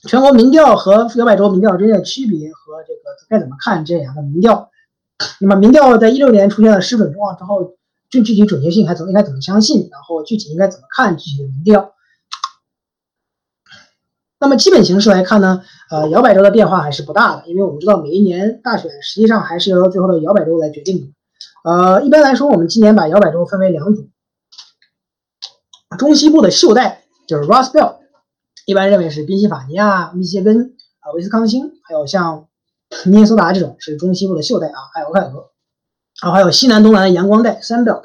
全国民调和摇摆州民调之间的区别和这个该怎么看这两个民调？那么民调在一六年出现了失准状况之后，具具体准确性还怎么应该怎么相信？然后具体应该怎么看具体的民调？那么基本形势来看呢，呃，摇摆州的变化还是不大的，因为我们知道每一年大选实际上还是由最后的摇摆州来决定的。呃，一般来说，我们今年把摇摆州分为两组，中西部的袖带就是 Rust Belt，一般认为是宾夕法尼亚、密歇根啊、威斯康星，还有像明尼苏达这种是中西部的袖带啊，还有俄亥俄，然后还有西南东南的阳光带 Sun Belt，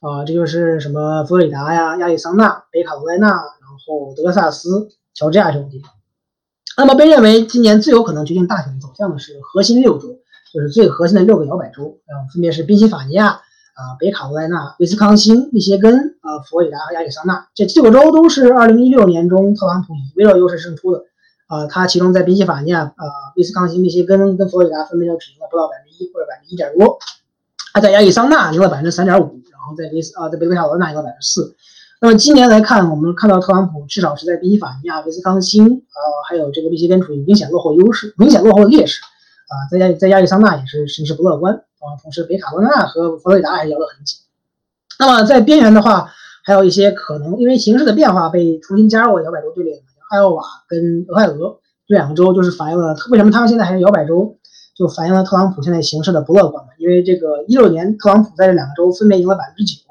啊，这就是什么佛罗里达呀、亚利桑那、北卡罗来纳，然后德克萨斯。乔治亚这种地方，那么被认为今年最有可能决定大选走向的是核心六州，就是最核心的六个摇摆州，啊，分别是宾夕法尼亚、啊北卡罗来纳、威斯康星、密歇根、啊佛罗里达和亚利桑那。这六个州都是2016年中特朗普以微弱优势胜出的，啊，他其中在宾夕法尼亚、啊威斯康星、密歇根跟佛罗里达分别都只赢了不到百分之一或者百分之一点多，他在亚利桑那赢了百分之三点五，然后在威斯啊在北卡罗来纳赢了百分之四。那么今年来看，我们看到特朗普至少是在宾夕法尼亚、威斯康星，呃，还有这个密歇根处于明显落后优势、明显落后的劣势，啊，在亚在亚利桑那也是形势不乐观，啊，同时北卡罗来纳和佛罗里达还是咬得很紧。那么在边缘的话，还有一些可能因为形势的变化被重新加入摇摆州队列的，爱奥瓦跟俄亥俄这两个州就是反映了为什么他们现在还是摇摆州，就反映了特朗普现在形势的不乐观嘛。因为这个一六年特朗普在这两个州分别赢了百分之九。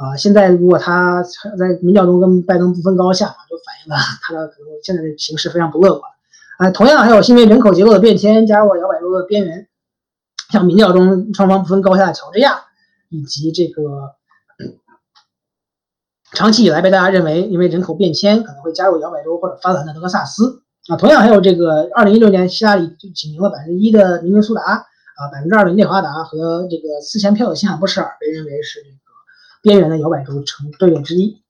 啊，现在如果他在民调中跟拜登不分高下，就反映了他的可能现在的形势非常不乐观。啊，同样还有因为人口结构的变迁加入摇摆州的边缘，像民调中双方不分高下的乔治亚，以及这个长期以来被大家认为因为人口变迁可能会加入摇摆州或者发展的德克萨斯。啊，同样还有这个二零一六年希拉里就仅赢了百分之一的明尼苏达，啊，百分之二的内华达和这个四千票的新罕布什尔被认为是。边缘的摇摆州成队列之一。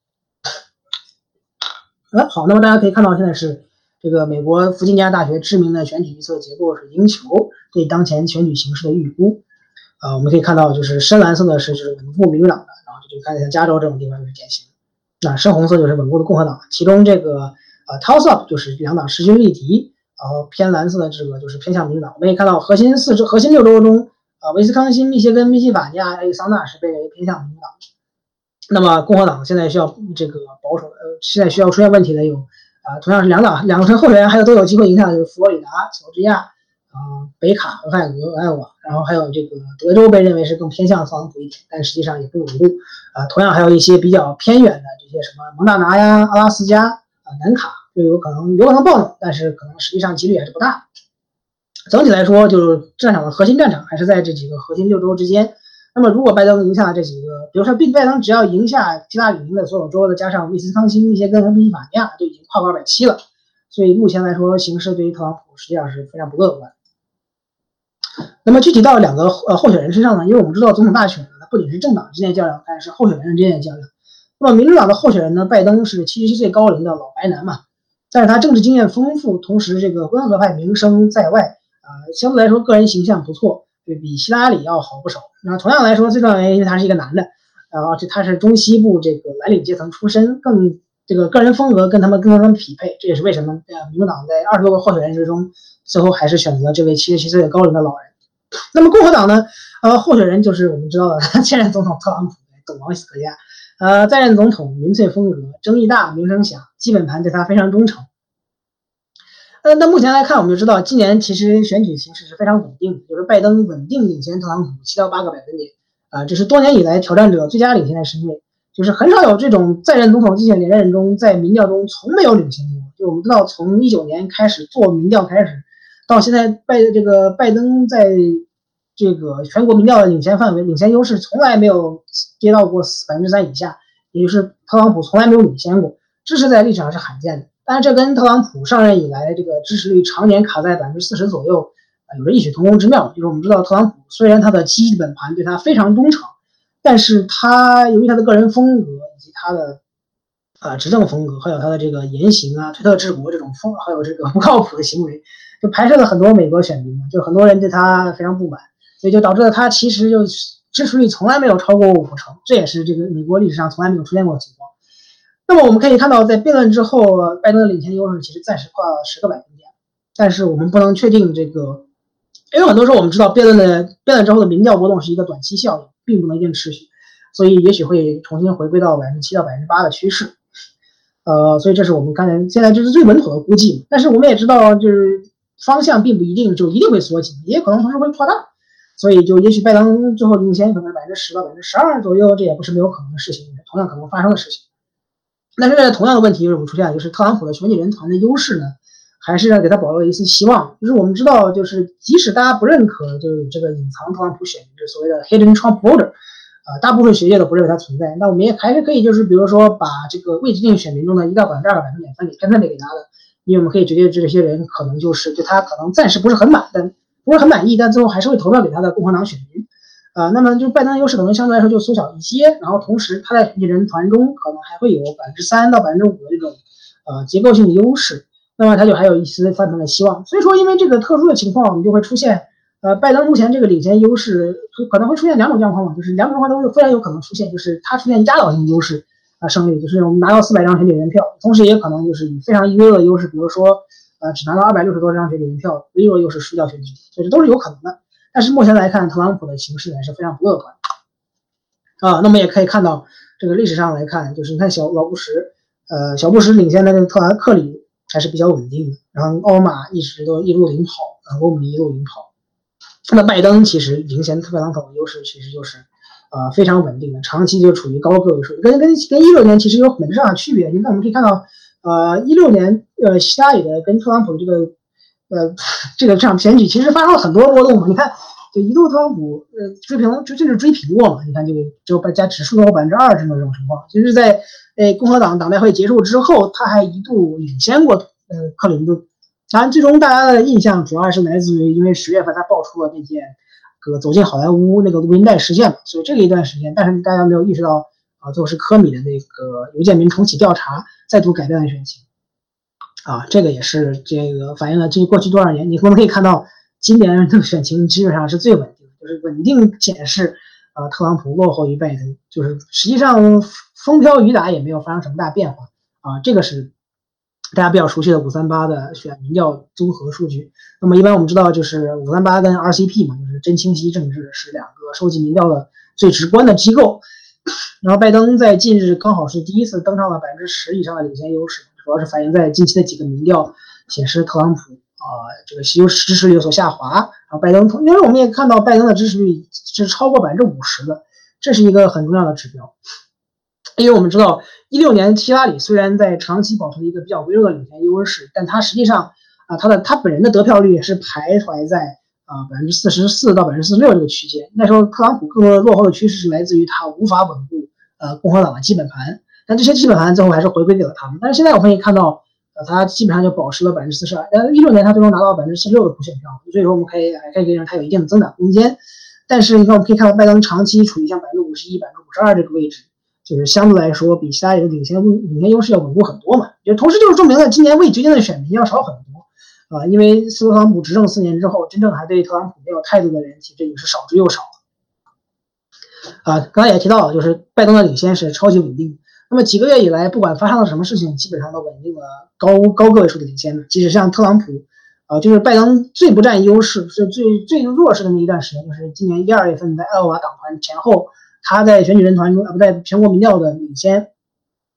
呃，好，那么大家可以看到，现在是这个美国弗吉尼亚大学知名的选举预测结构是赢球对当前选举形势的预估。啊，我们可以看到，就是深蓝色的是就是稳固民主党的，然后就看一下加州这种地方就是典型。那深红色就是稳固的共和党，其中这个呃 toss up 就是两党势均力敌，然后偏蓝色的这个就是偏向民主党。我们可以看到核心四州、核心六州中，呃，威斯康星、密歇根、密西法尼亚、亚利桑那是被偏向民主党。那么共和党现在需要这个保守，呃，现在需要出现问题的有，啊，同样是两党两个候选人，还有都有机会影响，就是佛罗里达、乔治亚，啊，北卡、俄亥俄、爱奥瓦，然后还有这个德州被认为是更偏向特朗普一点，但实际上也不稳固，啊，同样还有一些比较偏远的这些什么蒙大拿呀、阿拉斯加、啊南卡，就有可能有可能爆冷，但是可能实际上几率还是不大。整体来说，就是战场的核心战场还是在这几个核心六州之间。那么，如果拜登赢下了这几个，比如说，拜登只要赢下希拉里赢的所有州，的加上威斯康星、密歇根和宾夕法尼亚，就已经跨过二百七了。所以目前来说，形势对于特朗普实际上是非常不乐观。那么具体到两个呃候选人身上呢？因为我们知道总统大选呢，它不仅是政党之间的较量，但是候选人之间的较量。那么民主党的候选人呢，拜登是七十七岁高龄的老白男嘛，但是他政治经验丰富，同时这个温和派名声在外啊，相对来说个人形象不错。对比希拉里要好不少。那同样来说，最重要原因因为他是一个男的，然后这他是中西部这个蓝领阶层出身，更这个个人风格跟他们更他们匹配。这也是为什么呃，民主党在二十多个候选人之中，最后还是选择这位七十七岁的高龄的老人。那么共和党呢？呃，候选人就是我们知道的 现任总统特朗普，懂王可家。呃，在任总统民粹风格，争议大，名声响，基本盘对他非常忠诚。呃，那目前来看，我们就知道今年其实选举形势是非常稳定的，就是拜登稳定领先特朗普七到八个百分点，啊，这是多年以来挑战者最佳领先的身位，就是很少有这种在任总统竞选连任中在民调中从没有领先过。就我们知道，从一九年开始做民调开始，到现在拜这个拜登在这个全国民调的领先范围、领先优势从来没有跌到过百分之三以下，也就是特朗普从来没有领先过，这是在历史上是罕见的。但这跟特朗普上任以来这个支持率常年卡在百分之四十左右，啊，有着异曲同工之妙。就是我们知道，特朗普虽然他的基本盘对他非常忠诚，但是他由于他的个人风格以及他的啊执政风格，还有他的这个言行啊、推特治国这种风，还有这个 不靠谱的行为，就排斥了很多美国选民，就很多人对他非常不满，所以就导致了他其实就支持率从来没有超过五成，这也是这个美国历史上从来没有出现过的情况。那么我们可以看到，在辩论之后，拜登的领先优势其实暂时破了十个百分点，但是我们不能确定这个，因为很多时候我们知道辩论的辩论之后的民调波动是一个短期效应，并不能一定持续，所以也许会重新回归到百分之七到百分之八的趋势。呃，所以这是我们刚才现在就是最稳妥的估计，但是我们也知道，就是方向并不一定就一定会缩紧，也可能同时会扩大，所以就也许拜登最后领先可能百分之十到百分之十二左右，这也不是没有可能的事情，同样可能发生的事情。但是同样的问题就是我们出现了，就是特朗普的选举人团的优势呢，还是要给他保留一丝希望。就是我们知道，就是即使大家不认可，就是这个隐藏特朗普选民，就所谓的 hidden Trump voter。啊，大部分学界都不认为它存在。那我们也还是可以，就是比如说把这个未知定选民中的一到百分之二百分点分给分配给他的，因为我们可以直接这些人可能就是对他可能暂时不是很满，但不是很满意，但最后还是会投票给他的共和党选民。啊，那么就拜登的优势可能相对来说就缩小一些，然后同时他在选举人团中可能还会有百分之三到百分之五的这种呃结构性的优势，那么他就还有一丝翻盘的希望。所以说，因为这个特殊的情况，我们就会出现。呃，拜登目前这个领先优势可能会出现两种状况嘛，就是两种状况都是非常有可能出现，就是他出现压倒性优势啊胜利，就是我们拿到四百张选举人票，同时也可能就是以非常微弱的优势，比如说呃只拿到二百六十多张选举人票，微弱优势输掉选举，所以这都是有可能的。但是目前来看，特朗普的形势还是非常不乐观啊。那么也可以看到，这个历史上来看，就是你看小老布什，呃小布什领先的那个特兰克里还是比较稳定的，然后奥巴马一直都一路领跑，啊，欧姆尼一路领跑。那拜登其实领先特朗普的优势其实就是，呃，非常稳定的，长期就处于高个位数，跟跟跟一六年其实有本质上的区别。你看，我们可以看到，呃，一六年，呃，希拉里的跟特朗普的这个，呃，这个这场选举其实发生了很多波动嘛。你看，就一度特朗普，呃，追平，就甚至追平过嘛。你看，这个就把加指数到百分之二十的这种情况，其实，在呃共和党党代会结束之后，他还一度领先过，呃，克林顿。当然，最终大家的印象主要是来自于，因为十月份他爆出了那件，个走进好莱坞那个录音带事件嘛，所以这个一段时间，但是大家没有意识到啊，最后是科米的那个邮件名重启调查，再度改变了选情，啊，这个也是这个反映了这过去多少年，你我们可以看到，今年的选情基本上是最稳定，就是稳定显示，呃，特朗普落后于拜登，就是实际上风飘雨打也没有发生什么大变化，啊，这个是。大家比较熟悉的五三八的选民调综合数据，那么一般我们知道就是五三八跟 RCP 嘛，就是真清晰政治是两个收集民调的最直观的机构。然后拜登在近日刚好是第一次登上了百分之十以上的领先优势，主要是反映在近期的几个民调显示特朗普啊这个优支持率有所下滑。然后拜登，因为我们也看到拜登的支持率是超过百分之五十的，这是一个很重要的指标。因为我们知道，一六年希拉里虽然在长期保持一个比较微弱的领先优势，但他实际上啊，他的他本人的得票率也是徘徊在啊百分之四十四到百分之四十六这个区间。那时候特朗普更多落后的趋势是来自于他无法稳固呃共和党的基本盘，但这些基本盘最后还是回归给了他们。但是现在我们可以看到，呃，他基本上就保持了百分之四十二。呃，一六年他最终拿到百分之四十六的普选票，所以说我们可以还可以认为他有一定的增长空间。但是你看，我们可以看到拜登长期处于像百分之五十一、百分之五十二这个位置。就是相对来说比其他人领先领先优势要稳固很多嘛，就同时就是证明了今年未决定的选民要少很多啊，因为斯特朗普执政四年之后，真正还对特朗普没有态度的人其实也是少之又少啊。刚才也提到了，就是拜登的领先是超级稳定的，那么几个月以来，不管发生了什么事情，基本上都稳定了高高个位数的领先。即使像特朗普啊，就是拜登最不占优势是最最弱势的那一段时间，就是今年一二月份在爱奥瓦党团前后。他在选举人团中啊，不在全国民调的领先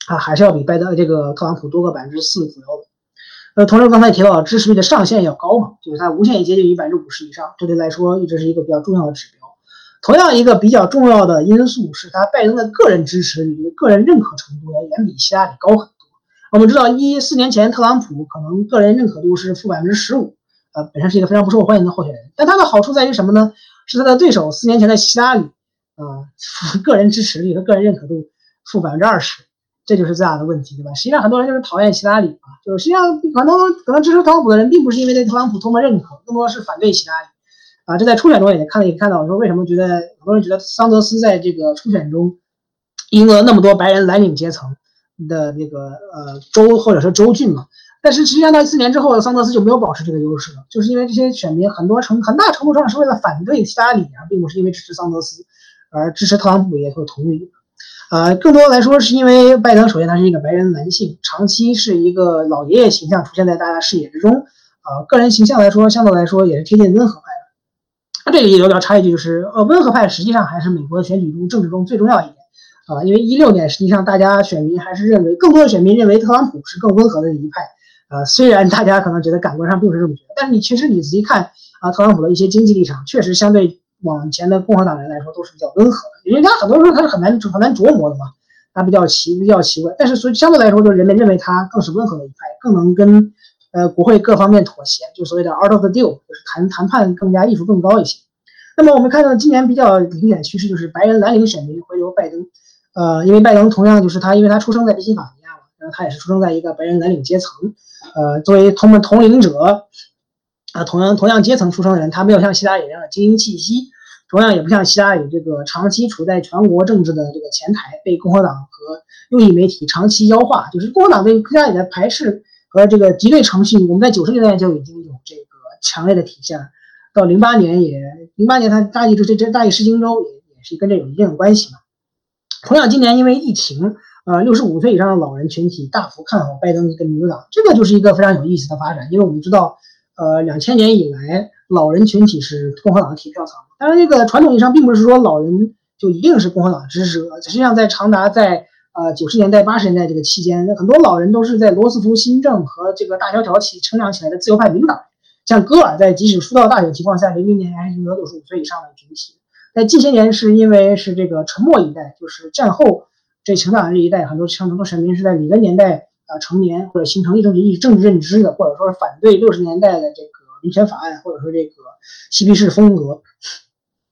啊，还是要比拜登这个特朗普多个百分之四左右。呃，同时刚才提到支持率的上限要高嘛，就是它无限接近于百分之五十以上，这对来说一直是一个比较重要的指标。同样一个比较重要的因素是，他拜登的个人支持率、个人认可程度要远比希拉里高很多。我们知道，一四年前特朗普可能个人认可度是负百分之十五，呃，本身是一个非常不受欢迎的候选人。但他的好处在于什么呢？是他的对手四年前的希拉里。啊，个人支持率和个人认可度负百分之二十，这就是最大的问题，对吧？实际上很多人就是讨厌希拉里啊，就是实际上很多可能支持特朗普的人，并不是因为对特朗普多么认可，更多是反对希拉里啊。这在初选中也看了，也看到说为什么觉得很多人觉得桑德斯在这个初选中赢得那么多白人蓝领阶层的那个呃州或者是州郡嘛？但是实际上到四年之后，桑德斯就没有保持这个优势了，就是因为这些选民很多程很大程度上是为了反对希拉里啊，并不是因为支持桑德斯而支持特朗普也会同意。呃，更多来说是因为拜登首先他是一个白人男性，长期是一个老爷爷形象出现在大家视野之中，呃，个人形象来说相对来说也是贴近温和派的。那这里有点插一句，就是呃，温和派实际上还是美国选举中政治中最重要一点。啊，因为一六年实际上大家选民还是认为，更多的选民认为特朗普是更温和的一派。呃，虽然大家可能觉得感官上并不是这么觉得，但是你其实你仔细看啊，特朗普的一些经济立场，确实相对往前的共和党人来说都是比较温和的。因为他很多时候他是很难很难琢磨的嘛，他比较奇比较奇怪。但是所以相对来说，就人们认为他更是温和的一派，更能跟呃国会各方面妥协，就所谓的 art of the deal，就是谈谈判更加艺术更高一些。那么我们看到今年比较明显的趋势就是白人蓝领选民回流拜登。呃，因为拜登同样就是他，因为他出生在宾夕法尼亚嘛，然后他也是出生在一个白人蓝领阶层，呃，作为同们同龄者，啊，同样同样阶层出生的人，他没有像希拉里那样的精英气息，同样也不像希拉里这个长期处在全国政治的这个前台，被共和党和右翼媒体长期妖化，就是共和党对希拉里的排斥和这个敌对程序，我们在九十年代就已经有这个强烈的体现了，到零八年也零八年他大意这这大意失荆州也也是跟这有一定的关系嘛。同样，今年因为疫情，呃，六十五岁以上的老人群体大幅看好拜登跟民主党，这个就是一个非常有意思的发展。因为我们知道，呃，两千年以来，老人群体是共和党的铁票仓。当然，这个传统意义上并不是说老人就一定是共和党支持者。实际上，在长达在呃九十年代、八十年代这个期间，很多老人都是在罗斯福新政和这个大萧条起成长起来的自由派民主党。像戈尔在即使输到大选情况下，零零年还是赢得六十五岁以上的群体。在近些年，是因为是这个沉默一代，就是战后这成长的这一代，很多像很多选民是在里根年代啊成年或者形成一政治意政治认知的，或者说反对六十年代的这个民权法案，或者说这个嬉皮士风格，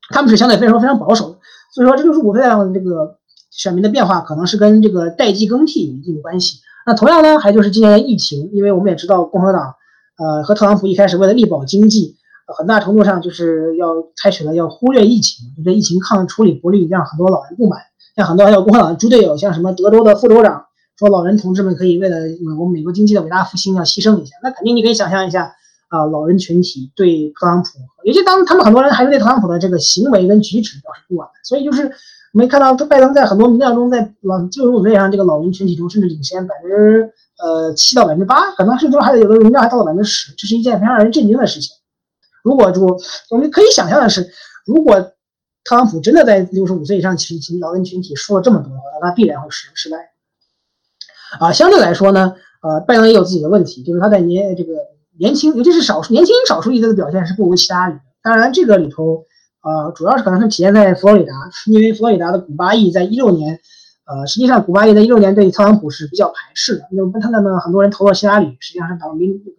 他们是相对非常非常保守的。所以说，这六十五岁样这个选民的变化，可能是跟这个代际更替有一定关系。那同样呢，还就是今年疫情，因为我们也知道共和党呃和特朗普一开始为了力保经济。很大程度上就是要采取了要忽略疫情，就这疫情抗处理不力，让很多老人不满。像很多还有共和党的猪队友，像什么德州的副州长说，老人同志们可以为了我们美国经济的伟大复兴要牺牲一下。那肯定你可以想象一下啊，老人群体对特朗普，尤其当他们很多人还是对特朗普的这个行为跟举止表示不满。所以就是我们看到拜登在很多民调中，在老六十五岁以上这个老人群体中，甚至领先百分之呃七到百分之八，可能甚至还有的民调还到了百分之十，这是一件非常让人震惊的事情。如果就我们可以想象的是，如果特朗普真的在六十五岁以上群群老人群体说了这么多，那他必然会失失败。啊，相对来说呢，呃，拜登也有自己的问题，就是他在年这个年轻，尤其是少数年轻少数裔的表现是不如其他里。当然，这个里头，呃，主要是可能是体现在佛罗里达，因为佛罗里达的古巴裔在一六年，呃，实际上古巴裔在一六年对特朗普是比较排斥的，那么他们呢很多人投了希拉里，实际上是党民这个。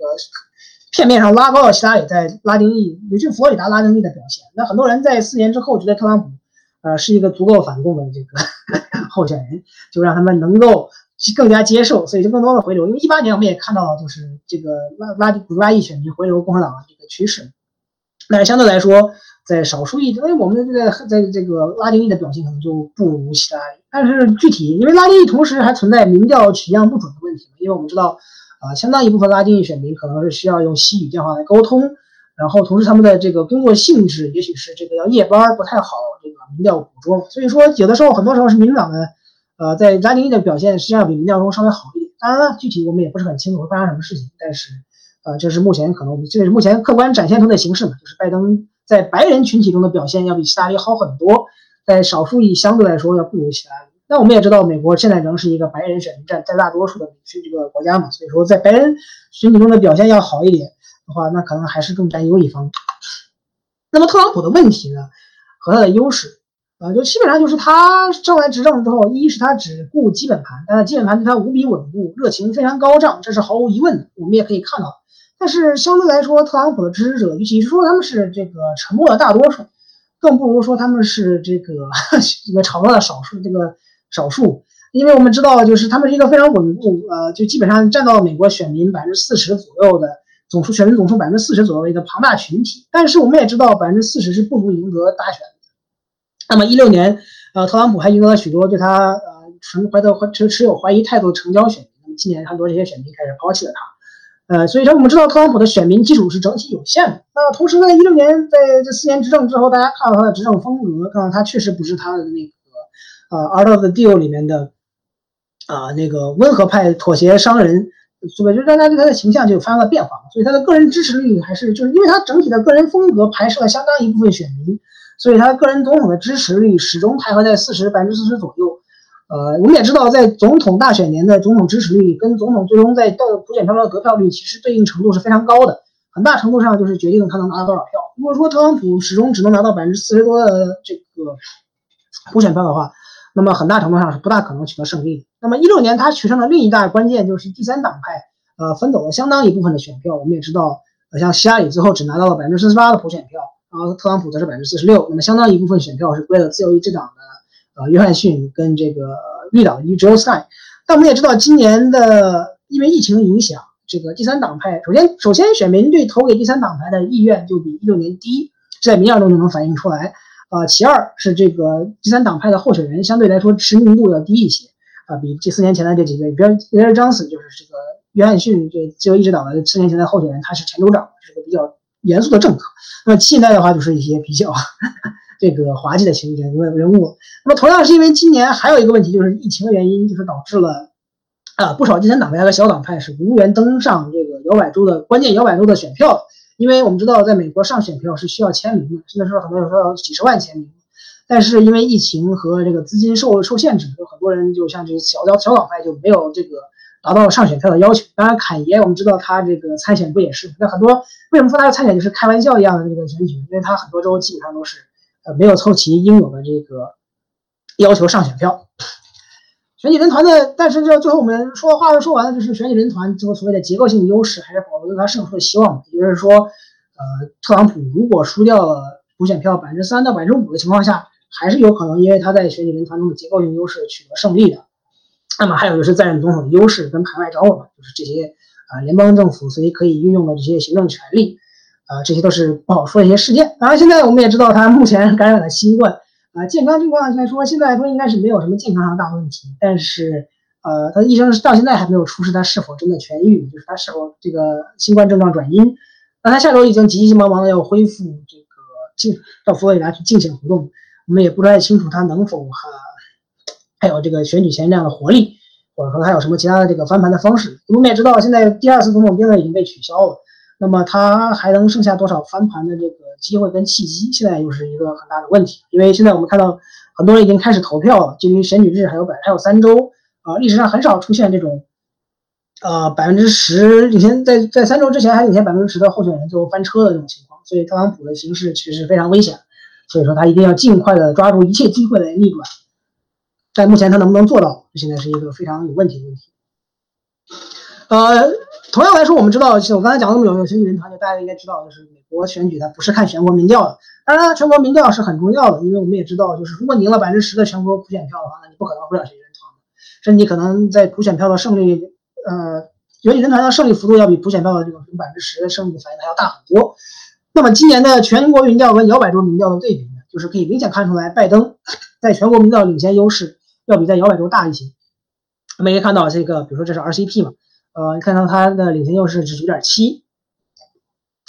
片面上拉高了希拉里在拉丁裔，也就是佛罗里达拉丁裔的表现。那很多人在四年之后觉得特朗普，呃，是一个足够反共的这个 候选人，就让他们能够更加接受，所以就更多的回流。因为一八年我们也看到了，就是这个拉拉古巴裔选民回流共和党的这个趋势。那相对来说，在少数一，因为我们这个在这个拉丁裔的表现可能就不如希拉里。但是具体，因为拉丁裔同时还存在民调取样不准的问题，因为我们知道。啊，相当一部分拉丁裔选民可能是需要用西语电话来沟通，然后同时他们的这个工作性质也许是这个要夜班，不太好这个民调捕捉，所以说有的时候很多时候是民主党的，呃，在拉丁裔的表现实际上比民调中稍微好一点。当然了，具体我们也不是很清楚会发生什么事情，但是，呃，这是目前可能我们这是目前客观展现出的形式嘛，就是拜登在白人群体中的表现要比希拉里好很多，在少数裔相对来说要不如希拉里。那我们也知道，美国现在仍是一个白人选民占占大多数的是这个国家嘛，所以说在白人群体中的表现要好一点的话，那可能还是更占优一方。那么特朗普的问题呢，和他的优势啊，就基本上就是他上来执政之后，一是他只顾基本盘，但是基本盘对他无比稳固，热情非常高涨，这是毫无疑问的。我们也可以看到，但是相对来说，特朗普的支持者，与其说他们是这个沉默的大多数，更不如说他们是这个 这个吵闹的少数，这个。少数，因为我们知道，就是他们是一个非常稳固，呃，就基本上占到美国选民百分之四十左右的总数，选民总数百分之四十左右的一个庞大群体。但是我们也知道，百分之四十是不足赢得大选的。那么一六年，呃，特朗普还赢得了许多对他呃持怀的持持有怀疑态度的成交选民。那么今年，很多这些选民开始抛弃了他。呃，所以说我们知道特朗普的选民基础是整体有限的。那同时呢，一六年在这四年执政之后，大家看到他的执政风格，看到他确实不是他的那个呃《Art of the Deal》里面的啊那个温和派妥协商人，对吧？就大家对他的形象就发生了变化。所以他的个人支持率还是就是因为他整体的个人风格排斥了相当一部分选民，所以他个人总统的支持率始终徘徊在四十百分之四十左右。呃，我们也知道，在总统大选年的总统支持率跟总统最终在到普选票的得票率，其实对应程度是非常高的，很大程度上就是决定他能拿到多少票。如果说特朗普始终只能拿到百分之四十多的这个普选票的话，那么很大程度上是不大可能取得胜利。那么一六年他取胜的另一大关键就是第三党派，呃，分走了相当一部分的选票。我们也知道，呃，像希拉里最后只拿到了百分之四十八的普选票，然后特朗普则是百分之四十六，那么相当一部分选票是归了自由意志党的。呃，约翰逊跟这个绿党的 Joe Stein，但我们也知道，今年的因为疫情影响，这个第三党派首先首先选民对投给第三党派的意愿就比一六年低，在民调中就能反映出来。呃，其二是这个第三党派的候选人相对来说知名度要低一些，啊，比这四年前的这几位，比如比尔张斯就是这个约翰逊这自由意志党的四年前的候选人，他是前州长，是个比较严肃的政客。那么现在的话，就是一些比较。这个滑稽的情节人人物，那么同样是因为今年还有一个问题，就是疫情的原因，就是导致了啊不少第三党派和小党派是无缘登上这个摇摆州的关键摇摆州的选票，因为我们知道在美国上选票是需要签名的，甚至说很多人说要几十万签名，但是因为疫情和这个资金受受限制，有很多人就像这小小小党派就没有这个达到上选票的要求。当然，侃爷我们知道他这个参选不也是？那很多为什么说他要参选就是开玩笑一样的这个选举？因为他很多州基本上都是。呃，没有凑齐应有的这个要求上选票，选举人团的，但是就最后我们说话都说完了，就是选举人团这个所谓的结构性优势还是保留了他胜出的希望。也就是说，呃，特朗普如果输掉了补选票百分之三到百分之五的情况下，还是有可能因为他在选举人团中的结构性优势取得胜利的。那么还有就是在任总统的优势跟排外招嘛，就是这些啊联邦政府所以可以运用的这些行政权力。啊，这些都是不好说的一些事件。当然，现在我们也知道他目前感染了新冠，啊，健康情况来说，现在说应该是没有什么健康上大问题。但是，呃，他的医生到现在还没有出示他是否真的痊愈，就是他是否这个新冠症状转阴。那他下周已经急急忙忙的要恢复这个进到佛罗里达去竞选活动，我们也不太清楚他能否哈还有这个选举前这样的活力，或者说他有什么其他的这个翻盘的方式。我们也知道，现在第二次总统辩论已经被取消了。那么他还能剩下多少翻盘的这个机会跟契机？现在又是一个很大的问题，因为现在我们看到很多人已经开始投票了，距离选举日还有百还有三周啊，历史上很少出现这种，呃百分之十领先，在在三周之前还领先百分之十的候选人最后翻车的这种情况，所以特朗普的形势其实是非常危险，所以说他一定要尽快的抓住一切机会来逆转，但目前他能不能做到，现在是一个非常有问题的问题，呃。同样来说，我们知道，我刚才讲那么久，选举人团，就大家应该知道，就是美国选举它不是看全国民调的。当然，全国民调是很重要的，因为我们也知道，就是如果你赢了百分之十的全国普选票的话，那你不可能不了选举人团，甚至你可能在普选票的胜利，呃，选举人团的胜利幅度要比普选票的这个百分之十的胜利反应还要大很多。那么今年的全国民调跟摇摆州民调的对比呢，就是可以明显看出来，拜登在全国民调领先优势要比在摇摆州大一些。我们可以看到这个，比如说这是 RCP 嘛。呃，你看到它的领先优势是九点七，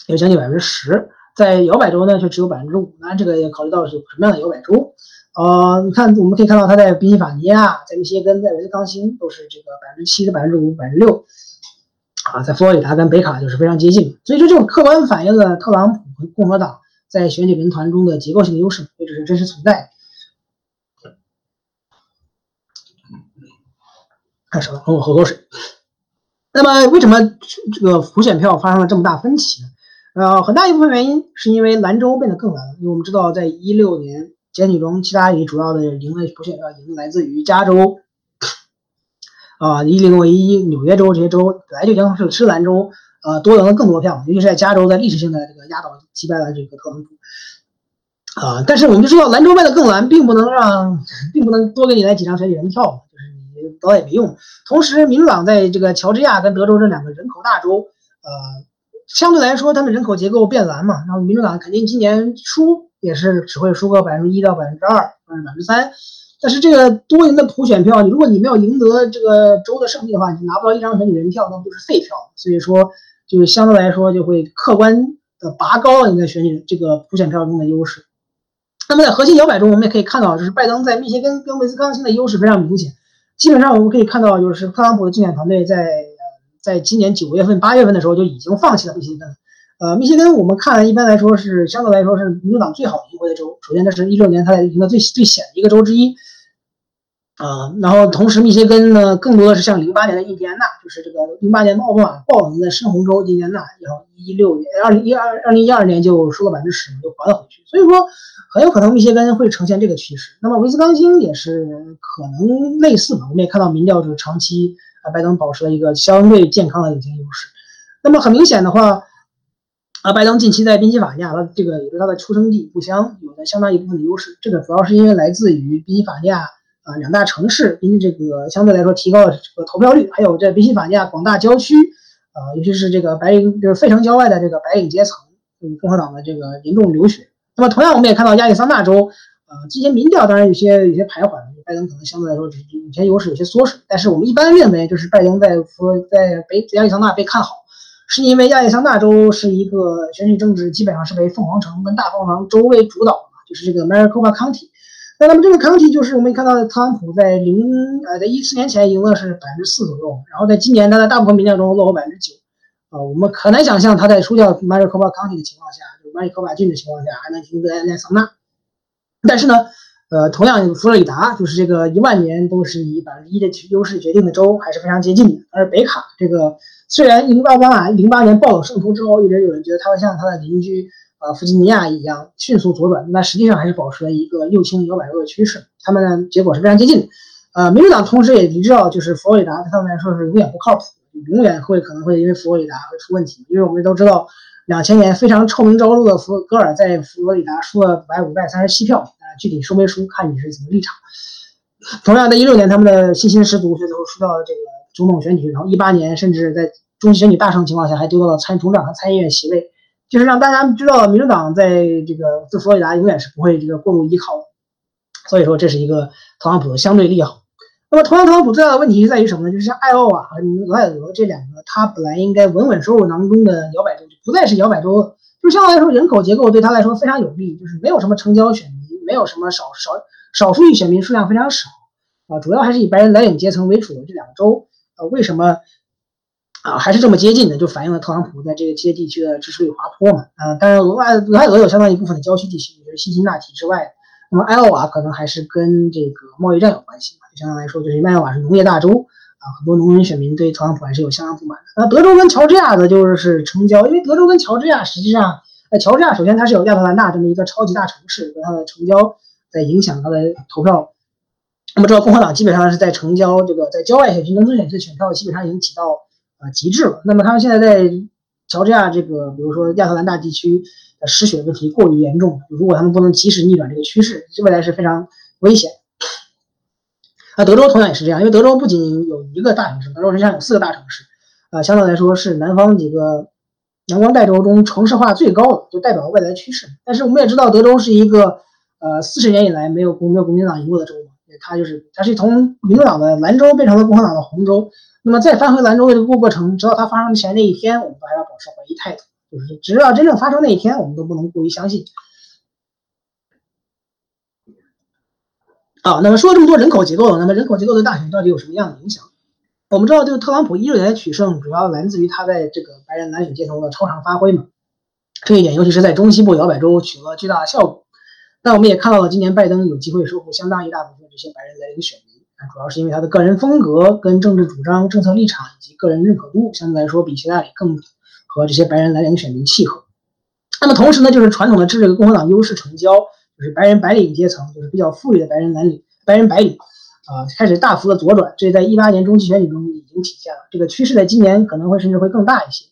有将近百分之十，在摇摆州呢却只有百分之五。那这个也考虑到是什么样的摇摆州？呃，你看，我们可以看到它在宾夕法尼亚、在密歇根、在威斯康星都是这个百分之七、的百分之五、百分之六。啊，在佛罗里达跟北卡就是非常接近。所以说，这种客观反映了特朗普和共和党在选举人团中的结构性的优势，所以这是真实存在。看什么？我喝口水。那么，为什么这个普选票发生了这么大分歧呢？呃，很大一部分原因是因为兰州变得更难了。因为我们知道，在一六年选举中，其他里主要的赢的普选票赢来自于加州、啊伊利诺伊、纽约州这些州，本来就将是吃兰州，呃，多赢了更多票。尤其是在加州，在历史性的这个压倒击败了这个特朗普。啊，但是我们就知道，兰州变得更难，并不能让，并不能多给你来几张选举人票。倒也没用。同时，民主党在这个乔治亚跟德州这两个人口大州，呃，相对来说，他们人口结构变蓝嘛，然后民主党肯定今年输也是只会输个百分之一到百分之二百分之三。但是这个多赢的普选票，如果你没有赢得这个州的胜利的话，你拿不到一张选举人票，那不就是废票？所以说，就是相对来说就会客观的拔高你在选举这个普选票中的优势。那么在核心摇摆中，我们也可以看到，就是拜登在密歇根跟威斯康星的优势非常明显。基本上我们可以看到，就是特朗普的竞选团队在在今年九月份、八月份的时候就已经放弃了密歇根。呃，密歇根我们看一般来说是相对来说是民主党最好赢回的州。首先，这是一六年他在赢得最最险的一个州之一。啊，然后同时密歇根呢，更多的是像零八年的印第安纳，就是这个零八年的奥巴马爆赢的深红州印第安纳，然后一六年二零一二二零一二年就输了百分之十，就还了回去。所以说，很有可能密歇根会呈现这个趋势。那么威斯康星也是可能类似吧。我们也看到民调就是长期啊，拜登保持了一个相对健康的领先优势。那么很明显的话，啊，拜登近期在宾夕法尼亚，他这个也是他的出生地故乡，有着相当一部分的优势。这个主要是因为来自于宾夕法尼亚。啊，两大城市因这个相对来说提高了这个投票率，还有这宾夕法尼亚广大郊区，啊，尤其是这个白领，就是费城郊外的这个白领阶层，嗯，共和党的这个严重流血。那么同样，我们也看到亚利桑那州，呃，这些民调当然有些有些徘徊，拜登可能相对来说领先优势有些缩水。但是我们一般认为，就是拜登在说在北亚利桑那被看好，是因为亚利桑那州是一个选举政治基本上是被凤凰城跟大凤凰州为主导的，就是这个 Maricopa County。那那么这个康提就是我们看到的特朗普在零呃在一四年前赢的是百分之四左右，然后在今年他在大部分民调中落后百分之九，啊，我们很难想象他在输掉 Maricopa County 的情况下，就 Maricopa 郡的情况下还能赢得亚利桑那。但是呢，呃，同样佛罗里达就是这个一万年都是以百分之一的优势决定的州还是非常接近的，而北卡这个虽然赢奥巴马零八年爆了胜出之后，一直有人觉得他会像他的邻居。呃，弗吉尼亚一样迅速左转，那实际上还是保持了一个右倾摇摆州的趋势。他们呢，结果是非常接近的。呃，民主党同时也知道，就是佛罗里达对他们来说是永远不靠谱，永远会可能会因为佛罗里达会出问题。因为我们都知道，两千年非常臭名昭著的福戈尔在佛罗里达输了百五百三十七票，啊，具体输没输看你是怎么立场。同样，在一六年他们的信心十足，最后输掉了这个总统选举，然后一八年甚至在中期选举大胜情况下，还丢到了参总长和参议院席位。就是让大家知道，民主党在这个自佛罗里达永远是不会这个过度依靠的，所以说这是一个特朗普的相对利好。那么，同样特朗普最大的问题在于什么呢？就是像艾奥瓦和俄亥俄这两个，他本来应该稳稳收入囊中的摇摆州，就不再是摇摆州了。就相对来说，人口结构对他来说非常有利，就是没有什么成交选民，没有什么少少少数裔选民数量非常少啊，主要还是以白人蓝领阶层为主的这两个州。啊，为什么？啊，还是这么接近的，就反映了特朗普在这个这些地区的支持率滑坡嘛。啊，当然俄亥俄亥俄有相当一部分的郊区地区，就是辛辛那提之外，那么艾奥瓦可能还是跟这个贸易战有关系嘛。就相当来说，就是艾奥瓦是农业大州啊，很多农民选民对特朗普还是有相当不满的。那德州跟乔治亚的就是成交，因为德州跟乔治亚实际上，呃，乔治亚首先它是有亚特兰大这么一个超级大城市，和它的成交在影响它的投票。那么，知道共和党基本上是在成交这个在郊外选区、农村选区的选票基本上已经挤到。啊，极致了。那么他们现在在乔治亚这个，比如说亚特兰大地区的失血问题过于严重，如果他们不能及时逆转这个趋势，未来是非常危险。啊，德州同样也是这样，因为德州不仅有一个大城市，德州实际上有四个大城市，呃，相对来说是南方几个阳光带州中城市化最高的，就代表未来趋势。但是我们也知道，德州是一个呃四十年以来没有公没有共产党赢过的州嘛，它就是它是从民主党的蓝州变成了共和党的红州。那么再翻回兰州的这个过程，直到它发生前那一天，我们都还要保持怀疑态度。就是直到真正发生那一天，我们都不能过于相信。啊，那么说了这么多人口结构，那么人口结构对大选到底有什么样的影响？我们知道，这个特朗普一六年的取胜，主要来自于他在这个白人蓝领阶层的超常发挥嘛。这一点，尤其是在中西部摇摆州取得了巨大的效果。但我们也看到了，今年拜登有机会收复相当一大部分这些白人蓝领选民。主要是因为他的个人风格、跟政治主张、政策立场以及个人认可度，相对来说比希拉里更和这些白人蓝领选民契合。那么同时呢，就是传统的这个共和党优势成交，就是白人白领阶层，就是比较富裕的白人蓝领、白人白领啊，开始大幅的左转。这在一八年中期选举中已经体现了，这个趋势在今年可能会甚至会更大一些。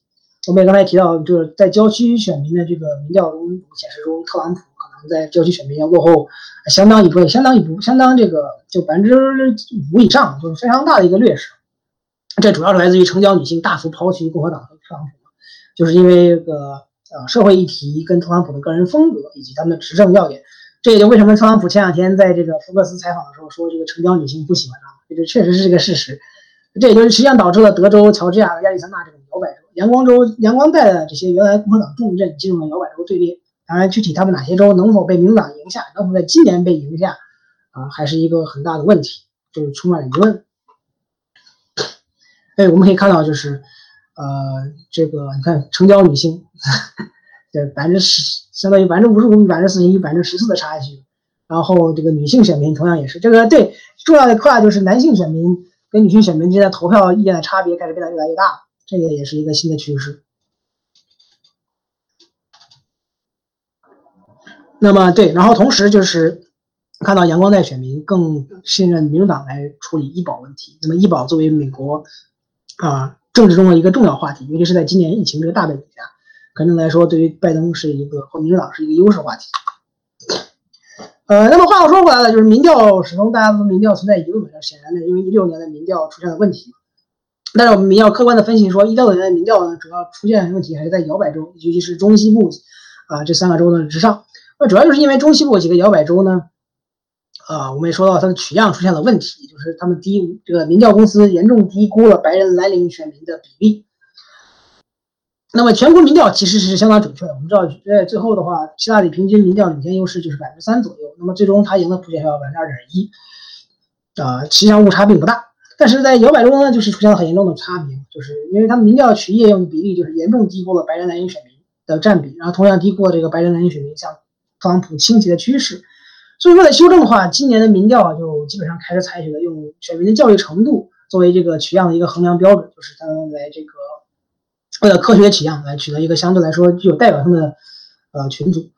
我们也刚才提到，就是在郊区选民的这个民调中显示出，特朗普在郊区选民要落后。相当一部分，相当一部，相当这个就百分之五以上，就是非常大的一个劣势。这主要是来自于成交女性大幅抛弃共和党和特朗普，就是因为这个呃社会议题跟特朗普的个人风格以及他们的执政要点。这也就为什么特朗普前两天在这个福克斯采访的时候说这个成交女性不喜欢他，这确实是这个事实。这也就是实际上导致了德州、乔治亚亚利桑那这种摇摆州。阳光州、阳光带的这些原来共和党重镇进入了摇摆州队列。当然，具体他们哪些州能否被民主党赢下，能否在今年被赢下，啊，还是一个很大的问题，就是充满疑问。哎，我们可以看到，就是呃，这个你看，成交女性，对，百分之十，相当于百分之五十五比百分之四十一，百分之十四的差距。然后这个女性选民同样也是这个对重要的课就是男性选民跟女性选民之间投票意见的差别开始变得越来越大，这个也是一个新的趋势。那么对，然后同时就是看到阳光带选民更信任民主党来处理医保问题。那么医保作为美国啊政治中的一个重要话题，尤其是在今年疫情这个大背景下，可能来说对于拜登是一个或民主党是一个优势话题。呃，那么话又说回来了，就是民调始终大家都民调存在疑问，显然的，因为一六年的民调出现了问题。但是我们民调客观的分析说，一六年的民调呢，主要出现问题还是在摇摆州，尤其是中西部啊这三个州的之上。那主要就是因为中西部几个摇摆州呢，啊，我们也说到它的取样出现了问题，就是他们低这个民调公司严重低估了白人蓝领选民的比例。那么全国民调其实是相当准确的。我们知道，在最后的话，希拉里平均民调领先优势就是百分之三左右。那么最终他赢的普选票百分之二点一，啊，实际上误差并不大。但是在摇摆州呢，就是出现了很严重的差别，就是因为他们民调取业用比例就是严重低估了白人蓝领选民的占比，然后同样低估了这个白人蓝领选民向特朗普倾斜的趋势。所以为了修正的话，今年的民调啊就基本上开始采取了用选民的教育程度作为这个取样的一个衡量标准，就是他们来这个。为了科学取样来取得一个相对来说具有代表性的呃群组，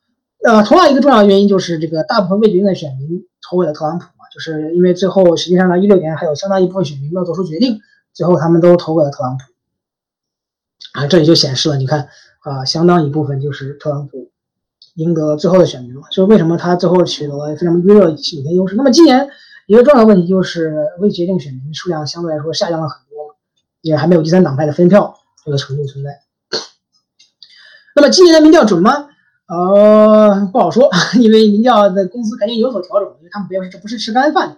呃，同样一个重要原因就是这个大部分未决定的选民投给了特朗普嘛，就是因为最后实际上呢，一六年还有相当一部分选民没有做出决定，最后他们都投给了特朗普，啊，这里就显示了，你看啊，相当一部分就是特朗普赢得最后的选民嘛，就是为什么他最后取得了非常微弱的领先优势。那么今年一个重要的问题就是未决定选民数量相对来说下降了很多，也还没有第三党派的分票。这个程度存在。那么今年的民调准吗？呃，不好说，因为民调的公司肯定有所调整，因为他们不要这不是吃干饭的。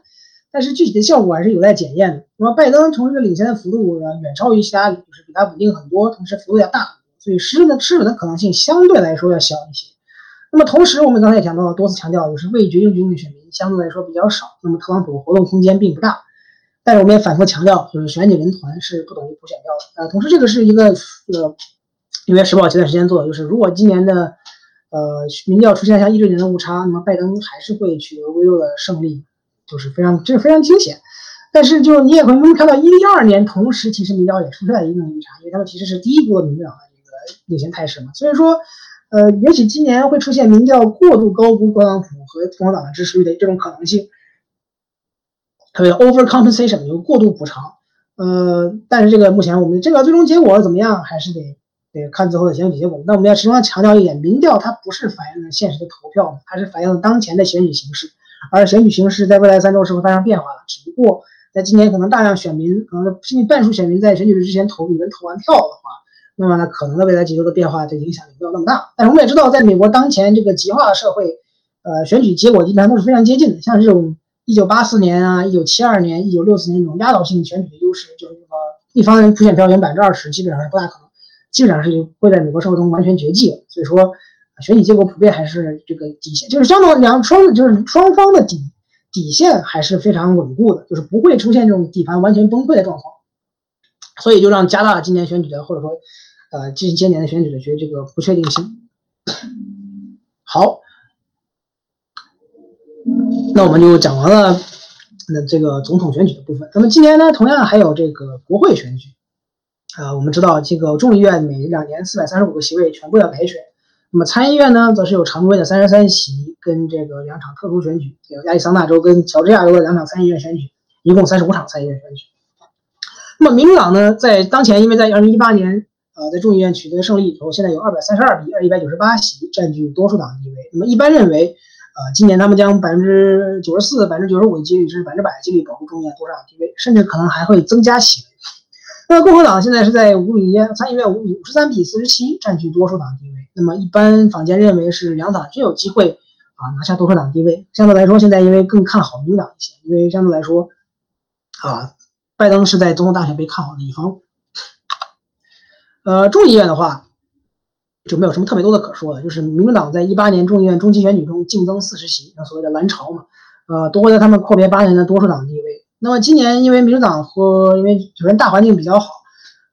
但是具体的效果还是有待检验的。那么拜登从这个领先的幅度呢，远超于其他，就是比他稳定很多，同时幅度要大，所以失的失稳的可能性相对来说要小一些。那么同时，我们刚才也讲到了，多次强调，就是未决定决定的选民相对来说比较少，那么特朗普活动空间并不大。但是我们也反复强调，就是选举人团是不等于普选票的。呃，同时这个是一个呃，《纽约时报》前段时间做的，就是如果今年的呃民调出现像一六年的误差，那么拜登还是会取得微弱的胜利，就是非常这是非常惊险。但是就你也可能看到一二年同时其实民调也出现了一定的误差，因为他们其实是第一波民调的这个领先态势嘛。所以说，呃，也许今年会出现民调过度高估特朗普和共和党的支持率的这种可能性。特别 overcompensation 有过度补偿，呃，但是这个目前我们这个最终结果怎么样，还是得得看最后的选举结果。那我们要始终要强调一点，民调它不是反映了现实的投票，它是反映了当前的选举形势，而选举形势在未来三周是会发生变化的。只不过在今年可能大量选民，可能接近半数选民在选举日之前投，已经投完票的话，那么呢，可能的未来几周的变化的影响就没有那么大。但是我们也知道，在美国当前这个极化的社会，呃，选举结果一般都是非常接近的，像这种。一九八四年啊，一九七二年、一九六四年这种压倒性选举的优势，就是说一方人普选票选百分之二十，基本上是不大可能，基本上是会在美国社会中完全绝迹了。所以说，选举结果普遍还是这个底线，就是相当两双，就是双方的底底线还是非常稳固的，就是不会出现这种底盘完全崩溃的状况。所以就让加大今年选举的，或者说，呃，近些年的选举的学这个不确定性。好。那我们就讲完了，那这个总统选举的部分。那么今年呢，同样还有这个国会选举啊。我们知道，这个众议院每两年四百三十五个席位全部要改选，那么参议院呢，则是有常规的三十三席跟这个两场特殊选举，有亚利桑那州跟乔治亚州的两场参议院选举，一共三十五场参议院选举。那么民主党呢，在当前因为在二零一八年呃在众议院取得胜利以后，现在有二百三十二比二一百九十八席，占据多数党地位。那么一般认为。呃，今年他们将百分之九十四、百分之九十五的几率，甚至百分之百的几率保护众议院多数党地位，甚至可能还会增加席位。那共和党现在是在五比一，参议院五比五十三比四十七占据多数党地位。那么一般坊间认为是两党均有机会啊拿下多数党地位。相对来说，现在因为更看好民主党一些，因为相对来说啊，拜登是在总统大选被看好的一方。呃，众议院的话就没有什么特别多的可说的，就是民主党在一八年众议院中期选举中竞争四十席，那所谓的蓝潮嘛，呃，夺回了他们阔别八年的多数党地位。那么今年因为民主党和因为首先大环境比较好，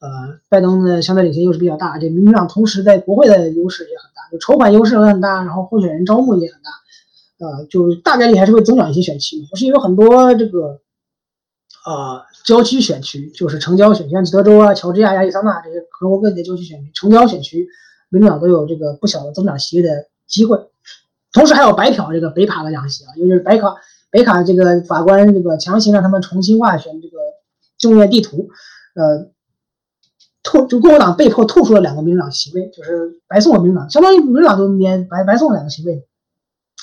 呃，拜登的相对领先优势比较大，这民主党同时在国会的优势也很大，就筹款优势也很大，然后候选人招募也很大。呃，就大概率还是会增长一些选区，不是有很多这个，呃，郊区选区，就是城郊选区，像德州啊、乔治亚、亚利桑那这些全国各地的郊区选区，城郊选区，民主党都有这个不小的增长席位的机会。同时还有白嫖这个北卡的两席啊，因为北卡北卡这个法官这个强行让他们重新划选这个就业地图，呃，吐就共和党被迫吐出了两个民主党席位，就是白送了民主党，相当于民主党都免白白送了两个席位。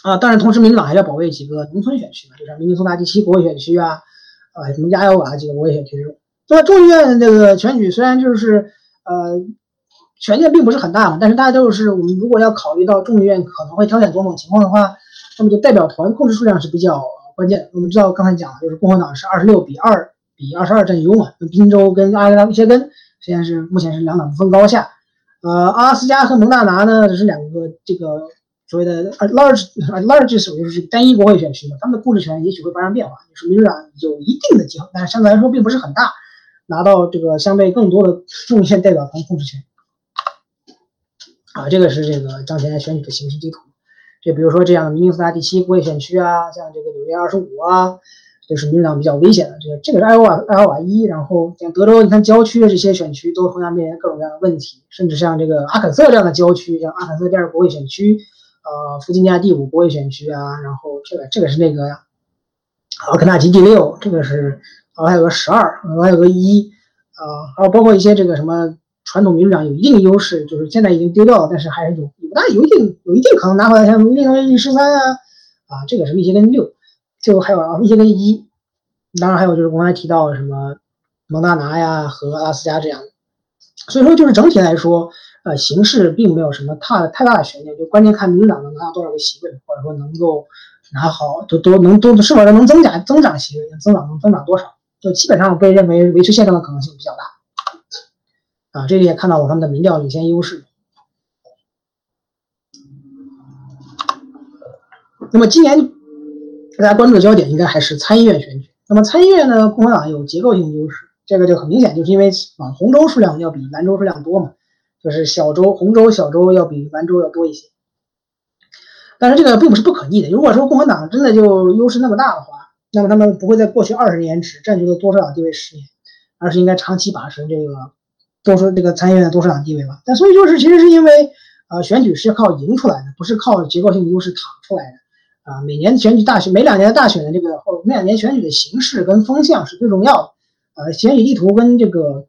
啊，当然，同时民主党还要保卫几个农村选区，就是明尼苏达第七国会选区啊，啊，什么亚欧瓦几个国会选区这种。那么众议院这个选举虽然就是呃，权限并不是很大嘛，但是大家都是我们如果要考虑到众议院可能会挑选总统情况的话，那么就代表团控制数量是比较关键。我们知道刚才讲了，就是共和党是二十六比二比二十二占优嘛，那宾州跟阿拉切根现在是目前是两党不分高下。呃，阿拉斯加和蒙大拿呢，这是两个这个。所谓的 large large 属于是单一国会选区嘛，他们的控制权也许会发生变化，就是民主党有一定的机会，但是相对来说并不是很大，拿到这个相对更多的众议院代表团控制权。啊，这个是这个当前选举的形势地图。就比如说这样的明尼苏达第七国会选区啊，像这个纽约二十五啊，就是民主党比较危险的。这个这个是艾奥瓦艾奥瓦一，然后像德州，你看郊区的这些选区都同样面临各种各样的问题，甚至像这个阿肯色这样的郊区，像阿肯色第二国会选区。呃，弗吉尼亚第五国会选区啊，然后这个这个是那个奥克纳吉第六，这个是呃还有个十二，还有个一，呃，还有包括一些这个什么传统民主党有一定优势，就是现在已经丢掉了，但是还是有有大有一定有一定可能拿回来，像密歇根十三啊，啊，这个是密歇根六，就还有密歇根一，当然还有就是我刚才提到什么蒙大拿呀和阿拉斯加这样的，所以说就是整体来说。呃，形势并没有什么太太大的悬念，就关键看民主党能拿到多少个席位，或者说能够拿好，都都能都是否能增加增长席位，增长能增长多少，就基本上被认为维持现状的可能性比较大。啊，这里也看到了他们的民调领先优势。那么今年大家关注的焦点应该还是参议院选举。那么参议院呢，共和党有结构性优势，这个就很明显，就是因为啊红州数量要比蓝州数量多嘛。就是小州、红州、小州要比蓝州要多一些，但是这个并不是不可逆的。如果说共和党真的就优势那么大的话，那么他们不会在过去二十年只占据了多数党地位十年，而是应该长期把持这个多数这个参议院的多数党地位吧。但所以就是其实是因为，呃，选举是靠赢出来的，不是靠结构性优势躺出来的。啊，每年选举大选，每两年的大选的这个或每两年选举的形式跟风向是最重要的。呃，选举地图跟这个。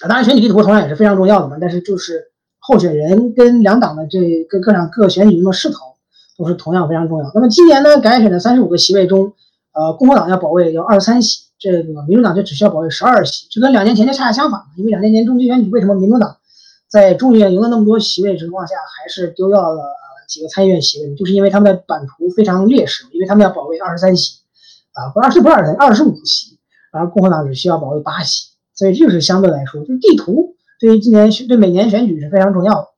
啊，当然选举地图同样也是非常重要的嘛，但是就是候选人跟两党的这各各场各选举中的势头都是同样非常重要。那么今年呢，改选的三十五个席位中，呃，共和党要保卫要二十三席，这个民主党就只需要保卫十二席，就跟两年前就恰恰相反。因为两年前中期选举，为什么民主党在众议院赢了那么多席位情况下，还是丢掉了几个参议院席位？就是因为他们的版图非常劣势，因为他们要保卫二十三席，啊，不二十不二十三，二十五席，而共和党只需要保卫八席。所以这就是相对来说，就是地图对于今年对每年选举是非常重要的，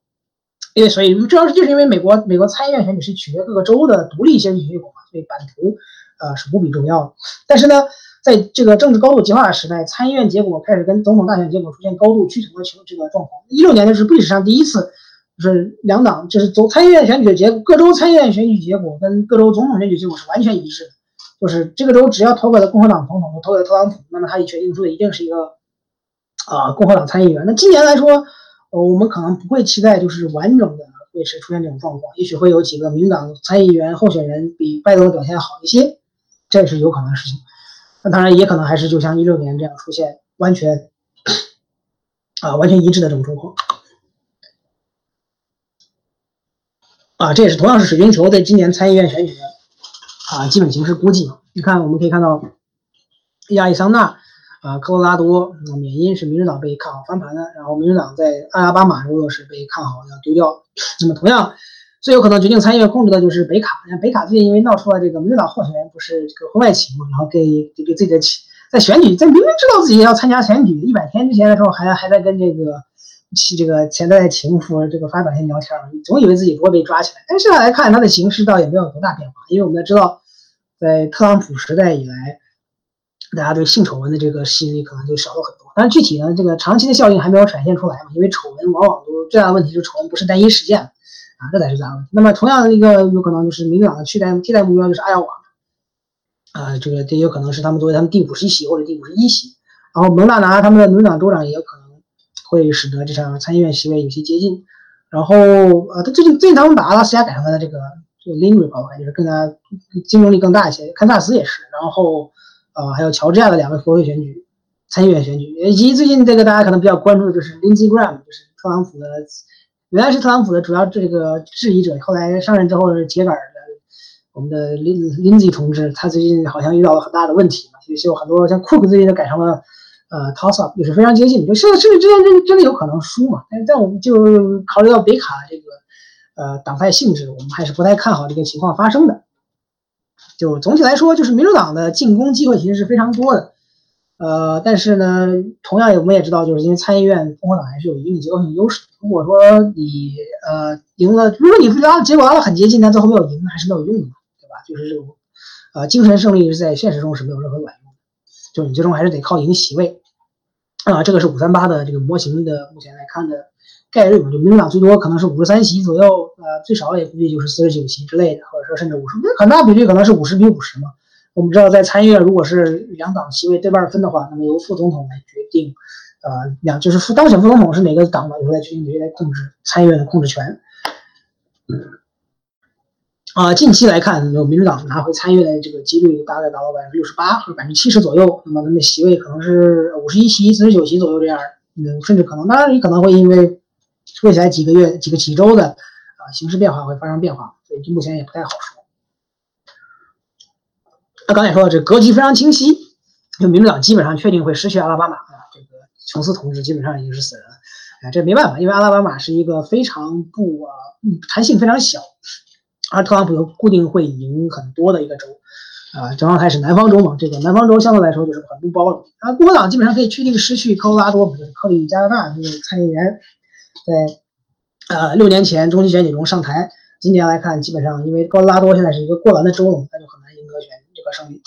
因为所以主要是就是因为美国美国参议院选举是取决各个州的独立选举结果嘛，所以版图呃是无比重要的。但是呢，在这个政治高度极化的时代，参议院结果开始跟总统大选结果出现高度趋同的情这个状况。一六年的是历史上第一次，就是两党就是总参议院选举的结，各州参议院选举结果跟各州总统选举结果是完全一致的，就是这个州只要投给了共和党总统，投给了特朗普，那么他已决定出的一定是一个。啊，共和党参议员。那今年来说，呃，我们可能不会期待就是完整的会是出现这种状况，也许会有几个民主党参议员候选人比拜登的表现好一些，这是有可能的事情。那当然也可能还是就像一六年这样出现完全啊完全一致的这种状况。啊，这也是同样是水晶球在今年参议院选举啊基本形势估计。你看，我们可以看到亚利桑那。啊，科罗拉多缅因是民主党被看好翻盘的，然后民主党在阿拉巴马州又是被看好要丢掉。那么同样最有可能决定参议院控制的就是北卡。像北卡最近因为闹出了这个民主党候选人不是这个婚外情嘛，然后给给给自己的妻在选举在明明知道自己要参加选举一百天之前的时候还还在跟这个这个潜在情妇这个发短信聊天，总以为自己不会被抓起来。但是现在来看，他的形势倒也没有多大变化，因为我们要知道，在特朗普时代以来，大家对性丑闻的这个吸引力可能就少了很多。但是具体呢，这个长期的效应还没有展现出来嘛，因为丑闻往往都最大的问题就是丑闻不是单一事件啊，这才是大问题。那么同样的一个有可能就是民主党的替代替代目标就是爱奥瓦。啊，这个这有可能是他们作为他们第五十席或者第五十一席，然后蒙大拿他们的轮长州长也有可能会使得这场参议院席位有些接近。然后呃，他最近最近他们把阿拉斯加改成了这个这个 Lin Republic，就是更加竞争力更大一些。堪萨斯也是，然后呃还有乔治亚的两个国会选举参议院选举，以及最近这个大家可能比较关注的就是 Lindsey Graham，就是特朗普的原来是特朗普的主要这个质疑者，后来上任之后是铁杆。我们的 Lindsey 同志，他最近好像遇到了很大的问题嘛，有些有很多像库克最近都改成了呃 toss up，也是非常接近，就甚甚至之间真真的有可能输嘛。但是在我们就考虑到北卡这个呃党派性质，我们还是不太看好这个情况发生的。就总体来说，就是民主党的进攻机会其实是非常多的，呃，但是呢，同样我们也知道，就是因为参议院共和党还是有一定的结构性优势。如果说你呃赢了，如果你拉结果拉的很接近，但最后没有赢，还是没有用的。对吧就是这种，呃，精神胜利是在现实中是没有任何卵用的，就你最终还是得靠赢席位，啊，这个是五三八的这个模型的目前来看的概率嘛，就民主党最多可能是五十三席左右，呃，最少也估计就是四十九席之类的，或者说甚至五十，很大比例可能是五十比五十嘛。我们知道在参议院如果是两党席位对半分的话，那么由副总统来决定，呃，两就是副当选副总统是哪个党的，由来决定谁来控制参议院的控制权。啊，近期来看，民主党拿回参议院的这个几率大概达到百分之六十八或者百分之七十左右。那么他们席位可能是五十一席、四十九席左右这样，嗯，甚至可能，当然也可能会因为未来几个月、几个几周的啊形势变化会发生变化，所以目前也不太好说。那刚才说这格局非常清晰，就民主党基本上确定会失去阿拉巴马啊，这个琼斯同志基本上已经是死人了。哎，这没办法，因为阿拉巴马是一个非常不啊，弹性非常小。而特朗普又固定会赢很多的一个州，啊，正好还是南方州嘛，这个南方州相对来说就是很不包容。啊，共和党基本上可以确定失去科罗拉多，就是克里加拿大这个参议员，在呃六年前中期选举中上台。今年来看，基本上因为高拉多现在是一个过完的州了，那就很难赢得选这个胜利。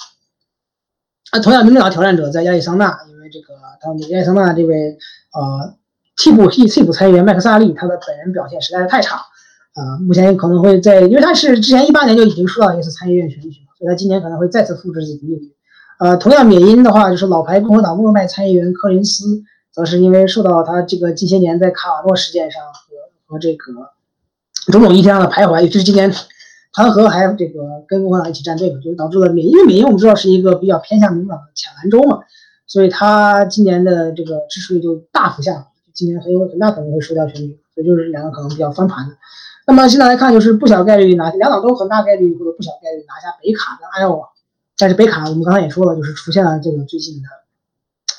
啊，同样民主党挑战者在亚利桑那，因为这个他们亚利桑那这位呃替补替替补参议员麦克萨利，他的本人表现实在是太差。啊，目前可能会在，因为他是之前一八年就已经输到一次参议院选举所以他今年可能会再次复制自己的命运。呃，同样缅因的话，就是老牌共和党默派参议员柯林斯，则是因为受到他这个近些年在卡瓦诺事件上和和这个种种议题上的徘徊，就是今年弹劾还这个跟共和党一起站队嘛，就是导致了缅因，为缅因我们知道是一个比较偏向民主党的浅蓝州嘛，所以他今年的这个支持率就大幅下滑，今年很有很大可能会输掉选举，所以就是两个可能比较翻盘的。那么现在来看，就是不小概率拿两党都很大概率或者不小概率拿下北卡跟艾奥瓦，但是北卡我们刚才也说了，就是出现了这个最近的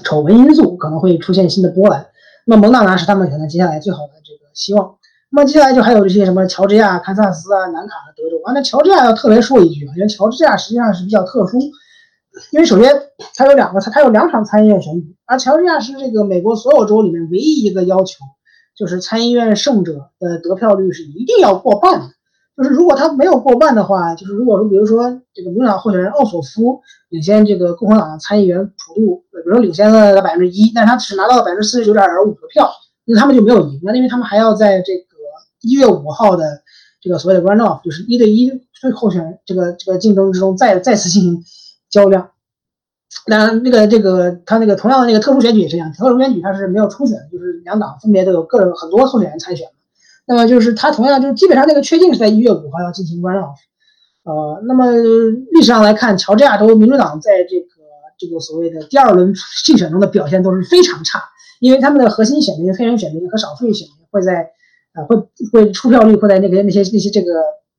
丑闻因素，可能会出现新的波澜。那蒙大拿是他们可能接下来最好的这个希望。那么接下来就还有这些什么乔治亚、堪萨斯啊、南卡和德州啊。那乔治亚要特别说一句啊，因为乔治亚实际上是比较特殊，因为首先它有两个，它有两场参议院选举，而乔治亚是这个美国所有州里面唯一一个要求。就是参议院胜者的得票率是一定要过半的，就是如果他没有过半的话，就是如果说比如说这个民主党候选人奥索夫领先这个共和党的参议员普杜，比如说领先了百分之一，但是他只拿到了百分之四十九点五的票，那他们就没有赢，那因为他们还要在这个一月五号的这个所谓的 runoff，就是一对一对候选人这个这个竞争之中再再次进行较量。那那个这个他那个同样的那个特殊选举也是一样，特殊选举他是没有初选，就是两党分别都有个人很多候选人参选那么就是他同样就是基本上那个确定是在一月五号要进行关照。呃，那么历史上来看，乔治亚州民主党在这个这个所谓的第二轮竞选中的表现都是非常差，因为他们的核心选民、黑人选民和少数裔选民会在呃会会出票率会在那个那些那些这个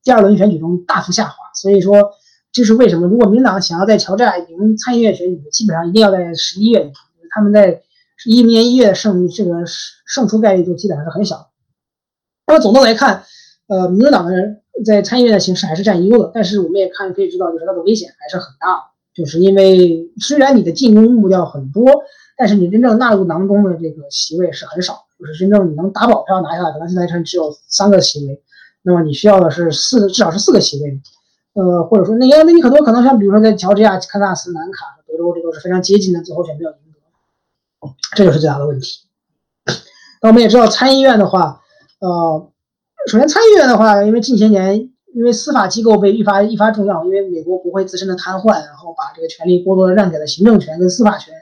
第二轮选举中大幅下滑，所以说。这是为什么？如果民主党想要在乔治亚赢参议院选举，基本上一定要在十一月。他们在一年一月胜这个胜出概率就基本上是很小。那么总的来看，呃，民主党的人在参议院的形势还是占优的。但是我们也看可以知道，就是它的危险还是很大的。就是因为虽然你的进攻目标很多，但是你真正纳入囊中的这个席位是很少。就是真正你能打保票拿下来，可能现在只有三个席位，那么你需要的是四，至少是四个席位。呃，或者说那要，那你很多可能像比如说在乔治亚、堪萨斯、南卡、德州，这都是非常接近的，最后选票赢得，这就是最大的问题。那我们也知道参议院的话，呃，首先参议院的话，因为近些年因为司法机构被愈发愈发重要，因为美国国会自身的瘫痪，然后把这个权力过多的让给了行政权跟司法权，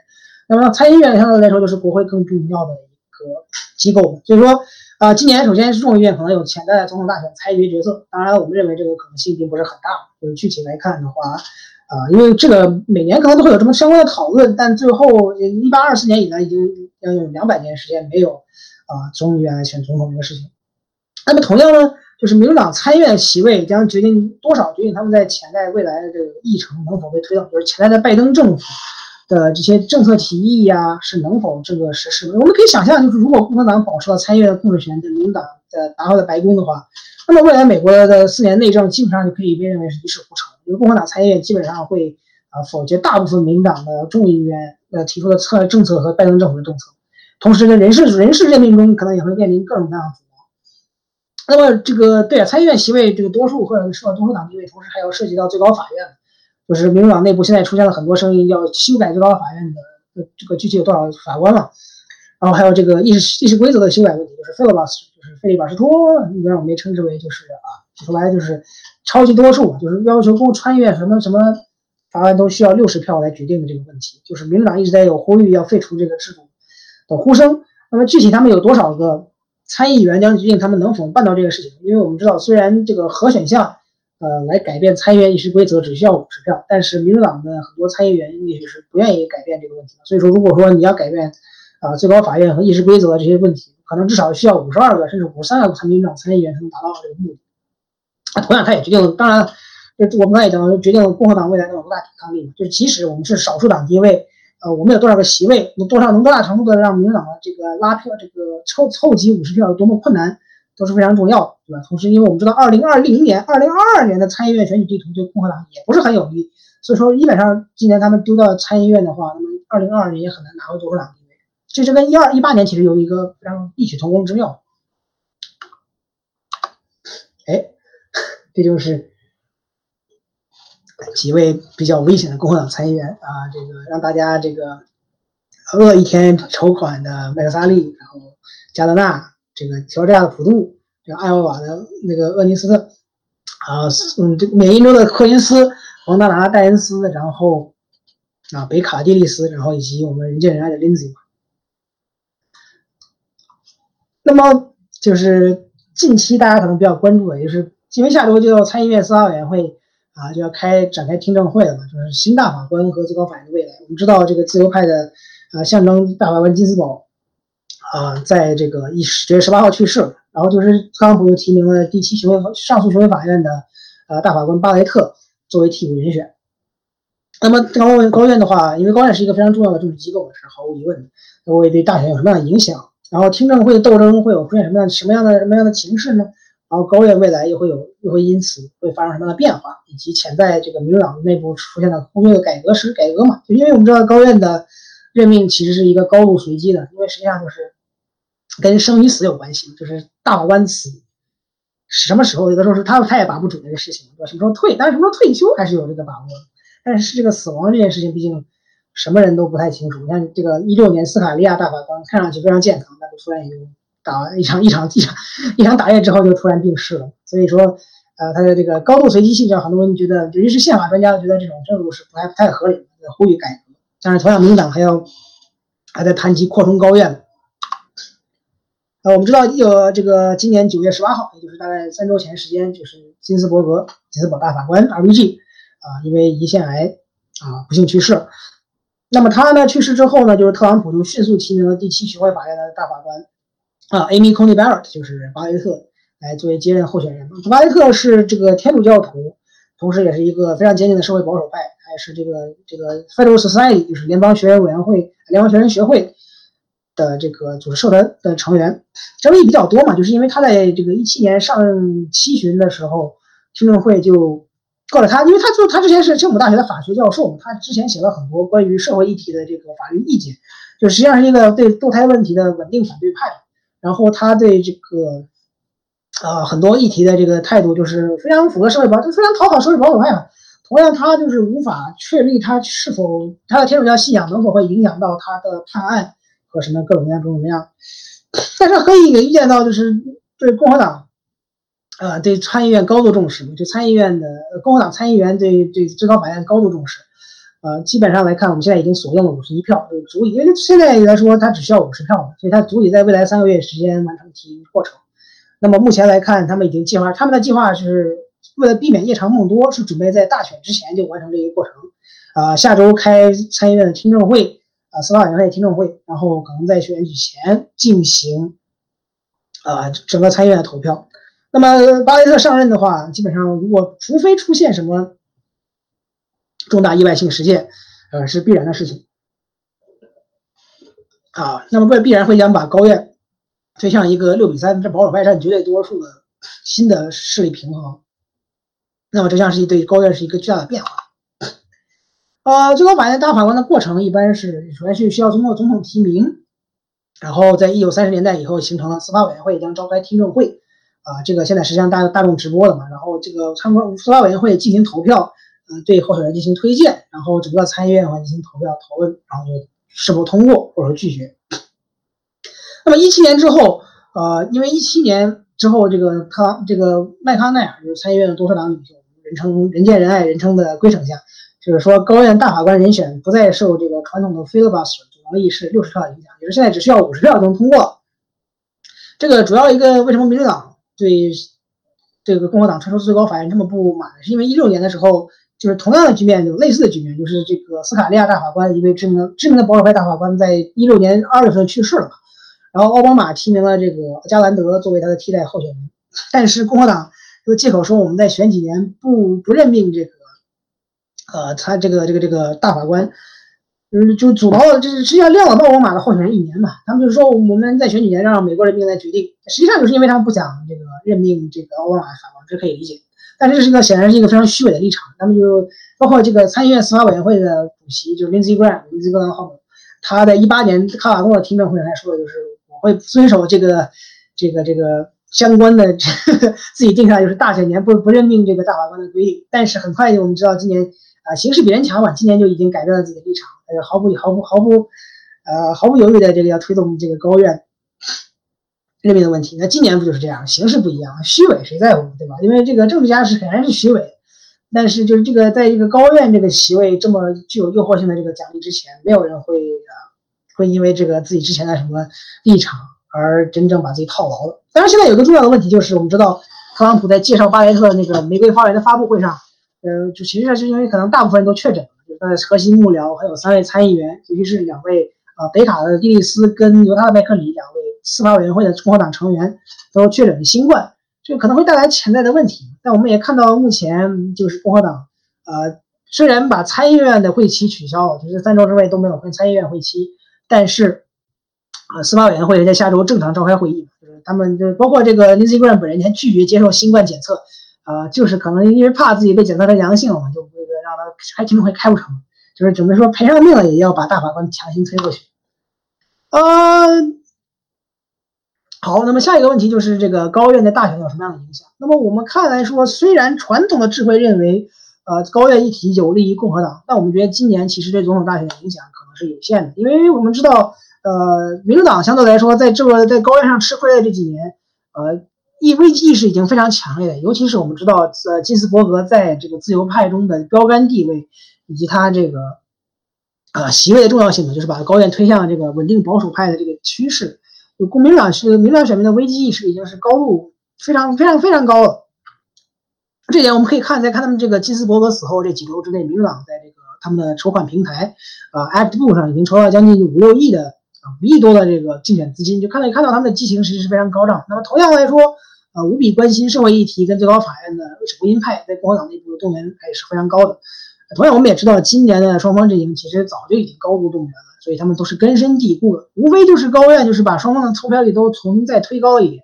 那么参议院相对来说就是国会更重要的一个机构，所以说。啊，今年首先是众议院可能有潜在的总统大选裁决角色，当然我们认为这个可能性并不是很大。就是具体来看的话，啊，因为这个每年可能都会有这么相关的讨论，但最后一八二四年以来已经将有两百年时间没有啊众议院来选总统这个事情。那么同样呢，就是民主党参议院席位将决定多少，决定他们在潜在未来的这个议程能否被推到，就是潜在的拜登政府。的这些政策提议呀，是能否这个实施？我们可以想象，就是如果共和党保持了参议院的控制权，民主党的拿回了白宫的话，那么未来美国的四年内政基本上就可以被认为是一事无成。因为共和党参议院基本上会啊否决大部分民主党的众议院呃提出的策政策和拜登政府的政策，同时呢，人事人事任命中可能也会面临各种各样的阻挠。那么这个对啊，参议院席位这个多数或者说多数党地位，同时还要涉及到最高法院。就是民主党内部现在出现了很多声音，要修改最高法院的这个具体有多少法官了，然后还有这个议事议事规则的修改问题，就是费罗巴斯就是费利巴斯托，一般我们也称之为就是啊，说白了就是超级多数，就是要求共参议院什么什么法案都需要六十票来决定的这个问题，就是民主党一直在有呼吁要废除这个制度的呼声。那么具体他们有多少个参议员将决定他们能否办到这个事情？因为我们知道，虽然这个核选项。呃，来改变参议院议事规则只需要五十票，但是民主党的很多参议员也许是不愿意改变这个问题的。所以说，如果说你要改变啊最高法院和议事规则这些问题，可能至少需要五十二个甚至五十三个参民主党参议员才能达到这个目的。啊，同样，他也决定了，当然，就我们刚才也讲了，决定了共和党未来能有多大抵抗力。就是即使我们是少数党地位，呃，我们有多少个席位，有多少能多大程度的让民主党的这个拉票，这个凑凑齐五十票有多么困难。都是非常重要的，对吧？同时，因为我们知道，二零二零年、二零二二年的参议院选举地图对共和党也不是很有利，所以说，基本上今年他们丢到参议院的话，那么二零二二年也很难拿回多数党地位。这这跟一二一八年其实有一个非常异曲同工之妙。哎，这就是几位比较危险的共和党参议员啊，这个让大家这个饿一天筹款的麦克萨利，然后加德纳。这个乔治亚的普渡，这个艾奥瓦的那个厄尼斯特，啊，嗯，这个缅因州的柯林斯，蒙大拿戴恩斯，然后啊，北卡蒂利斯，然后以及我们人见人爱的林子。那么就是近期大家可能比较关注的，就是因为下周就要参议院司法委员会啊就要开展开听证会了嘛，就是新大法官和最高法院的未来。我们知道这个自由派的啊象征大法官金斯堡。啊，在这个一十月十八号去世了，然后就是特朗普又提名了第七巡回上诉巡回法院的呃大法官巴雷特作为替补人选。那么高高院的话，因为高院是一个非常重要的政治机构，是毫无疑问的，那会对大选有什么样的影响？然后听证会的斗争会有出现什么样什么样的什么样的情势呢？然后高院未来又会有又会因此会发生什么样的变化？以及潜在这个民主党内部出现的工作的改革时改革嘛？就因为我们知道高院的任命其实是一个高度随机的，因为实际上就是。跟生与死有关系，就是大法官死什么时候？有的时候是他他也把不准这个事情，对吧？什么时候退？但是什么时候退休还是有这个把握。但是这个死亡这件事情，毕竟什么人都不太清楚。你看这个一六年斯卡利亚大法官看上去非常健康，但是突然就打完一场一场一场一场打猎之后就突然病逝了。所以说，呃，他的这个高度随机性，让很多人觉得，尤其是宪法专家觉得这种制度是不太不太合理的，呼吁改革。但是同样，民主党还要还在谈及扩充高院。呃，我们知道有这个今年九月十八号，也就是大概三周前时间，就是金斯伯格，金斯堡大法官 RBG 啊，因为胰腺癌啊不幸去世。那么他呢去世之后呢，就是特朗普就迅速提名了第七巡回法院的大法官啊，Amy Coney Barrett，就是巴雷特来作为接任候选人。巴雷特是这个天主教徒，同时也是一个非常坚定的社会保守派，还是这个这个 Federal Society，就是联邦学人委员会、联邦学人学会。的这个组织社团的成员，争议比较多嘛，就是因为他在这个一七年上七旬的时候，听证会就告了他，因为他就他之前是圣母大学的法学教授，他之前写了很多关于社会议题的这个法律意见，就实际上是一个对堕胎问题的稳定反对派。然后他对这个啊很多议题的这个态度就是非常符合社会保，就非常讨好社会保守派嘛。同样，他就是无法确立他是否他的天主教信仰能否会影响到他的判案和什么各种各样各种各样。但是可以预见到，就是对共和党，呃，对参议院高度重视，就参议院的共和党参议员对对最高法院高度重视。呃，基本上来看，我们现在已经锁定了五十一票，就足以，因为现在来说，他只需要五十票嘛，所以他足以在未来三个月时间完成提名过程。那么目前来看，他们已经计划，他们的计划是为了避免夜长梦多，是准备在大选之前就完成这一过程。啊，下周开参议院的听证会，啊，司法委员会听证会，然后可能在选举前进行，啊，整个参议院的投票。那么巴雷特上任的话，基本上如果除非出现什么。重大意外性事件，呃，是必然的事情啊。那么，为必然会将把高院推向一个六比三，这保守派占绝对多数的新的势力平衡。那么，这将是对高院是一个巨大的变化。呃，最高法院大法官的过程一般是，首先是需要通过总统提名，然后在一九三十年代以后形成了司法委员会将召开听证会啊，这个现在实际上大大众直播的嘛，然后这个参观司法委员会进行投票。对候选人进行推荐，然后整个参议院的话进行投票讨论，然后就是否通过或者说拒绝。那么一七年之后，呃，因为一七年之后，这个康这个麦康奈尔就是参议院的多数党领袖，人称人见人爱，人称的规丞相，就是说高院大法官人选不再受这个传统的 filibuster 主王议事六十票的影响，也就是现在只需要五十票就能通过。这个主要一个为什么民主党对这个共和党传出最高法院这么不满，是因为一六年的时候。就是同样的局面，有类似的局面，就是这个斯卡利亚大法官，一位知名知名的保守派大法官，在一六年二月份去世了嘛，然后奥巴马提名了这个加兰德作为他的替代候选人，但是共和党又借口说我们在选几年不不任命这个，呃，他这个这个这个大法官，嗯，就阻挠了，就是实际上晾了奥巴马的候选人一年嘛，他们就说我们在选几年让美国人民来决定，实际上就是因为他们不想这个任命这个奥巴马法官，这可以理解。但这是一个显然是一个非常虚伪的立场。那么就包括这个参议院司法委员会的主席，就是 Lindsey Graham，Lindsey Graham，他在一八年卡瓦诺的听证会上还说的就是我会遵守这个这个这个相关的这自己定下来就是大选年不不任命这个大法官的规定。但是很快我们知道今年啊形势比人强嘛，今年就已经改变了自己的立场，呃毫不毫不毫不呃毫不犹豫的这个要推动这个高院。任命的问题，那今年不就是这样？形势不一样，虚伪谁在乎，对吧？因为这个政治家是显然是虚伪，但是就是这个在一个高院这个席位这么具有诱惑性的这个奖励之前，没有人会啊会因为这个自己之前的什么立场而真正把自己套牢了。当然，现在有个重要的问题就是，我们知道特朗普在介绍巴雷特那个玫瑰花园的发布会上，呃，就实际上是因为可能大部分人都确诊了，就是他的核心幕僚还有三位参议员，尤其是两位啊北卡的蒂利斯跟犹他的麦克里两位。司法委员会的共和党成员都确诊了新冠，这可能会带来潜在的问题。但我们也看到，目前就是共和党，呃，虽然把参议院的会期取消了，就是三周之内都没有开参议院会期，但是，呃，司法委员会在下周正常召开会议。就是他们就包括这个 Lindsey Graham 本人，还拒绝接受新冠检测，呃，就是可能因为怕自己被检测成阳性了嘛，就这个让他开听证会开不成，就是准备说赔上命了也要把大法官强行推过去。呃。好，那么下一个问题就是这个高院的大选有什么样的影响？那么我们看来说，虽然传统的智慧认为，呃，高院议题有利于共和党，但我们觉得今年其实对总统大选的影响可能是有限的，因为我们知道，呃，民主党相对来说在这个在高院上吃亏的这几年，呃，意危机意识已经非常强烈，尤其是我们知道，呃，金斯伯格在这个自由派中的标杆地位，以及他这个，呃，席位的重要性呢，就是把高院推向这个稳定保守派的这个趋势。国民党是民主党选民的危机意识已经是高度非常非常非常高了。这点我们可以看，在看他们这个基斯伯格死后这几周之内，民主党在这个他们的筹款平台啊 ActBlue 上已经筹到将近五六亿的啊五亿多的这个竞选资金，就看到看到他们的激情其实是非常高涨。那么同样来说，呃，无比关心社会议题跟最高法院的福音派在共和党内部的动员也是非常高的。同样，我们也知道今年的双方阵营其实早就已经高度动员了。所以他们都是根深蒂固的，无非就是高院就是把双方的投票率都重新再推高一点。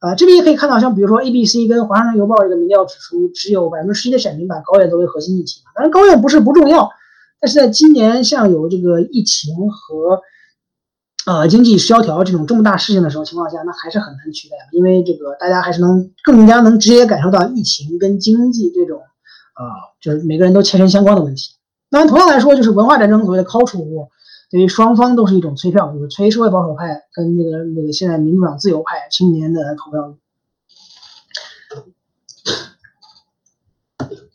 啊，这边也可以看到，像比如说 ABC 跟华盛顿邮报这个民调指出，只有百分之十一的选民把高院作为核心议题。当然，高院不是不重要，但是在今年像有这个疫情和呃经济萧条这种重大事情的时候情况下，那还是很难取代，因为这个大家还是能更加能直接感受到疫情跟经济这种呃就是每个人都切身相关的问题。那同样来说，就是文化战争所谓的 culture war，对于双方都是一种催票，就是催社会保守派跟那个那个现在民主党自由派青年的投票。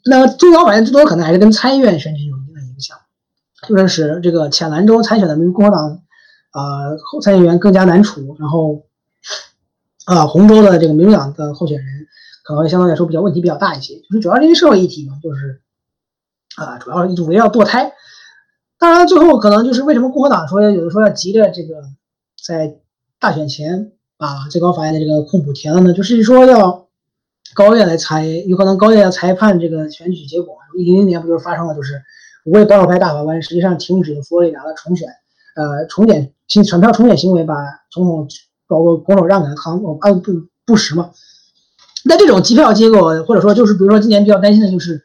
那最高法院最多可能还是跟参议院选举有一定的影响，就是使这个浅蓝州参选的民共和党呃参议员更加难处，然后啊红州的这个民主党的候选人可能相对来说比较问题比较大一些，就是主要这些社会议题嘛，就是啊主要就围绕堕胎。当然最后可能就是为什么共和党说有的说要急着这个在大选前把最高法院的这个空补填了呢？就是说要。高院来裁，有可能高院要裁判这个选举结果。一零年不就是发生了，就是五位保守派大法官实际上停止了佛罗里达的重选，呃，重点选票重选行为把总统包括拱手让给了康啊不不实嘛。那这种计票结果，或者说就是比如说今年比较担心的就是，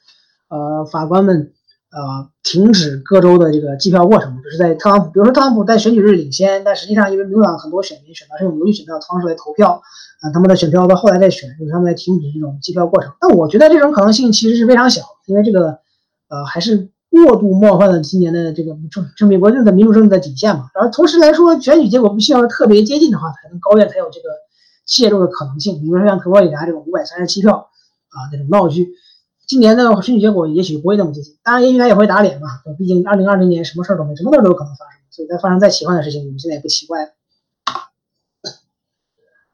呃，法官们呃停止各州的这个计票过程，就是在特朗普，比如说特朗普在选举日领先，但实际上因为民主党很多选民选择是用邮寄选票的方式来投票。啊，他们的选票到后来再选，就是他们在停止这种计票过程。那我觉得这种可能性其实是非常小，因为这个，呃，还是过度冒犯了今年的这个政，就美国这个民主政治的底线嘛。然后同时来说，选举结果必须要特别接近的话，才能高院才有这个泄露的可能性。比如说像特罗里达这种五百三十七票啊这种闹剧，今年的选举结果也许不会那么接近。当然，也许他也会打脸嘛，毕竟二零二零年什么事儿都没，什么事儿都有可能发生，所以再发生再奇幻的事情，我们现在也不奇怪。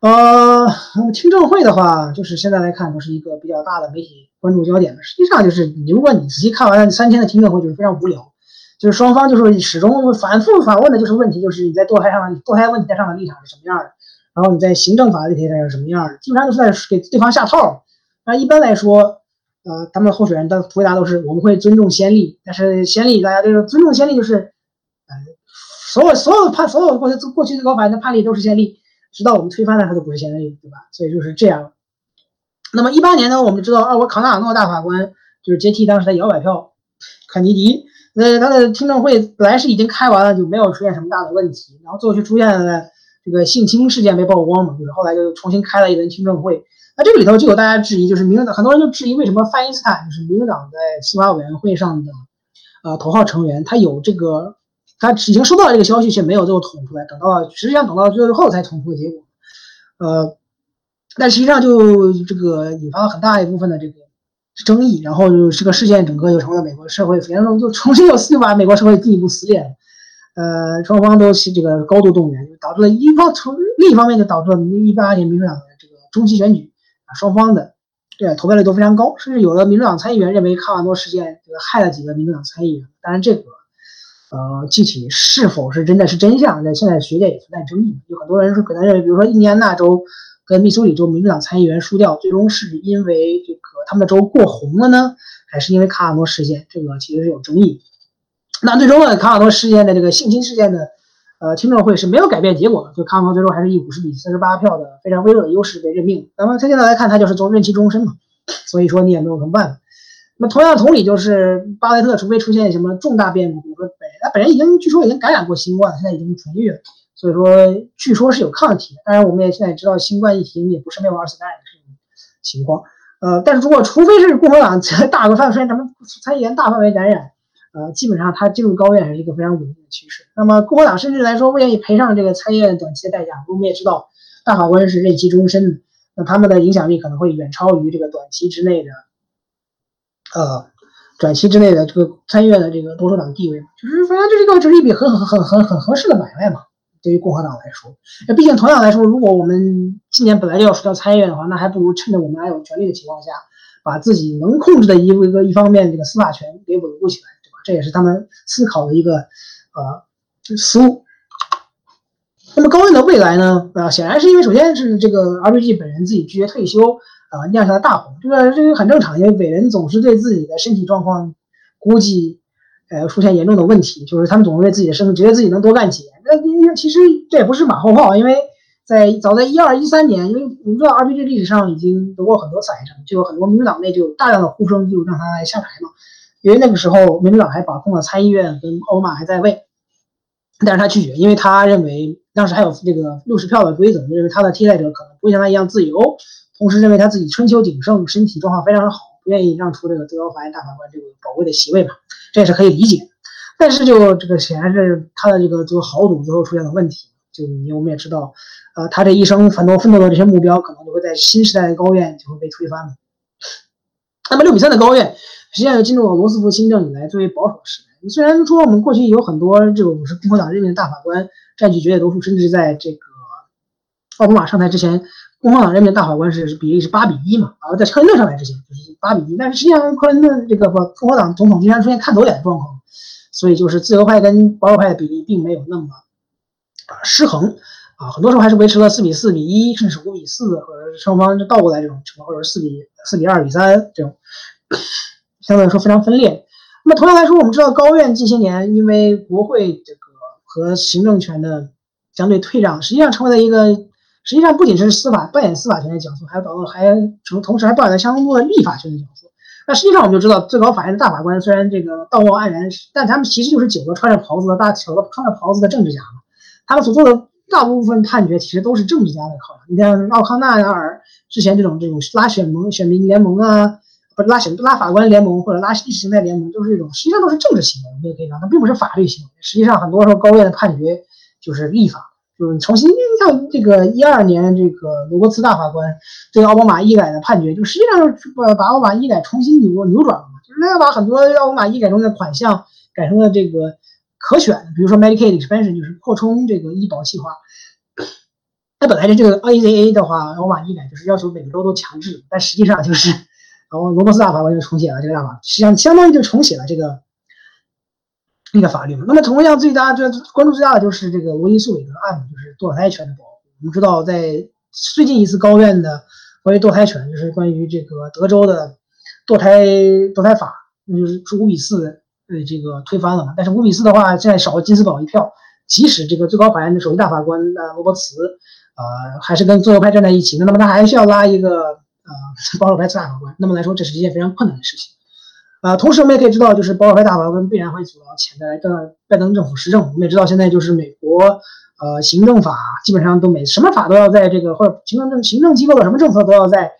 呃，听证会的话，就是现在来看都是一个比较大的媒体关注焦点。实际上就是你，如果你仔细看完了三天的听证会，就是非常无聊，就是双方就是始终反复反问的就是问题，就是你在堕胎上的堕胎问题上的立场是什么样的，然后你在行政法律题上是什么样的，基本上都是在给对方下套。那一般来说，呃，他们候选人的回答都是我们会尊重先例，但是先例大家这个尊重先例就是，呃，所有所有判所有过去过去最高法院的判例都是先例。直到我们推翻了，它都不是先例，对吧？所以就是这样。那么一八年呢，我们知道，啊，我康纳尔诺大法官就是接替当时的摇摆票肯尼迪，呃，他的听证会本来是已经开完了，就没有出现什么大的问题。然后最后就出现了这个性侵事件被曝光嘛，就是后来就重新开了一轮听证会。那这个里头就有大家质疑，就是民主党很多人就质疑，为什么范因斯坦就是民主党在司法委员会上的呃头号成员，他有这个。他已经收到了这个消息，却没有最后捅出来。等到实际上等到最后才捅出的结果，呃，但实际上就这个引发了很大一部分的这个争议，然后就这个事件整个就成为了美国社会，反正就重新又又把美国社会进一步撕裂。呃，双方都这个高度动员，导致了一方从另一方面就导致了一八年民主党的这个中期选举，啊双方的对投票率都非常高，甚至有的民主党参议员认为卡瓦诺事件这个害了几个民主党参议员。当然这个。呃，具体是否是真的是真相，在现在学界也存在争议。有很多人说，可能认为，比如说印第安纳州跟密苏里州民主党参议员输掉，最终是因为这个他们的州过红了呢，还是因为卡瓦诺事件？这个其实是有争议。那最终呢，卡瓦诺事件的这个性侵事件呢呃听证会是没有改变结果的，就卡瓦诺最终还是以五十比四十八票的非常微弱的优势被任命。那么他现在来看，他就是终任期终身嘛，所以说你也没有什么办法。那么同样同理，就是巴雷特，除非出现什么重大变故，比如说本他本人已经据说已经感染过新冠，现在已经痊愈了，所以说据说是有抗体。当然，我们也现在知道新冠疫情也不是没有二次感染的这种情况。呃，但是如果除非是共和党在大范围，他们参议员大范围感染，呃，基本上他进入高院是一个非常稳定的趋势。那么共和党甚至来说不愿意赔上这个参议院短期的代价。我们也知道，大法官是任期终身的，那他们的影响力可能会远超于这个短期之内的。呃，短期之内的这个参议院的这个多数党地位，就是反正这是一个这是一笔很很很很很合适的买卖嘛。对于共和党来说，那毕竟同样来说，如果我们今年本来就要输掉参议院的话，那还不如趁着我们还有权力的情况下，把自己能控制的一个一方面这个司法权给稳固起来，这也是他们思考的一个呃思路。那么高院的未来呢？啊，显然是因为首先是这个 RPG 本人自己拒绝退休。啊，酿下了大祸，这个这个很正常，因为伟人总是对自己的身体状况估计，呃，出现严重的问题，就是他们总是为自己的生觉得自己能多干几年。那其实这也不是马后炮，因为在早在一二一三年，因为我们知道 RPG 历史上已经得过很多次癌症，就有很多民主党内就有大量的呼声，就让他下台嘛。因为那个时候民主党还把控了参议院，跟奥巴马还在位，但是他拒绝，因为他认为当时还有这个六十票的规则，认为他的替代者可能不会像他一样自由，同时认为他自己春秋鼎盛，身体状况非常好，不愿意让出这个最高法院大法官这个宝贵的席位嘛，这也是可以理解。但是就这个显然是他的这个做豪赌最后出现了问题，就因为我们也知道，呃，他这一生奋斗奋斗的这些目标，可能就会在新时代的高院就会被推翻了。那么六比三的高院，实际上进入了罗斯福新政以来最为保守的时代。虽然说我们过去有很多这种是共和党任命的大法官占据绝对多数，甚至在这个奥巴马上台之前，共和党任命的大法官是比例是八比一嘛，啊，在克林顿上台之前就是八比一，但是实际上克林顿这个不共和党总统经常出现看走眼的状况，所以就是自由派跟保守派的比例并没有那么啊失衡。啊，很多时候还是维持了四比四比一，甚至五比四，或者双方就倒过来这种情况，或者四比四比二比三这种，相对来说非常分裂。那么同样来说，我们知道高院近些年因为国会这个和行政权的相对退让，实际上成为了一个实际上不仅是司法扮演司法权的角色，还导还同同时还扮演了相当多的立法权的角色。那实际上我们就知道，最高法院的大法官虽然这个道貌岸然，但他们其实就是九个穿着袍子的大九个穿着袍子的政治家嘛。他们所做的大部分判决其实都是政治家的考量。你看奥康纳尔之前这种这种拉选盟选民联盟啊。不是拉选拉法官联盟或者拉意识形态联盟，都是这种，实际上都是政治行为。我们也可以讲，它并不是法律行为。实际上，很多时候高院的判决就是立法，就是重新像这个一二年这个罗伯茨大法官对奥巴马医改的判决，就实际上是把把奥巴马医改重新扭扭转了嘛，就是他要把很多奥巴马医改中的款项改成了这个可选，比如说 Medicaid expansion，就是扩充这个医保计划。那本来这个 AZA 的话，奥巴马医改就是要求每个州都强制，但实际上就是。然后罗伯斯大法官就重写了这个大法，实际上相当于就重写了这个那个法律。那么同样最大最关注最大的就是这个罗伊诉韦德案，就是堕胎权的保护。我们知道，在最近一次高院的关于堕胎权，就是关于这个德州的堕胎堕胎法，那就是五比四呃这个推翻了嘛。但是五比四的话，现在少了金斯堡一票，即使这个最高法院的首席大法官呃罗伯茨呃还是跟自由派站在一起，那么他还需要拉一个。啊，保守派大法官，那么来说，这是一件非常困难的事情。啊，同时我们也可以知道，就是保守派大法官必然会阻挠潜在的拜登政府施政。我们也知道，现在就是美国，呃，行政法基本上都每什么法都要在这个或者行政政行政机构的什么政策都要在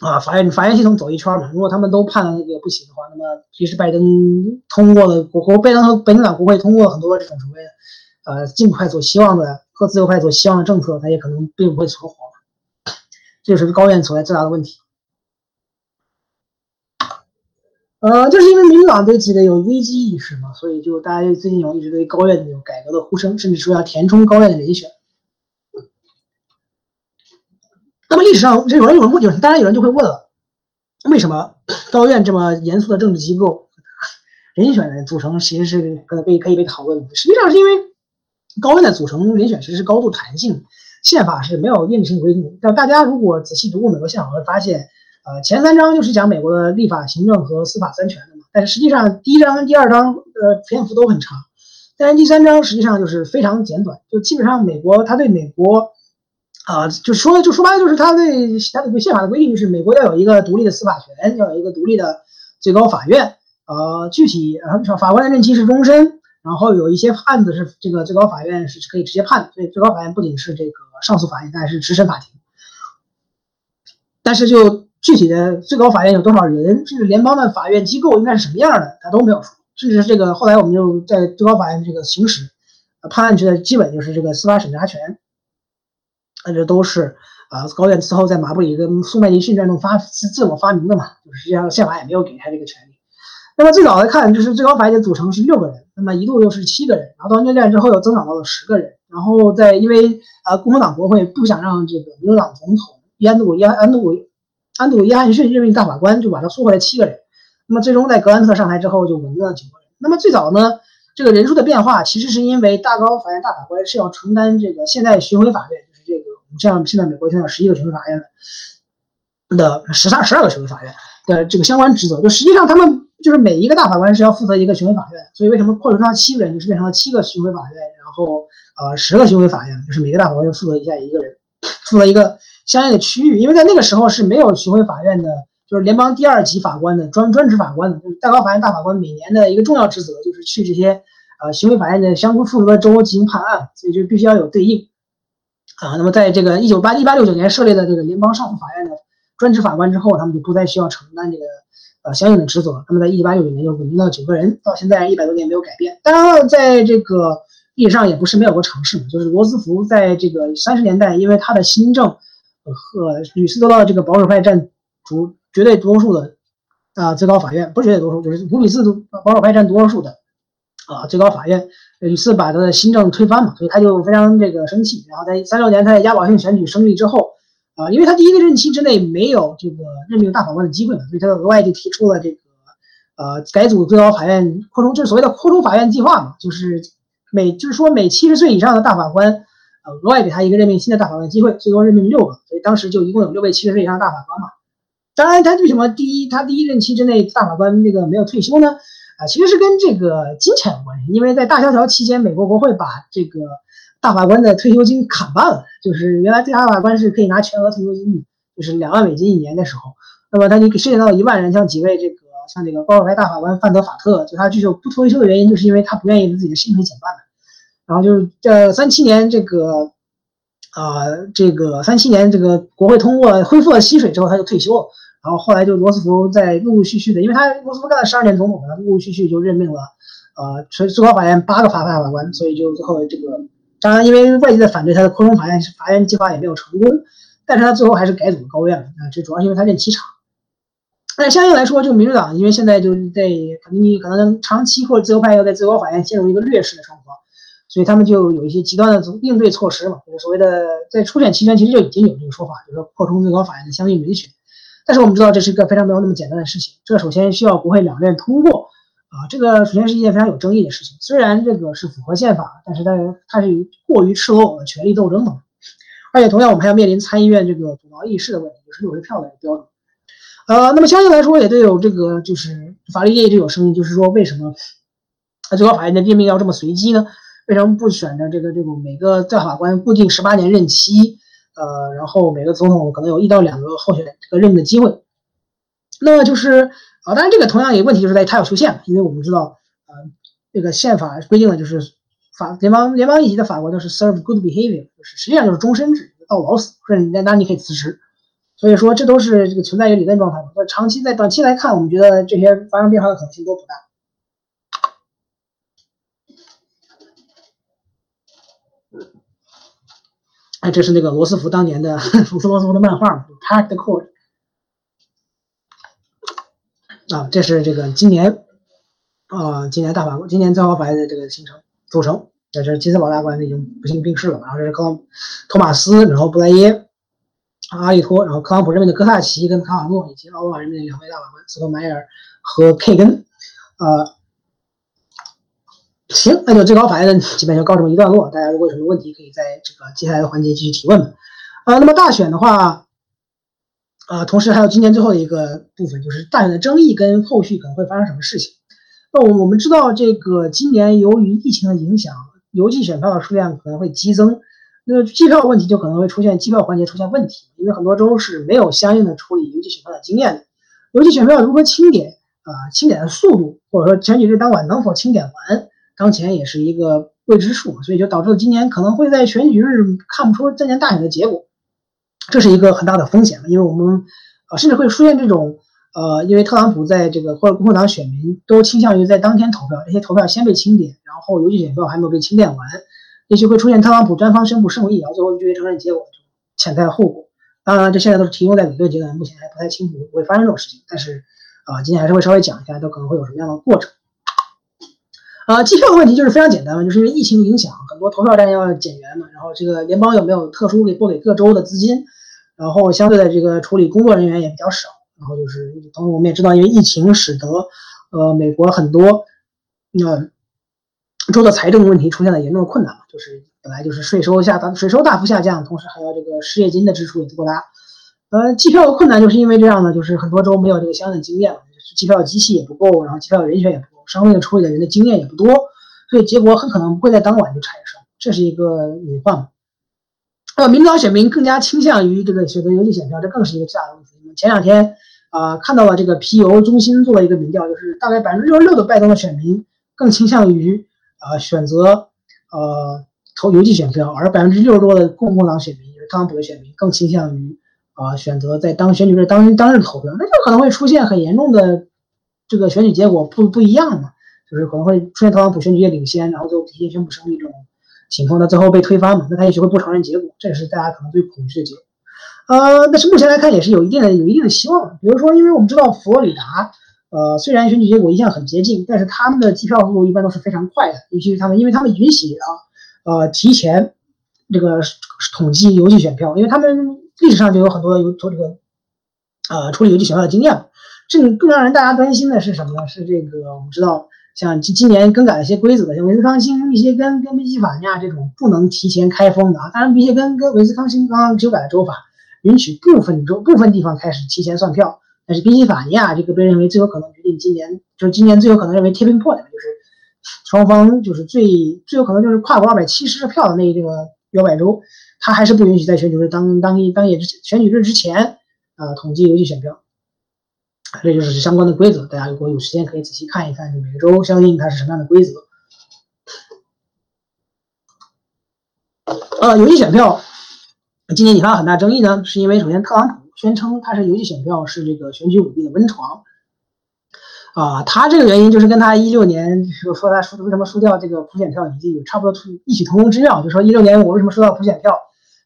啊法院法院系统走一圈嘛。如果他们都判了那个不行的话，那么其实拜登通过了国国拜登和本党国会通过很多这种所谓的呃尽快所希望的和自由派所希望的政策，他也可能并不会存活。这就是高院所在最大的问题。呃，就是因为民主党对自己的有危机意识嘛，所以就大家最近有一直对高院有改革的呼声，甚至说要填充高院的人选。那么历史上，这有人有人问，就当然有人就会问了：为什么高院这么严肃的政治机构，人选的组成其实是可能被可以被讨论的？实际上是因为高院的组成人选其实是高度弹性。宪法是没有硬性规定，但大家如果仔细读过美国宪法，会发现，呃，前三章就是讲美国的立法、行政和司法三权的嘛。但是实际上，第一章跟第二章，呃，篇幅都很长，但是第三章实际上就是非常简短，就基本上美国他对美国，啊，就说就说白了，就是他对他的宪法的规定，就是美国要有一个独立的司法权，要有一个独立的最高法院，呃，具体呃法官的任期是终身。然后有一些案子是这个最高法院是可以直接判的，所以最高法院不仅是这个上诉法院，但是直审法庭。但是就具体的最高法院有多少人，甚至联邦的法院机构应该是什么样的，他都没有说。甚至这个后来我们就在最高法院这个行使判案权的基本就是这个司法审查权，那这都是啊高院之后在马布里跟苏麦迪逊战中发自我发明的嘛，就实际上宪法也没有给他这个权利。那么最早来看，就是最高法院的组成是六个人，那么一度又是七个人，然后到内战之后又增长到了十个人，然后在因为呃共和党国会不想让这个民主党总统安杜伊安杜安杜约翰逊任命大法官，就把他缩回来七个人。那么最终在格兰特上台之后就稳定了九个人。那么最早呢，这个人数的变化其实是因为大高法院大法官是要承担这个现在巡回法院，就是这个像现在美国现在十一个巡回法院的十三十二个巡回法院的这个相关职责，就实际上他们。就是每一个大法官是要负责一个巡回法院，所以为什么扩充到七个人，就是变成了七个巡回法院，然后呃十个巡回法院，就是每个大法官负责一下一个人，负责一个相应的区域。因为在那个时候是没有巡回法院的，就是联邦第二级法官的专专职法官的。就是大高法院大法官每年的一个重要职责就是去这些呃巡回法院的相互负责的州进行判案，所以就必须要有对应啊。那么在这个一九八一八六九年设立的这个联邦上诉法院的专职法官之后，他们就不再需要承担这个呃相应的职责。那么在一八六九年就稳定到九个人，到现在一百多年没有改变。当然，在这个历史上也不是没有过尝试，就是罗斯福在这个三十年代，因为他的新政和屡次得到这个保守派占主绝对多数的啊最高法院，不是绝对多数，就是五比四保守派占多数的啊最高法院屡次把他的新政推翻嘛，所以他就非常这个生气。然后在三六年他在押宝性选举胜利之后啊，因为他第一个任期之内没有这个任命大法官的机会嘛，所以他额外就提出了这个呃改组最高法院扩充，就是所谓的扩充法院计划嘛，就是每就是说每七十岁以上的大法官。呃，额外给他一个任命新的大法官机会，最多任命六个，所以当时就一共有六位七十岁以上大法官嘛。当然，他为什么第一他第一任期之内大法官那个没有退休呢？啊，其实是跟这个金钱有关系，因为在大萧条期间，美国国会把这个大法官的退休金砍半了，就是原来大法官是可以拿全额退休金的，就是两万美金一年的时候，那么他你涉及到一万人，像几位这个像这个高尔派大法官范德法特，就他拒绝不退休的原因，就是因为他不愿意自己的薪水减半。然后就是这三七年，这个，呃，这个三七年，这个国会通过恢复了薪水之后，他就退休了。然后后来就罗斯福在陆陆续续的，因为他罗斯福干了十二年总统，他陆陆续续就任命了，呃，最最高法院八个法法官，所以就最后这个，当然因为外界的反对，他的扩充法院法院计划也没有成功，但是他最后还是改组了高院了啊，这主要是因为他任期长。但相应来说，就民主党因为现在就在肯定可能长期或者自由派要在最高法院陷入一个劣势的状况。所以他们就有一些极端的应对措施嘛，就是所谓的在初选期间其实就已经有这个说法，就是说扩充最高法院的相应允许。但是我们知道这是一个非常没有那么简单的事情，这首先需要国会两院通过啊，这个首先是一件非常有争议的事情。虽然这个是符合宪法，但是它它是过于赤裸裸的权力斗争嘛。而且同样我们还要面临参议院这个主劳议事的问题，就是六十票的标准。呃，那么相应来说也都有这个就是法律界一直有声音，就是说为什么最高法院的任命要这么随机呢？为什么不选择这个这种每个在法官固定十八年任期？呃，然后每个总统可能有一到两个候选这个任命的机会。那就是啊，当然这个同样一个问题就是在它要修宪，因为我们知道呃，这个宪法规定的就是法联邦联邦一级的法官都是 serve good behavior，就是实际上就是终身制，到老死，或者那那你可以辞职。所以说这都是这个存在于理论状态那长期在短期来看，我们觉得这些发生变化的可能性都不大。哎，这是那个罗斯福当年的福 斯罗斯福的漫画《Pack the Court》啊，这是这个今年啊，今年大法官，今年最高法院的这个形成组成。这是金斯堡大法官已经不幸病逝了，然后这是克朗托马斯，然后布莱耶、阿利托，然后特朗普任命的戈萨奇跟卡瓦诺，以及奥巴马任命的两位大法官斯托迈尔和 K 根，呃。行，那就最高法院的基本就告这么一段落。大家如果有什么问题，可以在这个接下来的环节继续提问啊，那么大选的话，啊，同时还有今年最后的一个部分，就是大选的争议跟后续可能会发生什么事情。那我我们知道，这个今年由于疫情的影响，邮寄选票的数量可能会激增，那机票问题就可能会出现机票环节出现问题，因为很多州是没有相应的处理邮寄选票的经验的。邮寄选票如何清点啊？清点的速度，或者说选举日当晚能否清点完？当前也是一个未知数，所以就导致了今年可能会在选举日看不出这年大选的结果，这是一个很大的风险因为我们呃甚至会出现这种呃，因为特朗普在这个或者共和党选民都倾向于在当天投票，这些投票先被清点，然后邮寄选票还没有被清点完，也许会出现特朗普专方宣布胜利，然后最后拒绝承认结果，潜在的后果。当然，这现在都是停留在理论阶段，目前还不太清楚会发生这种事情，但是啊，今天还是会稍微讲一下，都可能会有什么样的过程。啊，机票问题就是非常简单嘛，就是因为疫情影响，很多投票站要减员嘛，然后这个联邦有没有特殊给拨给各州的资金，然后相对的这个处理工作人员也比较少，然后就是同时我们也知道，因为疫情使得呃美国很多那州的财政问题出现了严重的困难嘛，就是本来就是税收下大税收大幅下降，同时还要这个失业金的支出也过大，呃，机票的困难就是因为这样的，就是很多州没有这个相应的经验，机票机器也不够，然后机票人选也不够。商业处理的人的经验也不多，所以结果很可能不会在当晚就产生，这是一个隐患。呃，民主党选民更加倾向于这个选择邮寄选票，这更是一个巨大的问题。前两天啊，看到了这个皮尤中心做了一个民调，就是大概百分之六十六的拜登的选民更倾向于呃选择呃投邮寄选票，而百分之六十多的共和党选民，就是特朗普的选民，更倾向于啊选择在当选举日当当日投票，那就可能会出现很严重的这个选举结果不不一样嘛，就是可能会出现特朗普选举领先，然后最后提前宣布胜利这种情况，那最后被推翻嘛，那他也许会不承认结果，这也是大家可能最恐惧的结果。呃，但是目前来看也是有一定的有一定的希望，比如说，因为我们知道佛罗里达。呃，虽然选举结果一向很接近，但是他们的计票速度一般都是非常快的，尤其是他们，因为他们允许啊，呃，提前这个统计邮寄选票，因为他们历史上就有很多有做这个呃处理邮寄选票的经验嘛。这个更让人大家担心的是什么呢？是这个我们知道，像今今年更改了一些规则，像维斯康星、密歇根跟宾夕法尼亚这种不能提前开封的啊，当然密歇根跟维斯康星刚刚修改了州法，允许部分州部分地方开始提前算票。但是宾夕法尼亚这个被认为最有可能决定今年，就是今年最有可能认为 tipping point，就是双方就是最最有可能就是跨过二百七十票的那这个摇摆州，他还是不允许在选举日当当一当夜之前选举日之前，呃，统计邮寄选票。这就是相关的规则，大家如果有时间可以仔细看一看，就每个州相应它是什么样的规则。呃，邮寄选票今年引发很大争议呢，是因为首先特朗普。宣称他是邮寄选票是这个选举舞弊的温床，啊，他这个原因就是跟他一六年说说他输为什么输掉这个普选票已经有差不多异曲同工之妙，就说一六年我为什么输掉普选票，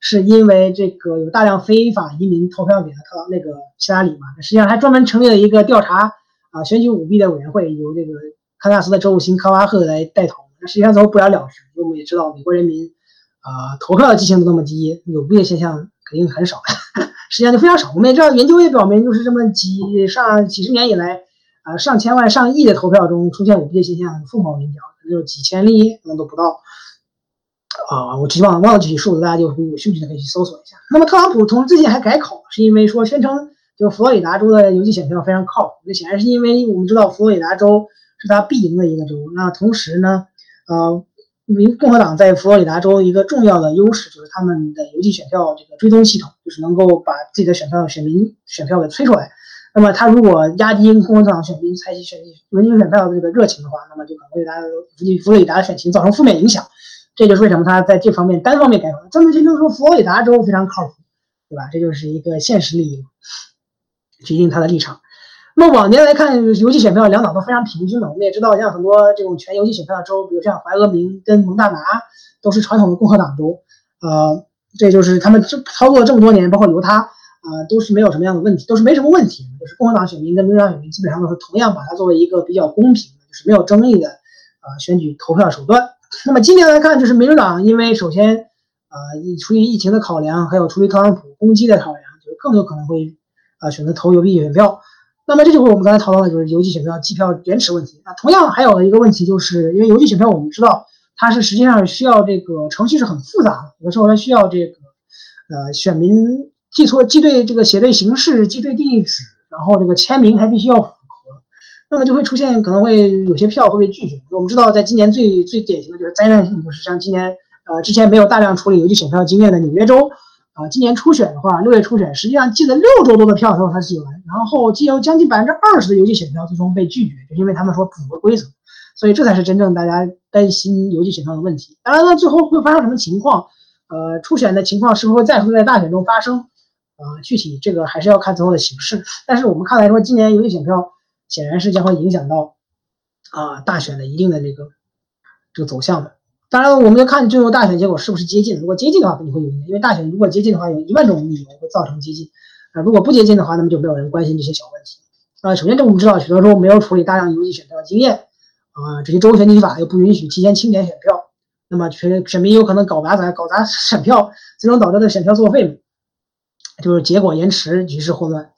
是因为这个有大量非法移民投票给了特那个希拉里嘛，实际上还专门成立了一个调查啊选举舞弊的委员会，由这个堪萨斯的州务卿科瓦赫来带头，那实际上最后不了了之，因为我们也知道美国人民啊投票的激情都那么低，舞弊的现象肯定很少。实际上就非常少。我们也知道，研究也表明，就是这么几上几十年以来，啊，上千万、上亿的投票中出现舞弊的现象凤毛麟角，就几千例可能都不到。啊，我直忘忘了具体数字，大家就有兴趣的可以去搜索一下。那么特朗普同时最近还改口，是因为说宣称就佛罗里达州的邮寄选票非常靠谱。那显然是因为我们知道佛罗里达州是他必赢的一个州。那同时呢，呃。民共和党在佛罗里达州一个重要的优势就是他们的邮寄选票这个追踪系统，就是能够把自己的选票选民选票给催出来。那么他如果压低共和党选民采取选邮寄选票的这个热情的话，那么就可能对他佛罗里达的选情造成负面影响。这就是为什么他在这方面单方面改口。专门宣称说佛罗里达州非常靠谱，对吧？这就是一个现实利益决定他的立场。那么往年来看，邮寄选票两党都非常平均的。我们也知道，像很多这种全邮寄选票的州，比如像怀俄明跟蒙大拿，都是传统的共和党州。呃，这就是他们操作了这么多年，包括犹他，啊，都是没有什么样的问题，都是没什么问题。就是共和党选民跟民主党选民基本上都是同样把它作为一个比较公平的，就是没有争议的，呃，选举投票手段。那么今年来看，就是民主党因为首先，呃，出于疫情的考量，还有出于特朗普攻击的考量，就是更有可能会，呃，选择投邮寄选票。那么这就是我们刚才讨论的，就是邮寄选票计票延迟问题那。同样还有一个问题，就是因为邮寄选票，我们知道它是实际上需要这个程序是很复杂的，有的时候它需要这个呃选民寄错寄对这个写对形式，寄对地址，然后这个签名还必须要符，那么就会出现可能会有些票会被拒绝。我们知道，在今年最最典型的就是灾难性，就是像今年呃之前没有大量处理邮寄选票经验的纽约州。啊，今年初选的话，六月初选，实际上寄了六周多的票之后才寄完，然后寄有将近百分之二十的邮寄选票最终被拒绝，就因为他们说不符合规则，所以这才是真正大家担心邮寄选票的问题。当然了，最后会发生什么情况？呃，初选的情况是不是会再次在大选中发生？呃，具体这个还是要看最后的形势。但是我们看来说，今年邮寄选票显然是将会影响到啊大选的一定的这个这个走向的。当然，我们要看最后大选结果是不是接近。如果接近的话，肯定会有因为大选如果接近的话，有一万种理由会造成接近。啊，如果不接近的话，那么就没有人关心这些小问题。啊，首先这我们知道，许多州没有处理大量邮寄选票的经验。啊，这些州选举法又不允许提前清点选票，那么选选民有可能搞砸搞砸选票，最终导致的选票作废，就是结果延迟，局势混乱。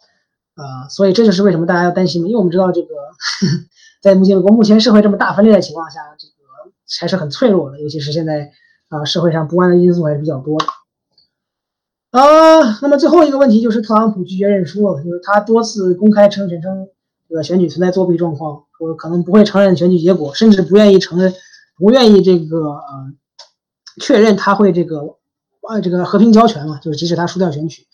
啊，所以这就是为什么大家要担心因为我们知道这个，在目前国目前社会这么大分裂的情况下，这个。还是很脆弱的，尤其是现在啊，社会上不安的因素还是比较多的。啊，那么最后一个问题就是特朗普拒绝认输了，就是他多次公开称宣称这个选举存在作弊状况，说可能不会承认选举结果，甚至不愿意承认，不愿意这个呃确认他会这个啊这个和平交权嘛，就是即使他输掉选举。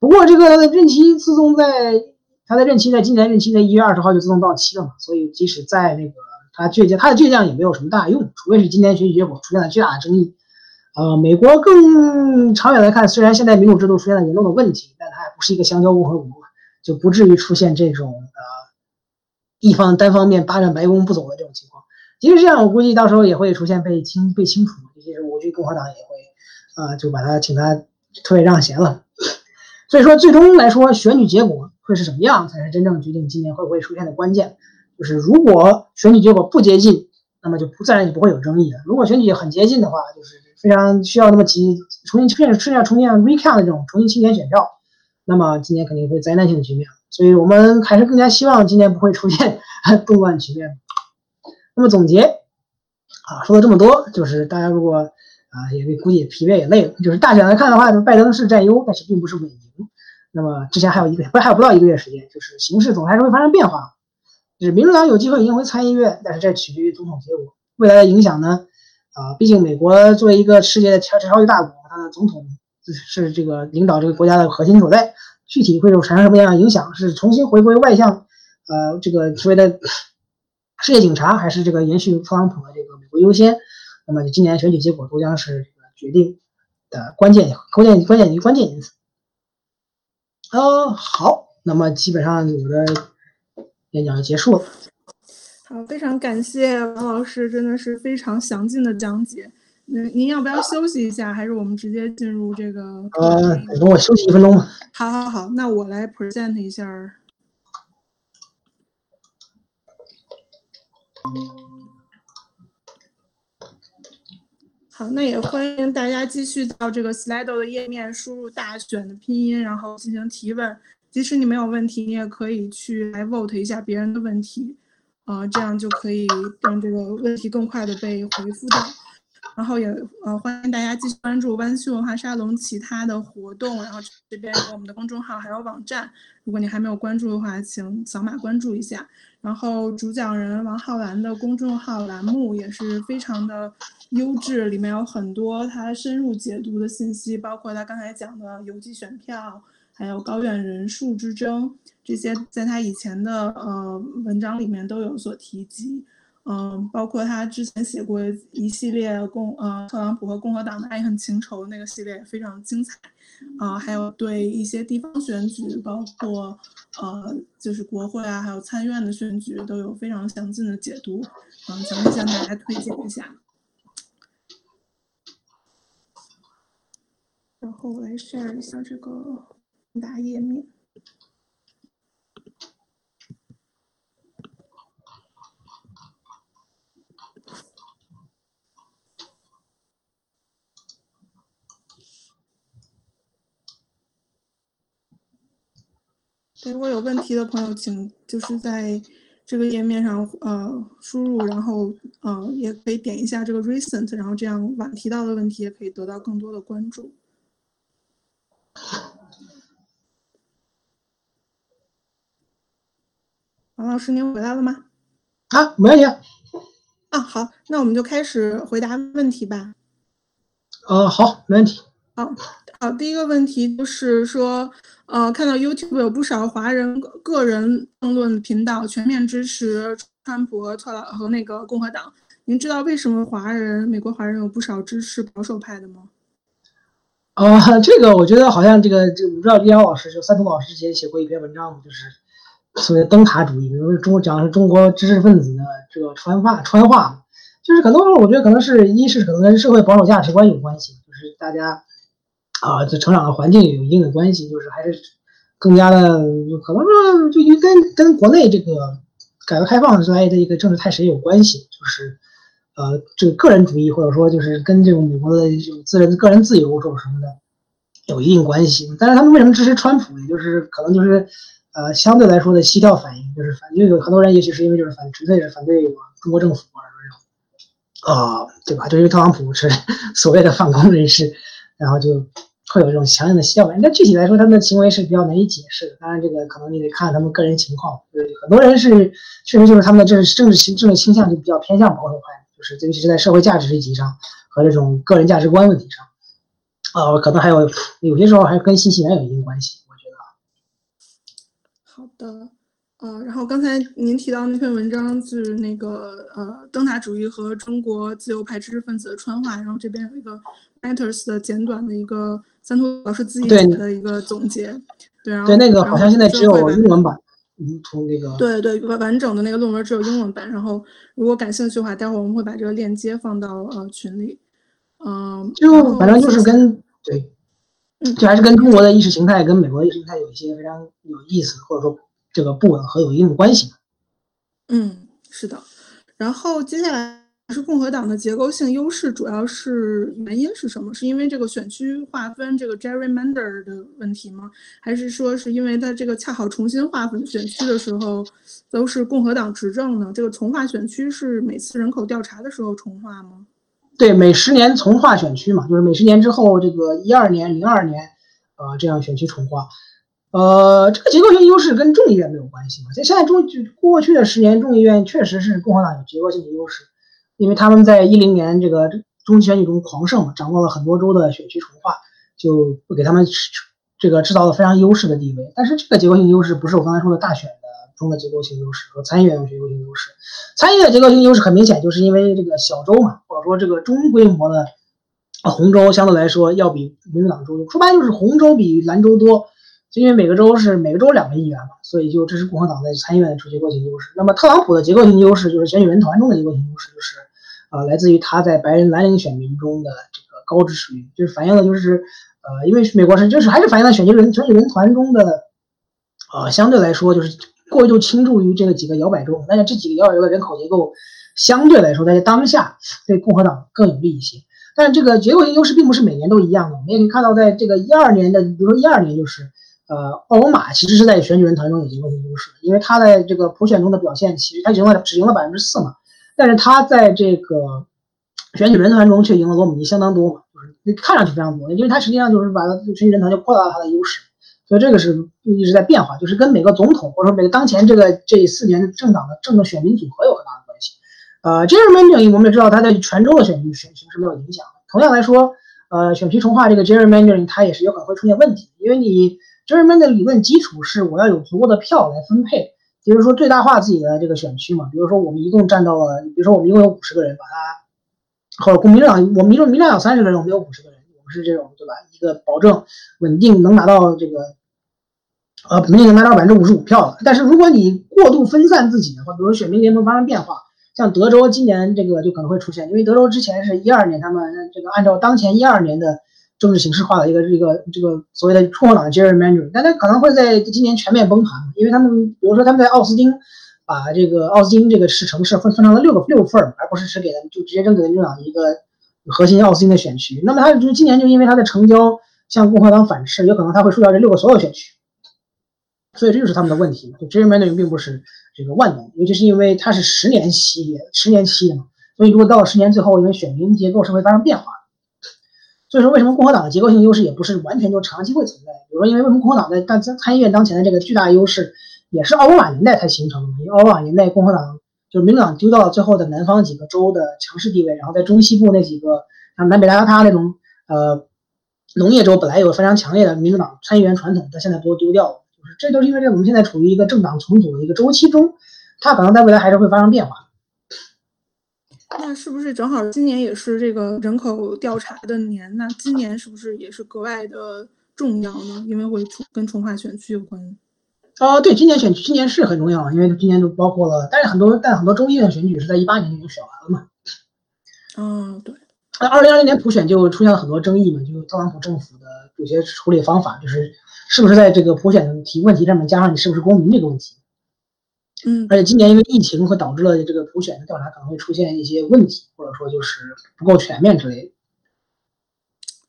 不过这个任期自从在他的任期在今年任期在一月二十号就自动到期了嘛，所以即使在那个。他倔强，他的倔强也没有什么大用，除非是今年选举结果出现了巨大的争议。呃，美国更长远来看，虽然现在民主制度出现了严重的问题，但它也不是一个香蕉共和国，就不至于出现这种呃一方单方面霸占白宫不走的这种情况。即使这样，我估计到时候也会出现被清被清除，尤其是我觉得共和党也会呃就把他请他退位让贤了。所以说，最终来说，选举结果会是什么样，才是真正决定今年会不会出现的关键。就是如果选举结果不接近，那么就不自然也不会有争议。如果选举很接近的话，就是非常需要那么几重新出现出现重新 recount 的这种重新清点选票，那么今年肯定会灾难性的局面。所以我们还是更加希望今年不会出现 动乱局面。那么总结啊，说了这么多，就是大家如果啊也估计疲惫也累了，就是大选来看的话，拜登是占优，但是并不是稳赢。那么之前还有一个不是还有不到一个月时间，就是形势总还是会发生变化。就是民主党有机会赢回参议院，但是这取决于总统结果。未来的影响呢？啊，毕竟美国作为一个世界的超超级大国，它的总统是这个领导这个国家的核心所在。具体会有产生什么样的影响？是重新回归外向，呃，这个所谓的世界警察，还是这个延续特朗普的这个美国优先？那么今年选举结果都将是这个决定的关键关键关键关键因素。呃，好，那么基本上我的。演讲就结束了。好，非常感谢王老师，真的是非常详尽的讲解。您您要不要休息一下，还是我们直接进入这个？呃，等我休息一分钟吧。好，好，好，那我来 present 一下。好，那也欢迎大家继续到这个 Slido 的页面输入大选的拼音，然后进行提问。即使你没有问题，你也可以去来 vote 一下别人的问题，啊，这样就可以让这个问题更快的被回复到。然后也呃欢迎大家继续关注湾区文化沙龙其他的活动，然后这边有我们的公众号还有网站，如果你还没有关注的话，请扫码关注一下。然后主讲人王浩然的公众号栏目也是非常的优质，里面有很多他深入解读的信息，包括他刚才讲的邮寄选票。还有高院人数之争，这些在他以前的呃文章里面都有所提及，嗯，包括他之前写过一系列共呃特朗普和共和党的爱恨情仇那个系列也非常精彩，啊，还有对一些地方选举，包括呃就是国会啊，还有参院的选举都有非常详尽的解读，嗯，强烈向大家推荐一下。然后我来 share 一下这个。大页面。如果有问题的朋友，请就是在这个页面上呃输入，然后呃也可以点一下这个 recent，然后这样晚提到的问题也可以得到更多的关注。王老师，您回来了吗？啊，没问题。啊，好，那我们就开始回答问题吧。呃，好，没问题。好，好，第一个问题就是说，呃，看到 YouTube 有不少华人个人政论频道全面支持川普和特朗和那个共和党，您知道为什么华人美国华人有不少支持保守派的吗？啊，这个我觉得好像这个这个，我知道李阳老师就三通老师之前写过一篇文章，就是。所谓灯塔主义，比如说中讲的是中国知识分子的这个传话传话，就是很多时候我觉得可能是一是可能跟社会保守价值观有关系，就是大家啊这成长的环境有一定的关系，就是还是更加的可能说就就跟跟国内这个改革开放之来的一个政治态势有关系，就是呃这个个人主义或者说就是跟这种美国的这种自人个人自由或者什么的有一定关系。但是他们为什么支持川普？也就是可能就是。呃，相对来说的西调反应就是反，因为有很多人也许是因为就是反，纯粹是反对中国政府或者说啊，对吧？就因为特朗普是 所谓的反攻人士，然后就会有这种强硬的西调反应。但具体来说，他们的行为是比较难以解释的。当然，这个可能你得看他们个人情况。就是很多人是确实就是他们的政政治倾政治倾向就比较偏向保守派，就是尤其是在社会价值问题上和这种个人价值观问题上，呃，可能还有有些时候还跟信息源有一定关系。我觉得。好的，呃，然后刚才您提到那篇文章是那个呃灯塔主义和中国自由派知识分子的川话，然后这边有一个 Matters 的简短的一个三图老师自己写的一个总结，对，然后对那个好像现在只有英文版，嗯，从那个对对完完整的那个论文只有英文版，然后如果感兴趣的话，待会儿我们会把这个链接放到呃群里，嗯，就反正就是跟对，就还是跟中国的意识形态跟美国意识形态有一些非常有意思，或者说。这个不吻合有一定的关系。嗯，是的。然后接下来是共和党的结构性优势，主要是原因是什么？是因为这个选区划分这个 gerrymander 的问题吗？还是说是因为它这个恰好重新划分选区的时候都是共和党执政呢？这个重划选区是每次人口调查的时候重划吗？对，每十年重划选区嘛，就是每十年之后，这个一二年、零二年，呃，这样选区重划。呃，这个结构性优势跟众议院没有关系嘛？在现在中就过去的十年，众议院确实是共和党有结构性的优势，因为他们在一零年这个中期选举中狂胜，掌握了很多州的选区重划，就给他们这个制造了非常优势的地位。但是这个结构性优势不是我刚才说的大选的中的结构性优势和参议院的结构性优势。参议院结构性优势很明显，就是因为这个小州嘛，或者说这个中规模的红州相对来说要比民主党州说白就是红州比蓝州多。就因为每个州是每个州两个议员嘛，所以就这是共和党在参议院的结构性优势。那么特朗普的结构性优势就是选举人团中的结构性优势，就是呃来自于他在白人蓝领选民中的这个高支持率，就是反映的就是呃因为美国是就是还是反映了选举人选举人团中的呃相对来说就是过度倾注于这个几个摇摆州，但是这几个摇摆州的人口结构相对来说在当下对共和党更有利一些。但是这个结构性优势并不是每年都一样的，我们也可以看到在这个一二年的，比如说一二年就是。呃，奥巴马其实是在选举人团中有结构性优势，因为他在这个普选中的表现，其实他赢了只赢了百分之四嘛，但是他在这个选举人团中却赢了罗姆尼相当多嘛，就是看上去非常多，因为他实际上就是把他选举人团就扩大了他的优势，所以这个是一直在变化，就是跟每个总统或者说每个当前这个这四年政党的政的选民组合有很大的关系。呃，gerrymandering 我们也知道他在全州的选举选情是没有影响的，同样来说，呃，选区重划这个 gerrymandering 它也是有可能会出现问题，因为你。g e r r y m a n 的理论基础是我要有足够的票来分配，就是说最大化自己的这个选区嘛。比如说我们一共占到了，比如说我们一共有五十个人，把它，或者国民党，我们一共民党有三十个人，我们有五十个人，我们是这种对吧？一个保证稳定能拿到这个，呃，稳定能拿到百分之五十五票的。但是如果你过度分散自己的话，比如选民联盟发生变化，像德州今年这个就可能会出现，因为德州之前是一二年他们这个按照当前一二年的。政治形式化的一个这个这个所谓的共和党的 gerrymandering，但它可能会在今年全面崩盘，因为他们比如说他们在奥斯汀把这个奥斯汀这个市城市分分成了六个六份儿，而不是只给他们就直接扔给民主党一个核心奥斯汀的选区。那么他就今年就因为他的成交向共和党反噬，有可能他会输掉这六个所有选区，所以这就是他们的问题。就 gerrymandering 并不是这个万能，尤其是因为它是十年期十年期的嘛，所以如果到了十年最后，因为选民结构是会发生变化。所以说，为什么共和党的结构性优势也不是完全就长期会存在？比如说，因为为什么共和党在当参议院当前的这个巨大优势，也是奥巴马年代才形成的嘛？因为奥巴马年代共和党就是民主党丢到了最后的南方几个州的强势地位，然后在中西部那几个像南北达科他那种呃农业州本来有非常强烈的民主党参议员传统，但现在都丢掉了。就是这都是因为这我们现在处于一个政党重组的一个周期中，它可能在未来还是会发生变化。那是不是正好今年也是这个人口调查的年？那今年是不是也是格外的重要呢？因为会重跟重化选区有关。哦，对，今年选区今年是很重要，因为今年就包括了，但是很多但很多州议院选举是在一八年就已经选完了嘛。嗯，对。那二零二零年普选就出现了很多争议嘛，就特朗普政府的有些处理方法，就是是不是在这个普选提问题上面加上你是不是公民这个问题。嗯，而且今年因为疫情会导致了这个普选的调查可能会出现一些问题，或者说就是不够全面之类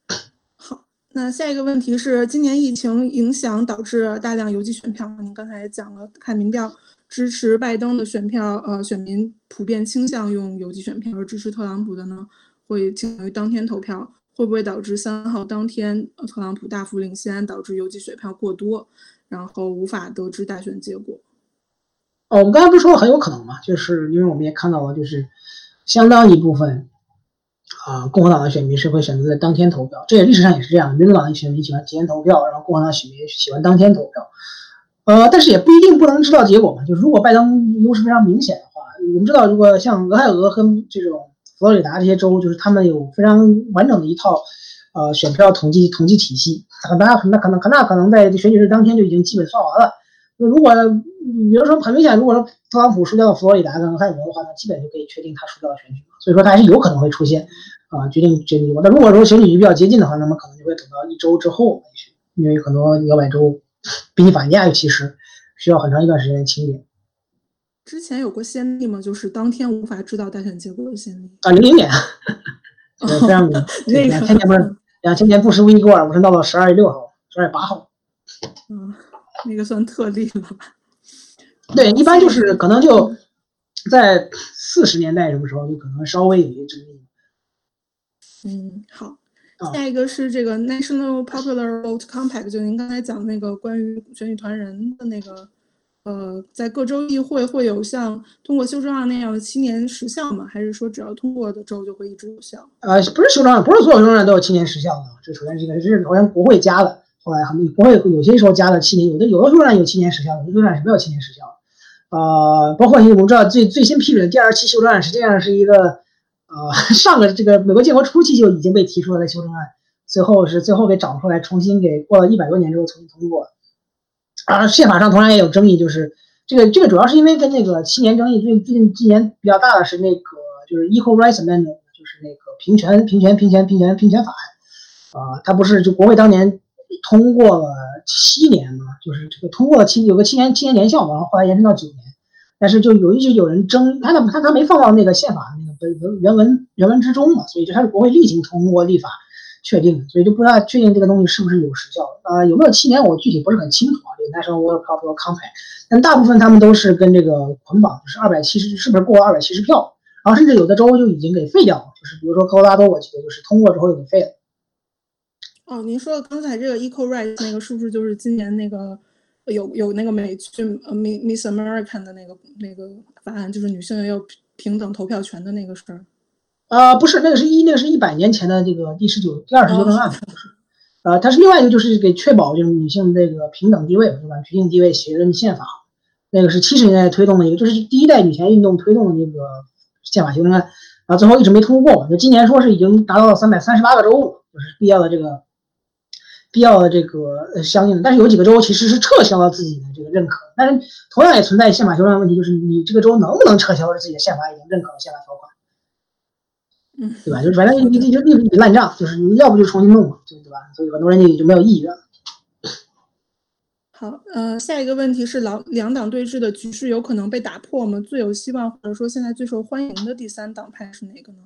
的。好，那下一个问题是，今年疫情影响导致大量邮寄选票，您刚才也讲了，看民调支持拜登的选票，呃，选民普遍倾向用邮寄选票，而支持特朗普的呢，会倾向于当天投票，会不会导致三号当天特朗普大幅领先，导致邮寄选票过多，然后无法得知大选结果？哦，我们刚才不是说了很有可能嘛？就是因为我们也看到了，就是相当一部分啊，共和党的选民是会选择在当天投票，这也历史上也是这样。民主党的选民喜欢提前投票，然后共和党选民喜欢当天投票。呃，但是也不一定不能知道结果嘛。就是如果拜登优势非常明显的话，我们知道，如果像俄亥俄和这种佛罗里达这些州，就是他们有非常完整的一套呃选票统计统计体系，很大很大可能很大可能在选举日当天就已经基本算完了。那如果比如说很明显，如果说特朗普输掉了佛罗里达跟俄亥俄的话，那基本就可以确定他输掉了选举。所以说他还是有可能会出现啊决定决定结果。那如果说选举日比较接近的话，那么可能就会等到一周之后去，因为很多摇摆州。宾夕法尼亚尤其实需要很长一段时间清点。之前有过先例吗？就是当天无法知道大选结果的先例？啊，零零年，非常明。两千年不是两千年布什、伊戈尔不是闹到十二月六号、十二月八号？嗯，那个算特例了吧？对，一般就是可能就在四十年代什么时候就可能稍微有一些争议。嗯，好。下一个是这个 National Popular Vote Compact，就您刚才讲那个关于选举团人的那个，呃，在各州议会会有像通过修正案那样的七年时效吗？还是说只要通过的州就会一直有效？呃，不是修正案，不是所有修正案都有七年时效的。这首先是一个，这是首先国会加的，后来很多国会有些时候加了七年，有的有的修正案有七年时效，有的修正案是没有七年时效。呃，包括我们知道最最新批准的第二期修正案，实际上是一个。呃，上个这个美国建国初期就已经被提出了修正案，最后是最后给找出来，重新给过了一百多年之后重新通过。啊，宪法上同样也有争议，就是这个这个主要是因为跟那个七年争议最最近今年比较大的是那个就是 Equal Rights Amendment，就是那个平权平权平权平权平权法案。啊，它不是就国会当年通过了七年嘛，就是这个通过了七有个七年七年年效嘛，然后后来延伸到九年。但是就有一直有人争，他他他他没放到那个宪法那个本文原文原文之中嘛，所以就他是国会例行通过立法确定的，所以就不知道确定这个东西是不是有时效。呃，有没有七年我具体不是很清楚啊。这个 National Vote Compact，但大部分他们都是跟这个捆绑，就是二百七十，是不是过了二百七十票？然后甚至有的州就已经给废掉了，就是比如说科罗拉多，我记得就是通过之后就给废了。哦，您说的刚才这个 Equal Rights 那个是不是就是今年那个？有有那个美剧呃 Miss American 的那个那个法案，就是女性也有平等投票权的那个事儿。呃，不是，那个是一那个是一百年前的这个第十九第二十修正案，呃，它是另外一个就是给确保就是女性这个平等地位，对吧？平等地位写入宪法，那个是七十年代推动的一个，就是第一代女权运动推动的那个宪法修正案，然后最后一直没通过，就今年说是已经达到了三百三十八个州，就是必要的这个。必要的这个呃相应的，但是有几个州其实是撤销了自己的这个认可，但是同样也存在宪法修正问题，就是你这个州能不能撤销自己的宪法已经认可的宪法条款，嗯，对吧？就是反正你你就一笔烂账，就是你要不就重新弄嘛，对对吧？所以很多人就就没有意愿。好，呃，下一个问题是老两党对峙的局势有可能被打破吗？最有希望或者说现在最受欢迎的第三党派是哪个呢？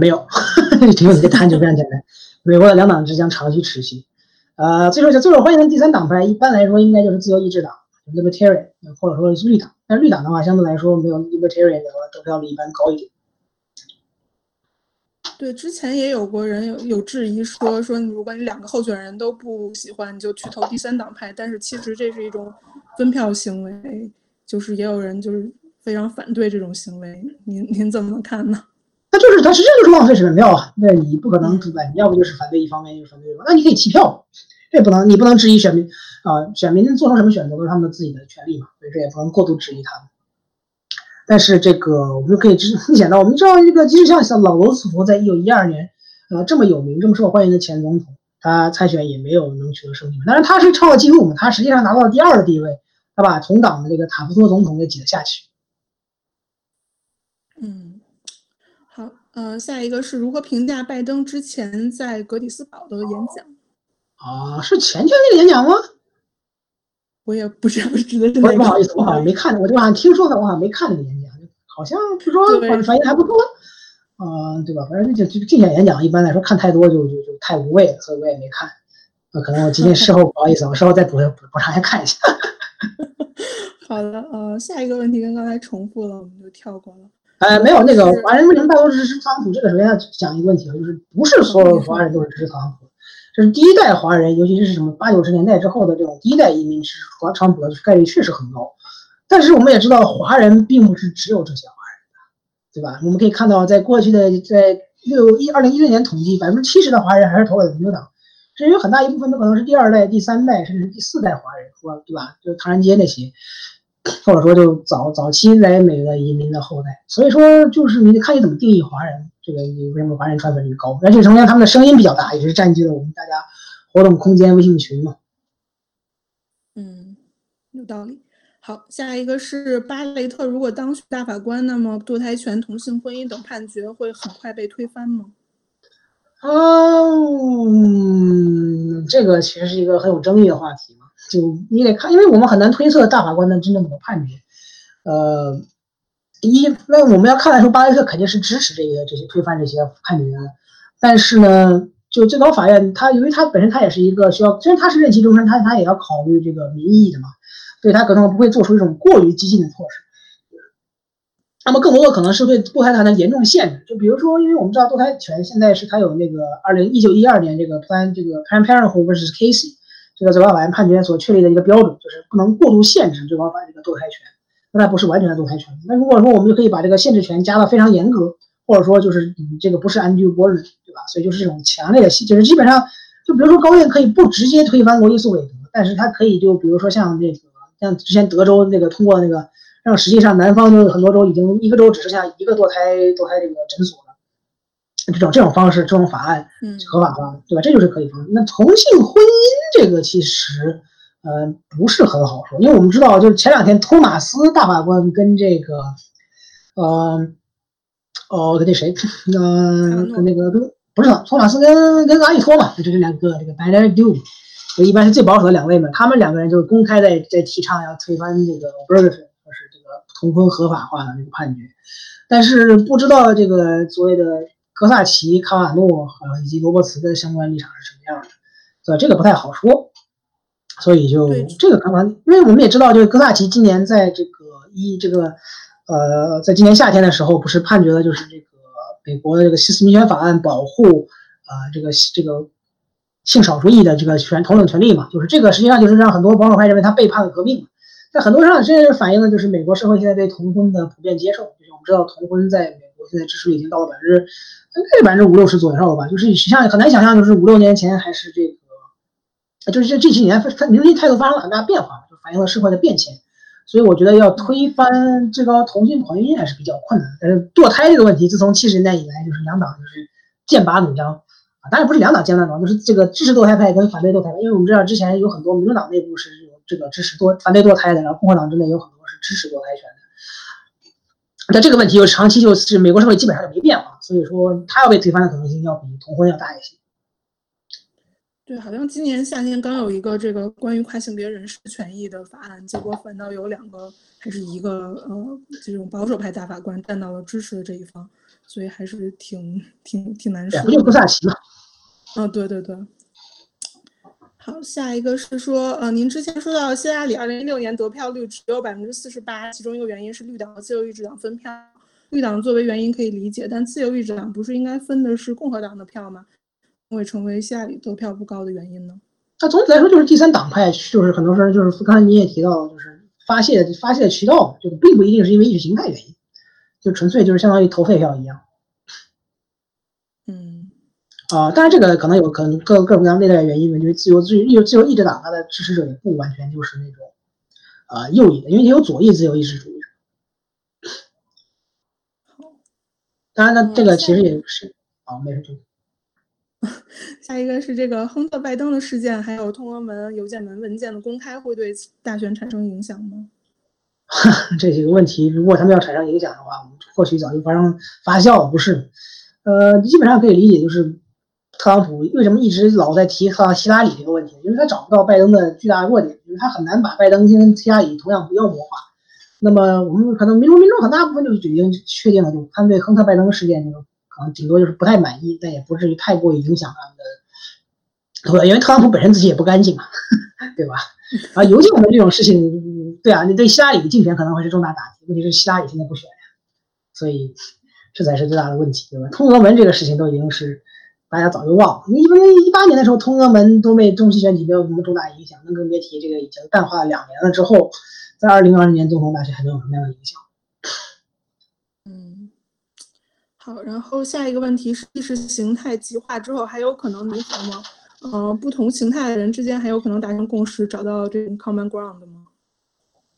没有，这个答案就非常简单，美国的两党之将长期持续。呃，最受最受欢迎的第三党派，一般来说应该就是自由意志党 （Libertarian） 或者说是绿党。但绿党的话，相对来说没有 Libertarian 的得票率一般高一点。对，之前也有过人有有质疑说说，如果你两个候选人都不喜欢，你就去投第三党派。但是其实这是一种分票行为，就是也有人就是非常反对这种行为。您您怎么看呢？他就是，他实际上就是浪费选票啊！那你不可能主办，你要不就是反对一方面，就是反对一方，那你可以弃票，这不能，你不能质疑选民啊！选民做成什么选择都是他们自己的权利嘛，所以这也不能过度质疑他们。但是这个我们就可以明显的，我们知道这个，即使像像老罗斯福在一九一二年，呃，这么有名、这么受欢迎的前总统，他参选也没有能取得胜利。但是他是创了纪录嘛，他实际上拿到了第二的地位，他把同党的这个塔夫托总统给挤了下去。嗯。呃，下一个是如何评价拜登之前在格里斯堡的演讲？啊，是前天那个演讲吗？我也不是不是的。不不好意思，我好像没看，我就好像听说的，我好像没看那个演讲，好像据说反反应还不错，啊，对吧？反正就就竞选演讲，一般来说看太多就就就太无味了，所以我也没看。那可能我今天事后 不好意思，我稍后再补补补上来看一下。好的，呃，下一个问题跟刚才重复了，我们就跳过了。呃，没有那个华人为什么大多支持特朗普？这个首先要讲一个问题啊，就是不是所有的华人都是支持特朗普，这是第一代华人，尤其是什么八九十年代之后的这种第一代移民支持特朗普的概率确实很高。但是我们也知道，华人并不是只有这些华人的，对吧？我们可以看到，在过去的在六一二零一六年统计，百分之七十的华人还是投了民主党，至有很大一部分都可能是第二代、第三代，甚至是第四代华人，说对吧？就是唐人街那些，或者说就早早期来美的移民的后代。所以说，就是你看你怎么定义华人，这个你为什么华人传粉率高？而且首先他们的声音比较大，也是占据了我们大家活动空间微信群嘛。嗯，有道理。好，下一个是巴雷特，如果当选大法官，那么堕胎权、同性婚姻等判决会很快被推翻吗？嗯，这个其实是一个很有争议的话题嘛，就你得看，因为我们很难推测大法官的真正的判决。呃，一，那我们要看来说，巴雷特肯定是支持这个这些推翻这些判决的，但是呢，就最高法院，他由于他本身他也是一个需要，虽然他是任期终身，他他也要考虑这个民意的嘛。所以他可能不会做出一种过于激进的措施，那么更多的可能是对堕胎权的严重限制。就比如说，因为我们知道堕胎权现在是它有那个二零一九一二年这个 Plan 这个 Planned Parenthood vs Casey 这个最高法院判决所确立的一个标准，就是不能过度限制最高法院这个堕胎权。那它不是完全的堕胎权。那如果说我们就可以把这个限制权加到非常严格，或者说就是你这个不是 undue burden，对吧？所以就是这种强烈的，就是基本上就比如说高院可以不直接推翻罗伊诉韦德，但是他可以就比如说像这个。像之前德州那个通过那个，让实际上南方就很多州已经一个州只剩下一个堕胎堕胎这个诊所，这种这种方式这种法案合法化，对吧？这就是可以方式。那同性婚姻这个其实呃不是很好说，因为我们知道，就是前两天托马斯大法官跟这个呃哦跟那谁呃跟那个跟不是托马斯跟跟阿利托嘛，就这两个这个 b e n e d o 就一般是最保守的两位嘛，他们两个人就是公开在在提倡要推翻这个 b e r g e r 就是这个同婚合法化的这个判决，但是不知道这个所谓的格萨奇、卡瓦诺啊以及罗伯茨的相关立场是什么样的，所以这个不太好说。所以就这个看法，因为我们也知道，就是格萨奇今年在这个一这个呃，在今年夏天的时候，不是判决了就是这个美国的这个西斯民权法案保护啊这个这个。性少数裔的这个权同等权利嘛，就是这个实际上就是让很多保守派认为他背叛了革命。在很多上，这反映的就是美国社会现在对同婚的普遍接受。就是我们知道，同婚在美国现在支持率已经到了百分之应该是百分之五六十左右吧？就是像很难想象，就是五六年前还是这个，就是这这几年他民主态度发生了很大变化，就反映了社会的变迁。所以我觉得要推翻最高同性婚姻还是比较困难。但是堕胎这个问题，自从七十年代以来，就是两党就是剑拔弩张。啊，当然不是两党剑拔弩张，就是这个支持堕胎派跟反对堕胎派，因为我们知道之前有很多民主党内部是有这个支持堕反对堕胎的，然后共和党之内有很多是支持堕胎权。但这个问题又长期就是美国社会基本上就没变化，所以说它要被推翻的可能性要比同婚要大一些。对，好像今年夏天刚有一个这个关于跨性别人士权益的法案，结果反倒有两个还是一个呃这种保守派大法官站到了支持的这一方。所以还是挺挺挺难受。不就不萨奇嘛？嗯，对对对。好，下一个是说，呃，您之前说到希拉里二零一六年得票率只有百分之四十八，其中一个原因是绿党和自由意志党分票。绿党作为原因可以理解，但自由意志党不是应该分的是共和党的票吗？会成为希拉里得票不高的原因呢？那总体来说，就是第三党派，就是很多时候就是刚才你也提到，就是发泄发泄渠道，就并不一定是因为意识形态原因。就纯粹就是相当于投废票一样，啊，当然这个可能有可能各各种各样内在的原因，因为自由自由自由意志党它的支持者也不完全就是那种啊右翼的，因为也有左翼自由意志主义者。当然呢，这个其实也是啊，没事就。下一个是这个亨特拜登的事件，还有通俄门邮件门文件的公开，会对大选产生影响吗？这几个问题，如果他们要产生影响的话，我们或许早就发生发酵了，不是？呃，基本上可以理解，就是特朗普为什么一直老在提和希拉里这个问题，因为他找不到拜登的巨大弱点，就是他很难把拜登跟希拉里同样不妖魔化。那么我们可能民众民众很大部分就已经确定了，就他们对亨特拜登事件就可能顶多就是不太满意，但也不至于太过于影响他们的。对，因为特朗普本身自己也不干净嘛，对吧？啊，尤其我们这种事情。对啊，你对希拉里竞选可能会是重大打击。问题是希拉里现在不选呀，所以这才是最大的问题，对吧？通俄门这个事情都已经是大家早就忘了。因为一八年的时候，通俄门都没中期选举没有什么重大影响，那更别提这个已经淡化了两年了之后，在二零二零年总统大选还能有什么样的影响？嗯，好，然后下一个问题是意识形态极化之后还有可能弥合吗？呃，不同形态的人之间还有可能达成共识，找到这种 common ground 吗？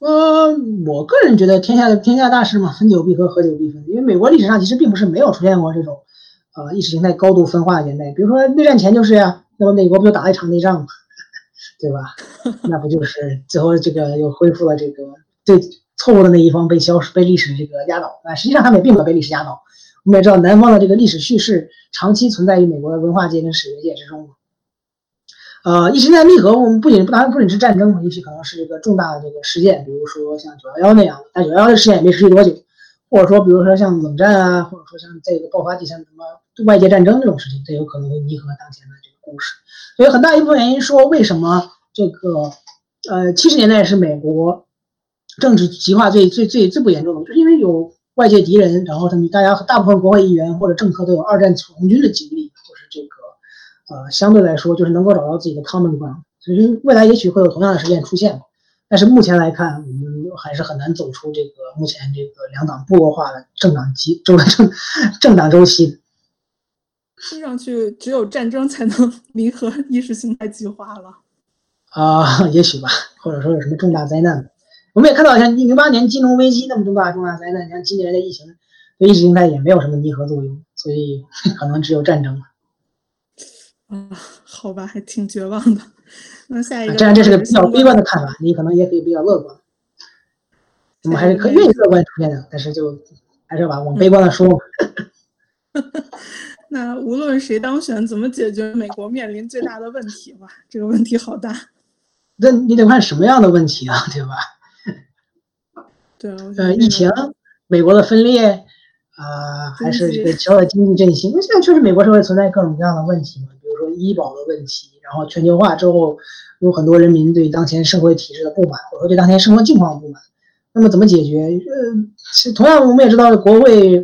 呃，我个人觉得天下的天下大事嘛，分久必合，合久必分。因为美国历史上其实并不是没有出现过这种呃意识形态高度分化的年代，比如说内战前就是呀，那么美国不就打了一场内战嘛，对吧？那不就是最后这个又恢复了这个对错误的那一方被消失、被历史这个压倒？啊，实际上他们也并没有被历史压倒。我们也知道，南方的这个历史叙事长期存在于美国的文化界跟史学界之中。呃，意识形态密合，我们不仅不单不仅是战争，也许可能是一个重大的这个事件，比如说像九幺幺那样的，但九幺幺的事件也没持续多久，或者说比如说像冷战啊，或者说像这个爆发第三什么外界战争这种事情，这有可能会弥合当前的这个故事。所以很大一部分原因说，为什么这个呃七十年代是美国政治极化最最最最不严重的，就是因为有外界敌人，然后他们大家大部分国会议员或者政客都有二战从军的经历，就是这个。呃，相对来说，就是能够找到自己的 common ground，所以未来也许会有同样的事件出现，但是目前来看，我们还是很难走出这个目前这个两党部落化的政党机周政政党周期。听上去，只有战争才能 弥合意识形态极化了。啊，也许吧，或者说有什么重大灾难，我们也看到像零八年金融危机那么重大重大灾难，像今年的疫情，对意识形态也没有什么弥合作用，所以可能只有战争了。啊，好吧，还挺绝望的。那下一个，这样这是个比较悲观的看法，你可能也可以比较乐观。我们还是可愿意乐观出现的，但是就还是要把往悲观的说。那无论谁当选，怎么解决美国面临最大的问题吧？这个问题好大。那你得看什么样的问题啊，对吧？对啊。呃，疫情，美国的分裂啊，还是这个其他的经济振兴？那现在确实美国社会存在各种各样的问题嘛。比如说医保的问题，然后全球化之后，有很多人民对当前社会体制的不满，或者说对当前生活境况不满。那么怎么解决？呃，其同样我们也知道，国会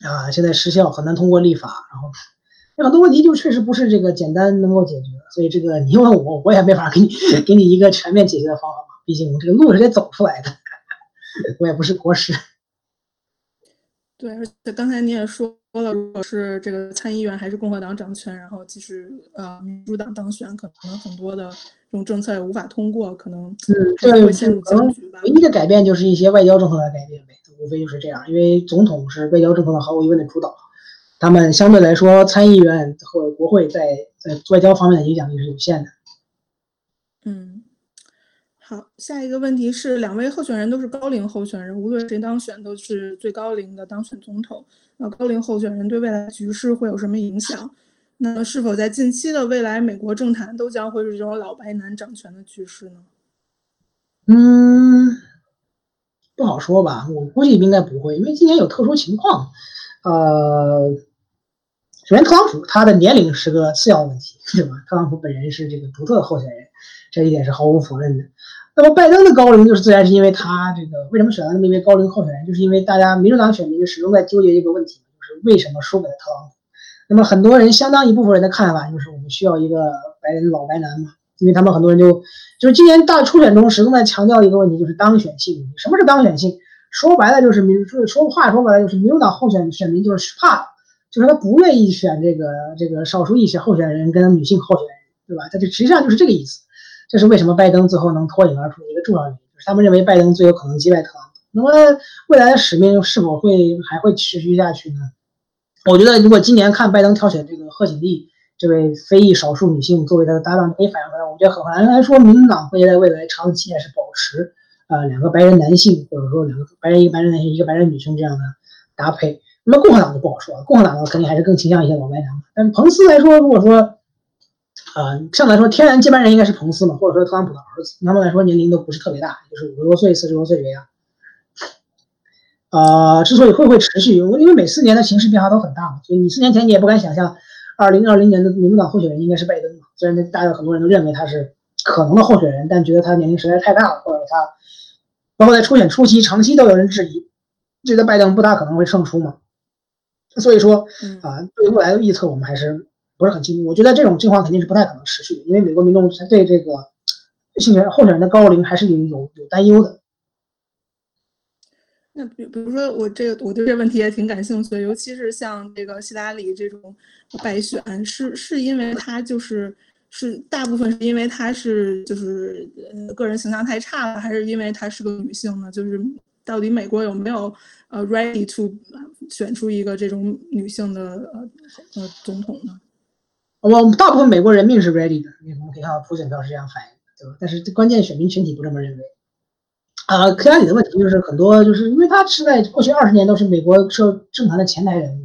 啊现在失效，很难通过立法。然后有很多问题就确实不是这个简单能够解决。所以这个你问我，我也没法给你给你一个全面解决的方法嘛。毕竟这个路是得走出来的，我也不是国师。对，而且刚才你也说。说了，如果是这个参议员还是共和党掌权，然后即使呃民主党当选，可能很多的这种政策也无法通过，可能嗯，会陷入僵局吧。唯一的改变就是一些外交政策的改变呗，无非就是这样。因为总统是外交政策的毫无疑问的主导，他们相对来说参议员和国会在在外交方面的影响力是有限的。好，下一个问题是，两位候选人都是高龄候选人，无论谁当选，都是最高龄的当选总统。那高龄候选人对未来局势会有什么影响？那是否在近期的未来，美国政坛都将会是这种老白男掌权的局势呢？嗯，不好说吧，我估计应该不会，因为今年有特殊情况。呃，首先，特朗普他的年龄是个次要问题，对吧？特朗普本人是这个独特的候选人，这一点是毫无否认的。那么拜登的高龄就是自然是因为他这个为什么选了那么一位高龄候选人，就是因为大家民主党选民就始终在纠结一个问题，就是为什么输给了特朗普。那么很多人相当一部分人的看法就是我们需要一个白人老白男嘛，因为他们很多人就就是今年大初选中始终在强调一个问题，就是当选性。什么是当选性？说白了就是民说说话说白了就是民主党候选选民就是怕，就是他不愿意选这个这个少数一些候选人跟女性候选人，对吧？他就实际上就是这个意思。这是为什么拜登最后能脱颖而出的一个重要原因，就是他们认为拜登最有可能击败特朗普。那么未来的使命是否会还会持续下去呢？我觉得，如果今年看拜登挑选这个贺锦丽这位非裔少数女性作为他的搭档，可以反映出来。我觉得很难来说，民主党会在未来长期还是保持呃两个白人男性，或者说两个白人一个白人男性一个白人女性这样的搭配。那么共和党就不好说了，共和党肯定还是更倾向一些老白男。但彭斯来说，如果说。呃，相对来说，天然接班人应该是彭斯嘛，或者说特朗普的儿子。他们来说年龄都不是特别大，就是五十多岁、四十多岁这样。呃，之所以会不会持续，因为每四年的形势变化都很大嘛，所以你四年前你也不敢想象，二零二零年的民主党候选人应该是拜登嘛。虽然大家很多人都认为他是可能的候选人，但觉得他年龄实在太大了，或者他包括在初选初期长期都有人质疑，觉得拜登不大可能会胜出嘛。所以说啊，对未来的预测，我们还是。不是很清楚，我觉得这种情况肯定是不太可能持续的，因为美国民众对这个候选人的高龄还是有有有担忧的。那比比如说我这个我对这个问题也挺感兴趣的，尤其是像这个希拉里这种败选，是是因为他就是是大部分是因为他是就是呃个人形象太差了，还是因为她是个女性呢？就是到底美国有没有呃 ready to 选出一个这种女性的呃呃总统呢？我们大部分美国人命是 ready 的，你们可以看到普选票是这样反映的，对吧？但是关键选民群体不这么认为。啊，克拉里的问题就是很多，就是因为他是在过去二十年都是美国社政坛的前台人物。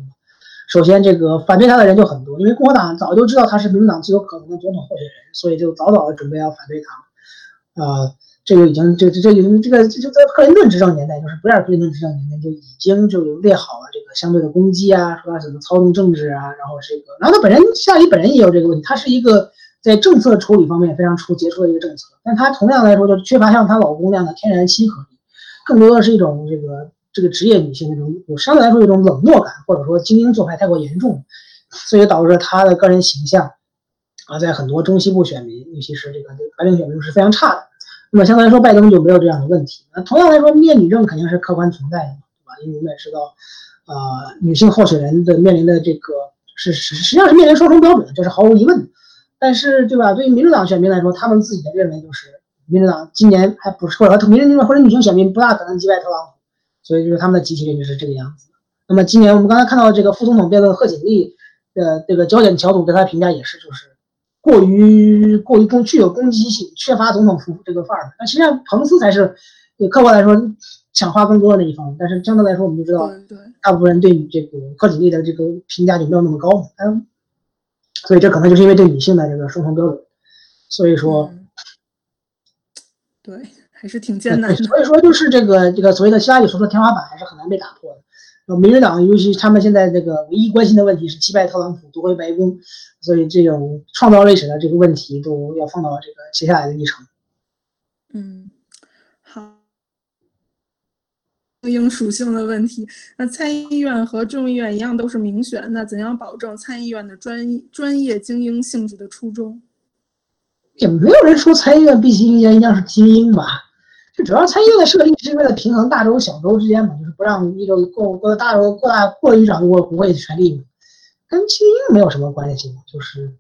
首先，这个反对他的人就很多，因为共和党早就知道他是民主党最有可能的总统候选人，所以就早早的准备要反对他。啊，这个已经，这这这已经这个就在克林顿执政年代，就是不尔克林顿执政年代就已经就列好了这个相对的攻击啊，说他怎么操纵政治啊，然后这个，然后他本人夏里本人也有这个问题，他是一个。在政策处理方面非常出杰出的一个政策，但他同样来说就缺乏像她老公那样的天然亲和力，更多的是一种这个这个职业女性那种有相对来说一种冷漠感，或者说精英做派太过严重，所以导致她的个人形象啊，在很多中西部选民，尤其是这个白领选民是非常差的。那么相对来说，拜登就没有这样的问题。那同样来说，面女症肯定是客观存在的，对吧？因为我们也知道，呃，女性候选人的面临的这个是实实际上是面临双重标准，这是毫无疑问的。但是，对吧？对于民主党选民来说，他们自己的认为就是，民主党今年还不是或者民主或者女性选民不大可能击败特朗普，所以就是他们的集体认知是这个样子。那么今年我们刚才看到这个副总统辩论贺锦丽的这个焦点小组对他评价也是，就是过于过于攻具有攻击性，缺乏总统服这个范儿。那实际上彭斯才是，客观来说抢话更多的那一方。但是相对来说，我们就知道，大部分人对你这个贺锦丽的这个评价就没有那么高。嗯。所以这可能就是因为对女性的这个双重标准，所以说，对，还是挺艰难的。所以说，就是这个这个所谓的希拉里所说的天花板还是很难被打破的。民主党尤其他们现在这个唯一关心的问题是击败特朗普夺回白宫，所以这种创造历史的这个问题都要放到这个接下来的议程。嗯。精英属性的问题，那参议院和众议院一样都是民选，那怎样保证参议院的专专业精英性质的初衷？也没有人说参议院必须应该一定是精英吧？主要参议院的设立是为了平衡大州小州之间嘛，就是不让一州过过大州过大过于掌握国会的权力嘛，跟精英没有什么关系。就是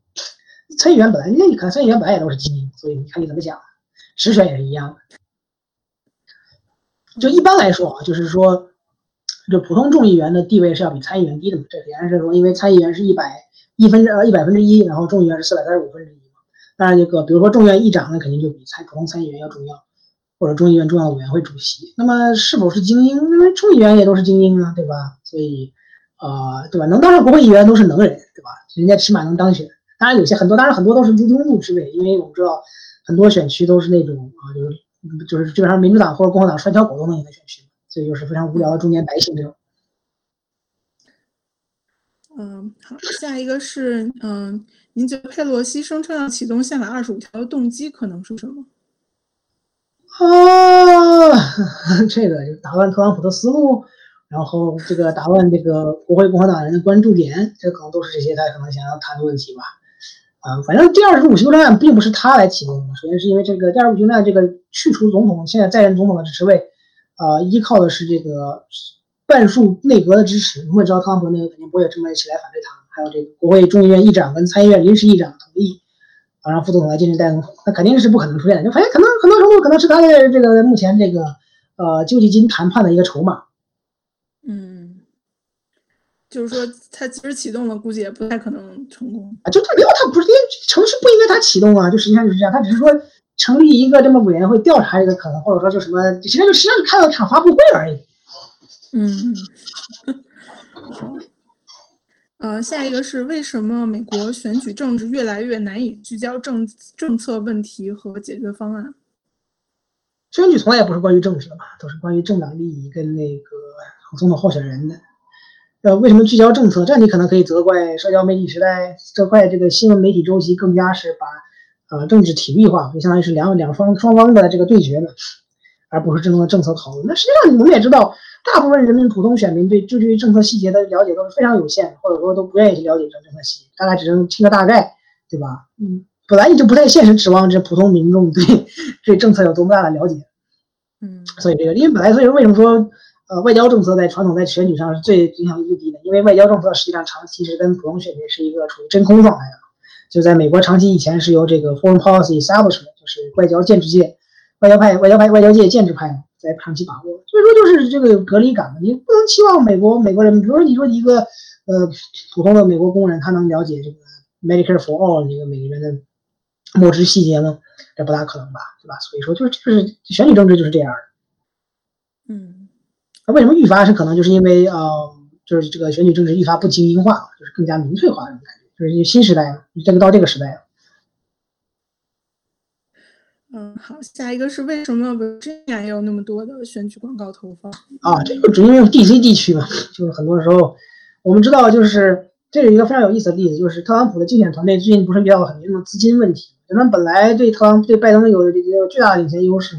参议员本来那，你看参议员本来也都是精英，所以你看你怎么讲，实权也是一样的。就一般来说啊，就是说，就普通众议员的地位是要比参议员低的嘛。这显然是说，因为参议员是一百一分之呃一百分之一，然后众议员是四百三十五分之一嘛。当然，这个比如说众院议长，那肯定就比参普通参议员要重要，或者众议院重要委员会主席。那么是否是精英？因为众议员也都是精英啊，对吧？所以，呃，对吧？能当上国会议员都是能人，对吧？人家起码能当选。当然有些很多，当然很多都是庸碌之辈，因为我们知道很多选区都是那种啊，就是。就是基本上民主党或者共和党拴条狗都能赢的选区，所以就是非常无聊的中年白姓这种。嗯，好，下一个是嗯，您觉得佩洛西声称要启动宪法二十五条的动机可能是什么？啊，这个就打乱特朗普的思路，然后这个打乱这个国会共和党人的关注点，这可能都是这些他可能想要谈的问题吧。啊，反正第二十五修正案并不是他来启动的。首先是因为这个第二十五修正案，这个去除总统现在在任总统的职位，啊，依靠的是这个半数内阁的支持。我们知道特朗普内阁肯定不会这么一起来反对他，还有这个国会众议院议长跟参议院临时议长同意，啊，让副总统来进行代总统，那肯定是不可能出现的。就反正可能很多时候可能是他的这个目前这个呃救济金谈判的一个筹码。嗯就是说，他其实启动了，估计也不太可能成功啊！就没有他不是，因为城市不应该他启动啊！就实际上就是这样，他只是说成立一个这么委员会调查这个可能，或者说就什么，实际上就实际上看了场发布会而已。嗯，好。呃，下一个是为什么美国选举政治越来越难以聚焦政政策问题和解决方案？选举从来也不是关于政治的嘛，都是关于政党利益跟那个总统候选人的。呃，为什么聚焦政策？这你可能可以责怪社交媒体时代，责怪这个新闻媒体周期更加是把呃政治体育化，就相当于是两两方双方的这个对决呢，而不是真正的政策讨论。那实际上我们也知道，大部分人民普通选民对就对于政策细节的了解都是非常有限，或者说都不愿意去了解这政策细节，大概只能听个大概，对吧？嗯，本来你就不太现实指望这普通民众对对政策有多么大的了解，嗯，所以这个因为本来所以说为什么说？呃，外交政策在传统在选举上是最影响力最低的，因为外交政策实际上长期是跟普通选民是一个处于真空状态的。就在美国长期以前是由这个 foreign policy establishment，就是外交建制界、外交派、外交派、外交界建制派在长期把握，所以说就是这个有隔离感的。你不能期望美国美国人，比如说你说一个呃普通的美国工人，他能了解这个 Medicare for all 这个每个人的末支细节吗？这不大可能吧，对吧？所以说就是就是选举政治就是这样的。嗯，那为什么愈发是可能就是因为呃就是这个选举政治愈发不精英化，就是更加民粹化这种感觉。就是新时代嘛，这个到这个时代了。嗯，好，下一个是为什么这年也有那么多的选举广告投放啊？这个只因为 DC 地区嘛，就是很多时候我们知道，就是这是一个非常有意思的例子，就是特朗普的竞选团队最近不是遇到了很严重的资金问题，他们本来对特朗对拜登有这个巨大的领先优势，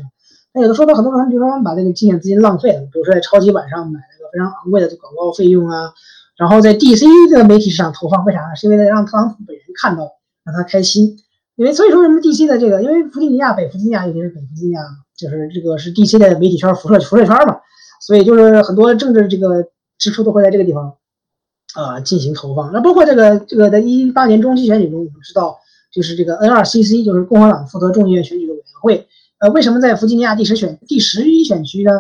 那有的说到很多人，比如说把这个竞选资金浪费了，比如说在超级晚上买了个非常昂贵的广告费用啊。然后在 D.C. 的媒体市场投放，为啥呢？是因为让特朗普本人看到，让他开心。因为所以说什么 D.C. 的这个，因为弗吉尼亚、北弗吉尼亚，尤其是北弗吉尼亚，就是这个是 D.C. 的媒体圈辐射辐射圈嘛，所以就是很多政治这个支出都会在这个地方啊进行投放。那包括这个这个在一八年中期选举中，我们知道就是这个 N.R.C.C. 就是共和党负责众议院选举的委员会，呃，为什么在弗吉尼亚第十选第十一选区呢？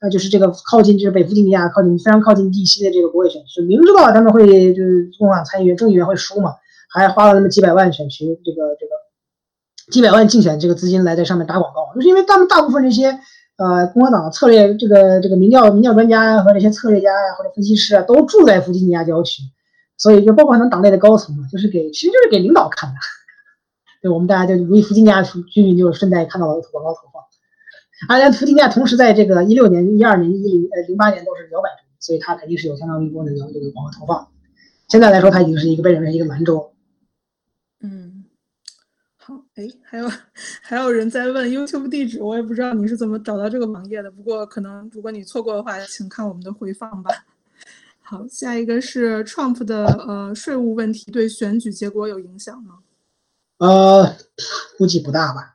那就是这个靠近，就是北弗吉尼亚靠近非常靠近 D.C. 的这个国会选区，明知道他们会就是共和党参议员、众议员会输嘛，还花了那么几百万选区这个这个几百万竞选这个资金来在上面打广告，就是因为他们大部分这些呃共和党策略这个这个民调民调专家和这些策略家呀或者分析师啊都住在弗吉尼亚郊区，所以就包括他们党内的高层嘛，就是给其实就是给领导看的，对我们大家就如弗吉尼亚居民就顺带看到了广告投放。而且弗吉尼亚同时在这个一六年、一二年、一零呃零八年都是摇摆州，所以它肯定是有相当一波的这个广告投放。现在来说，它已经是一个被认为一个蓝州。哎，还有还有人在问 YouTube 地址，我也不知道你是怎么找到这个网页的。不过可能如果你错过的话，请看我们的回放吧。好，下一个是 Trump 的呃税务问题对选举结果有影响吗？呃，估计不大吧。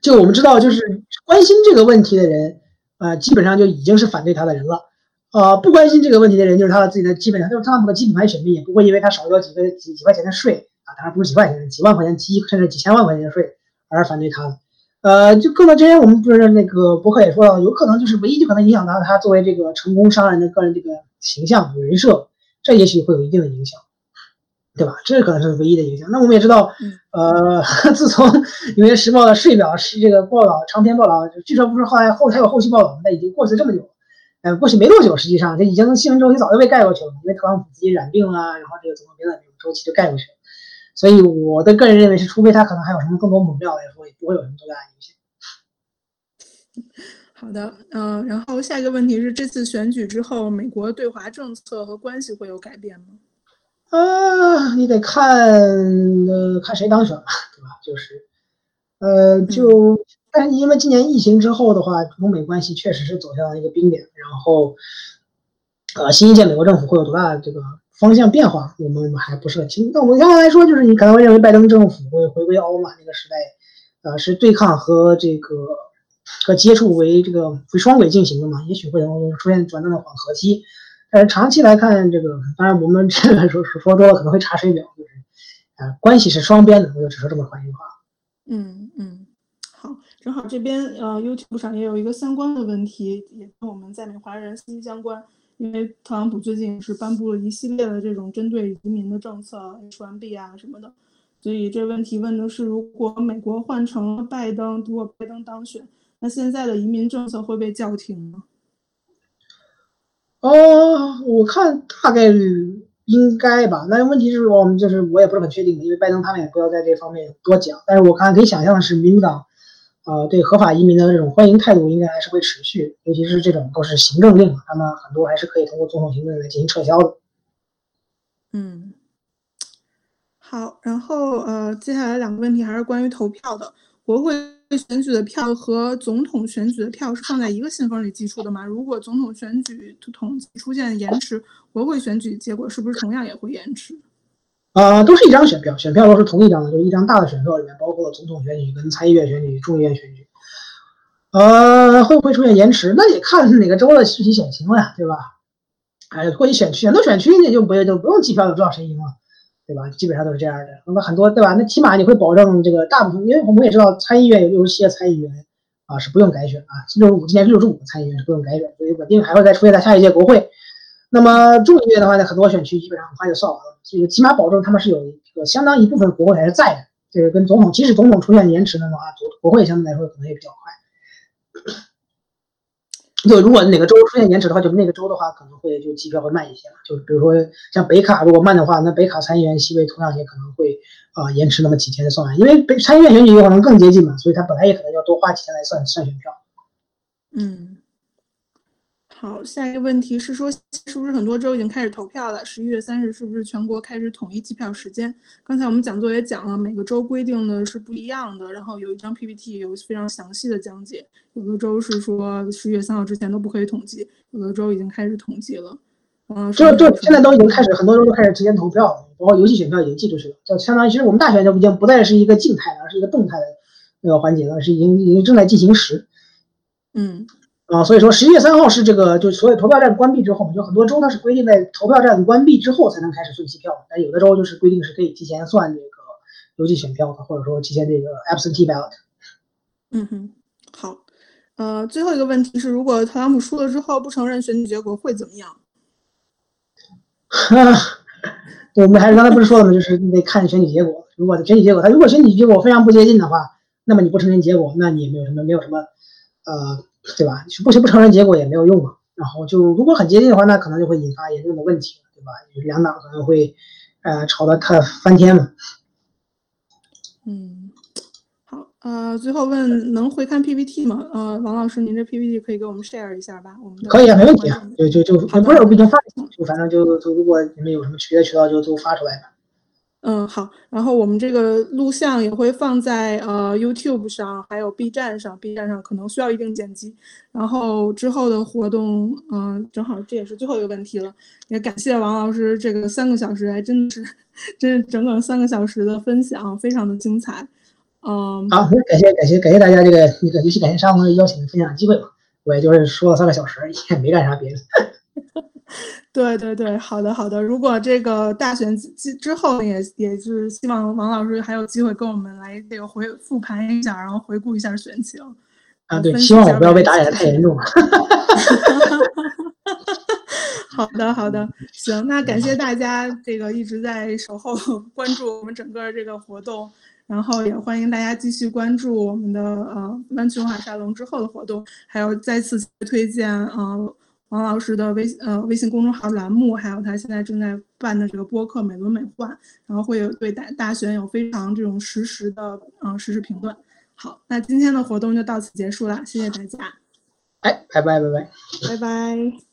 就我们知道，就是关心这个问题的人，呃，基本上就已经是反对他的人了。呃，不关心这个问题的人，就是他的自己的基本上就是特朗普的基本盘选民，也不会因为他少交几个几几块钱的税，当然不是几块钱，几万块钱、几甚至几千万块钱的税而反对他。呃，就更多之前我们不是那个博客也说到，有可能就是唯一就可能影响到他作为这个成功商人的个人这个形象人设，这也许会有一定的影响。对吧？这可能是唯一的影响。那我们也知道，呃，自从《纽约时报》的税表是这个报道长篇报道，据说不是后来后还有后续报道吗？那已经过去这么久，呃，过去没多久，实际上这已经新闻周期早就被盖过去了，因为特朗普自己染病了，然后这个总统别的这种周期就盖过去了。所以我的个人认为是，除非他可能还有什么更多猛料来说，也不会有什么多大的影响。好的，嗯，然后下一个问题是，这次选举之后，美国对华政策和关系会有改变吗？啊，你得看，呃，看谁当选吧，对吧？就是，呃，就，但是因为今年疫情之后的话，中美关系确实是走向了一个冰点，然后，呃，新一届美国政府会有多大的这个方向变化，我们还不是很清。那我们刚才来说，就是你可能会认为拜登政府会回归奥巴马那个时代，呃，是对抗和这个和接触为这个为双轨进行的嘛？也许会出现短暂的缓和期。但是长期来看，这个当然我们 这个说说多了可能会查水表，就是呃，关系是双边的，我就只说这么换句话。嗯嗯，好，正好这边呃 YouTube 上也有一个相关的问题，也跟我们在美华人息息相关。因为特朗普最近是颁布了一系列的这种针对移民的政策，H1B 啊什么的，所以这问题问的是，如果美国换成了拜登，如果拜登当选，那现在的移民政策会被叫停吗？哦，我看大概率应该吧。那问题是我们就是我也不是很确定，因为拜登他们也不要在这方面多讲。但是我看可以想象的是，民主党，呃，对合法移民的这种欢迎态度应该还是会持续，尤其是这种都是行政令，他们很多还是可以通过总统行政来进行撤销的。嗯，好，然后呃，接下来两个问题还是关于投票的，国会。选举的票和总统选举的票是放在一个信封里寄出的吗？如果总统选举统计出现延迟，国会选举结果是不是同样也会延迟？啊，都是一张选票，选票都是同一张的，就是一张大的选票里面包括总统选举、跟参议院选举、众议院选举。呃，会不会出现延迟？那也看哪个州的具体选情了呀，对吧？哎，过去选区，很多选区那就不就不用计票就知道谁赢了，对吧？基本上都是这样的。那么很多，对吧？那起码你会保证这个大部分，因为我们也知道参议院有六十七个参议员啊是不用改选啊，六十五今年六十五个参议员是不用改选，所以稳定还会再出现在下一届国会。那么众议院的话呢，很多选区基本上很快就算完了，所以起码保证他们是有一个相当一部分国会还是在的。这个跟总统，即使总统出现延迟的话，国国会相对来说可能也比较快。就如果哪个州出现延迟的话，就那个州的话可能会就机票会慢一些嘛。就比如说像北卡，如果慢的话，那北卡参议员席位同样也可能会啊延迟那么几天才算完，因为北参议院选举有可能更接近嘛，所以他本来也可能要多花几天来算算选票。嗯。好，下一个问题是说，是不是很多州已经开始投票了？十一月三日是不是全国开始统一计票时间？刚才我们讲座也讲了，每个州规定的是不一样的。然后有一张 PPT 有非常详细的讲解。有的州是说十一月三号之前都不可以统计，有的州已经开始统计了。嗯，就就现在都已经开始，很多州都开始提前投票了，包括邮寄选票已经寄出去了。就相当于，其实我们大选就已经不再是一个静态的，而是一个动态的那个环节了，是已经已经正在进行时。嗯。啊，所以说十一月三号是这个，就所有投票站关闭之后，就很多州它是规定在投票站关闭之后才能开始算计票，但有的州就是规定是可以提前算这个邮寄选票的，或者说提前这个 absentee ballot。嗯哼，好，呃，最后一个问题是，如果特朗普输了之后不承认选举结果会怎么样？我们还是刚才不是说了吗？就是你得看选举结果。如果选举结果他如果选举结果非常不接近的话，那么你不承认结果，那你也没有什么没有什么呃。对吧？不不承认结果也没有用嘛。然后就如果很接近的话，那可能就会引发严重的问题，对吧？两党可能会呃吵得太翻天嘛。嗯，好，呃，最后问能回看 PPT 吗？呃，王老师，您这 PPT 可以给我们 share 一下吧？我们可以啊，没问题啊。就就就不是我已经发了，就反正就就如果你们有什么别的渠道，就都发出来吧。嗯，好，然后我们这个录像也会放在呃 YouTube 上，还有 B 站上，B 站上可能需要一定剪辑。然后之后的活动，嗯，正好这也是最后一个问题了，也感谢王老师这个三个小时，还真的是，真是整整三个小时的分享，非常的精彩。嗯，好，感谢感谢感谢大家这个那个，尤其感谢沙龙邀请分享机会吧，我也就是说了三个小时，也没干啥别的。对对对，好的好的。如果这个大选之之后，也也是希望王老师还有机会跟我们来这个回复盘一下，然后回顾一下选情。啊，对，希望我不要被打脸太严重。好的好的，行，那感谢大家这个一直在守候关注我们整个这个活动，然后也欢迎大家继续关注我们的呃湾区文化沙龙之后的活动，还有再次推荐呃。王老师的微呃微信公众号栏目，还有他现在正在办的这个播客《美轮美奂》，然后会有对大大选有非常这种实时的嗯实时评论。好，那今天的活动就到此结束了，谢谢大家。哎，拜拜拜拜，拜拜。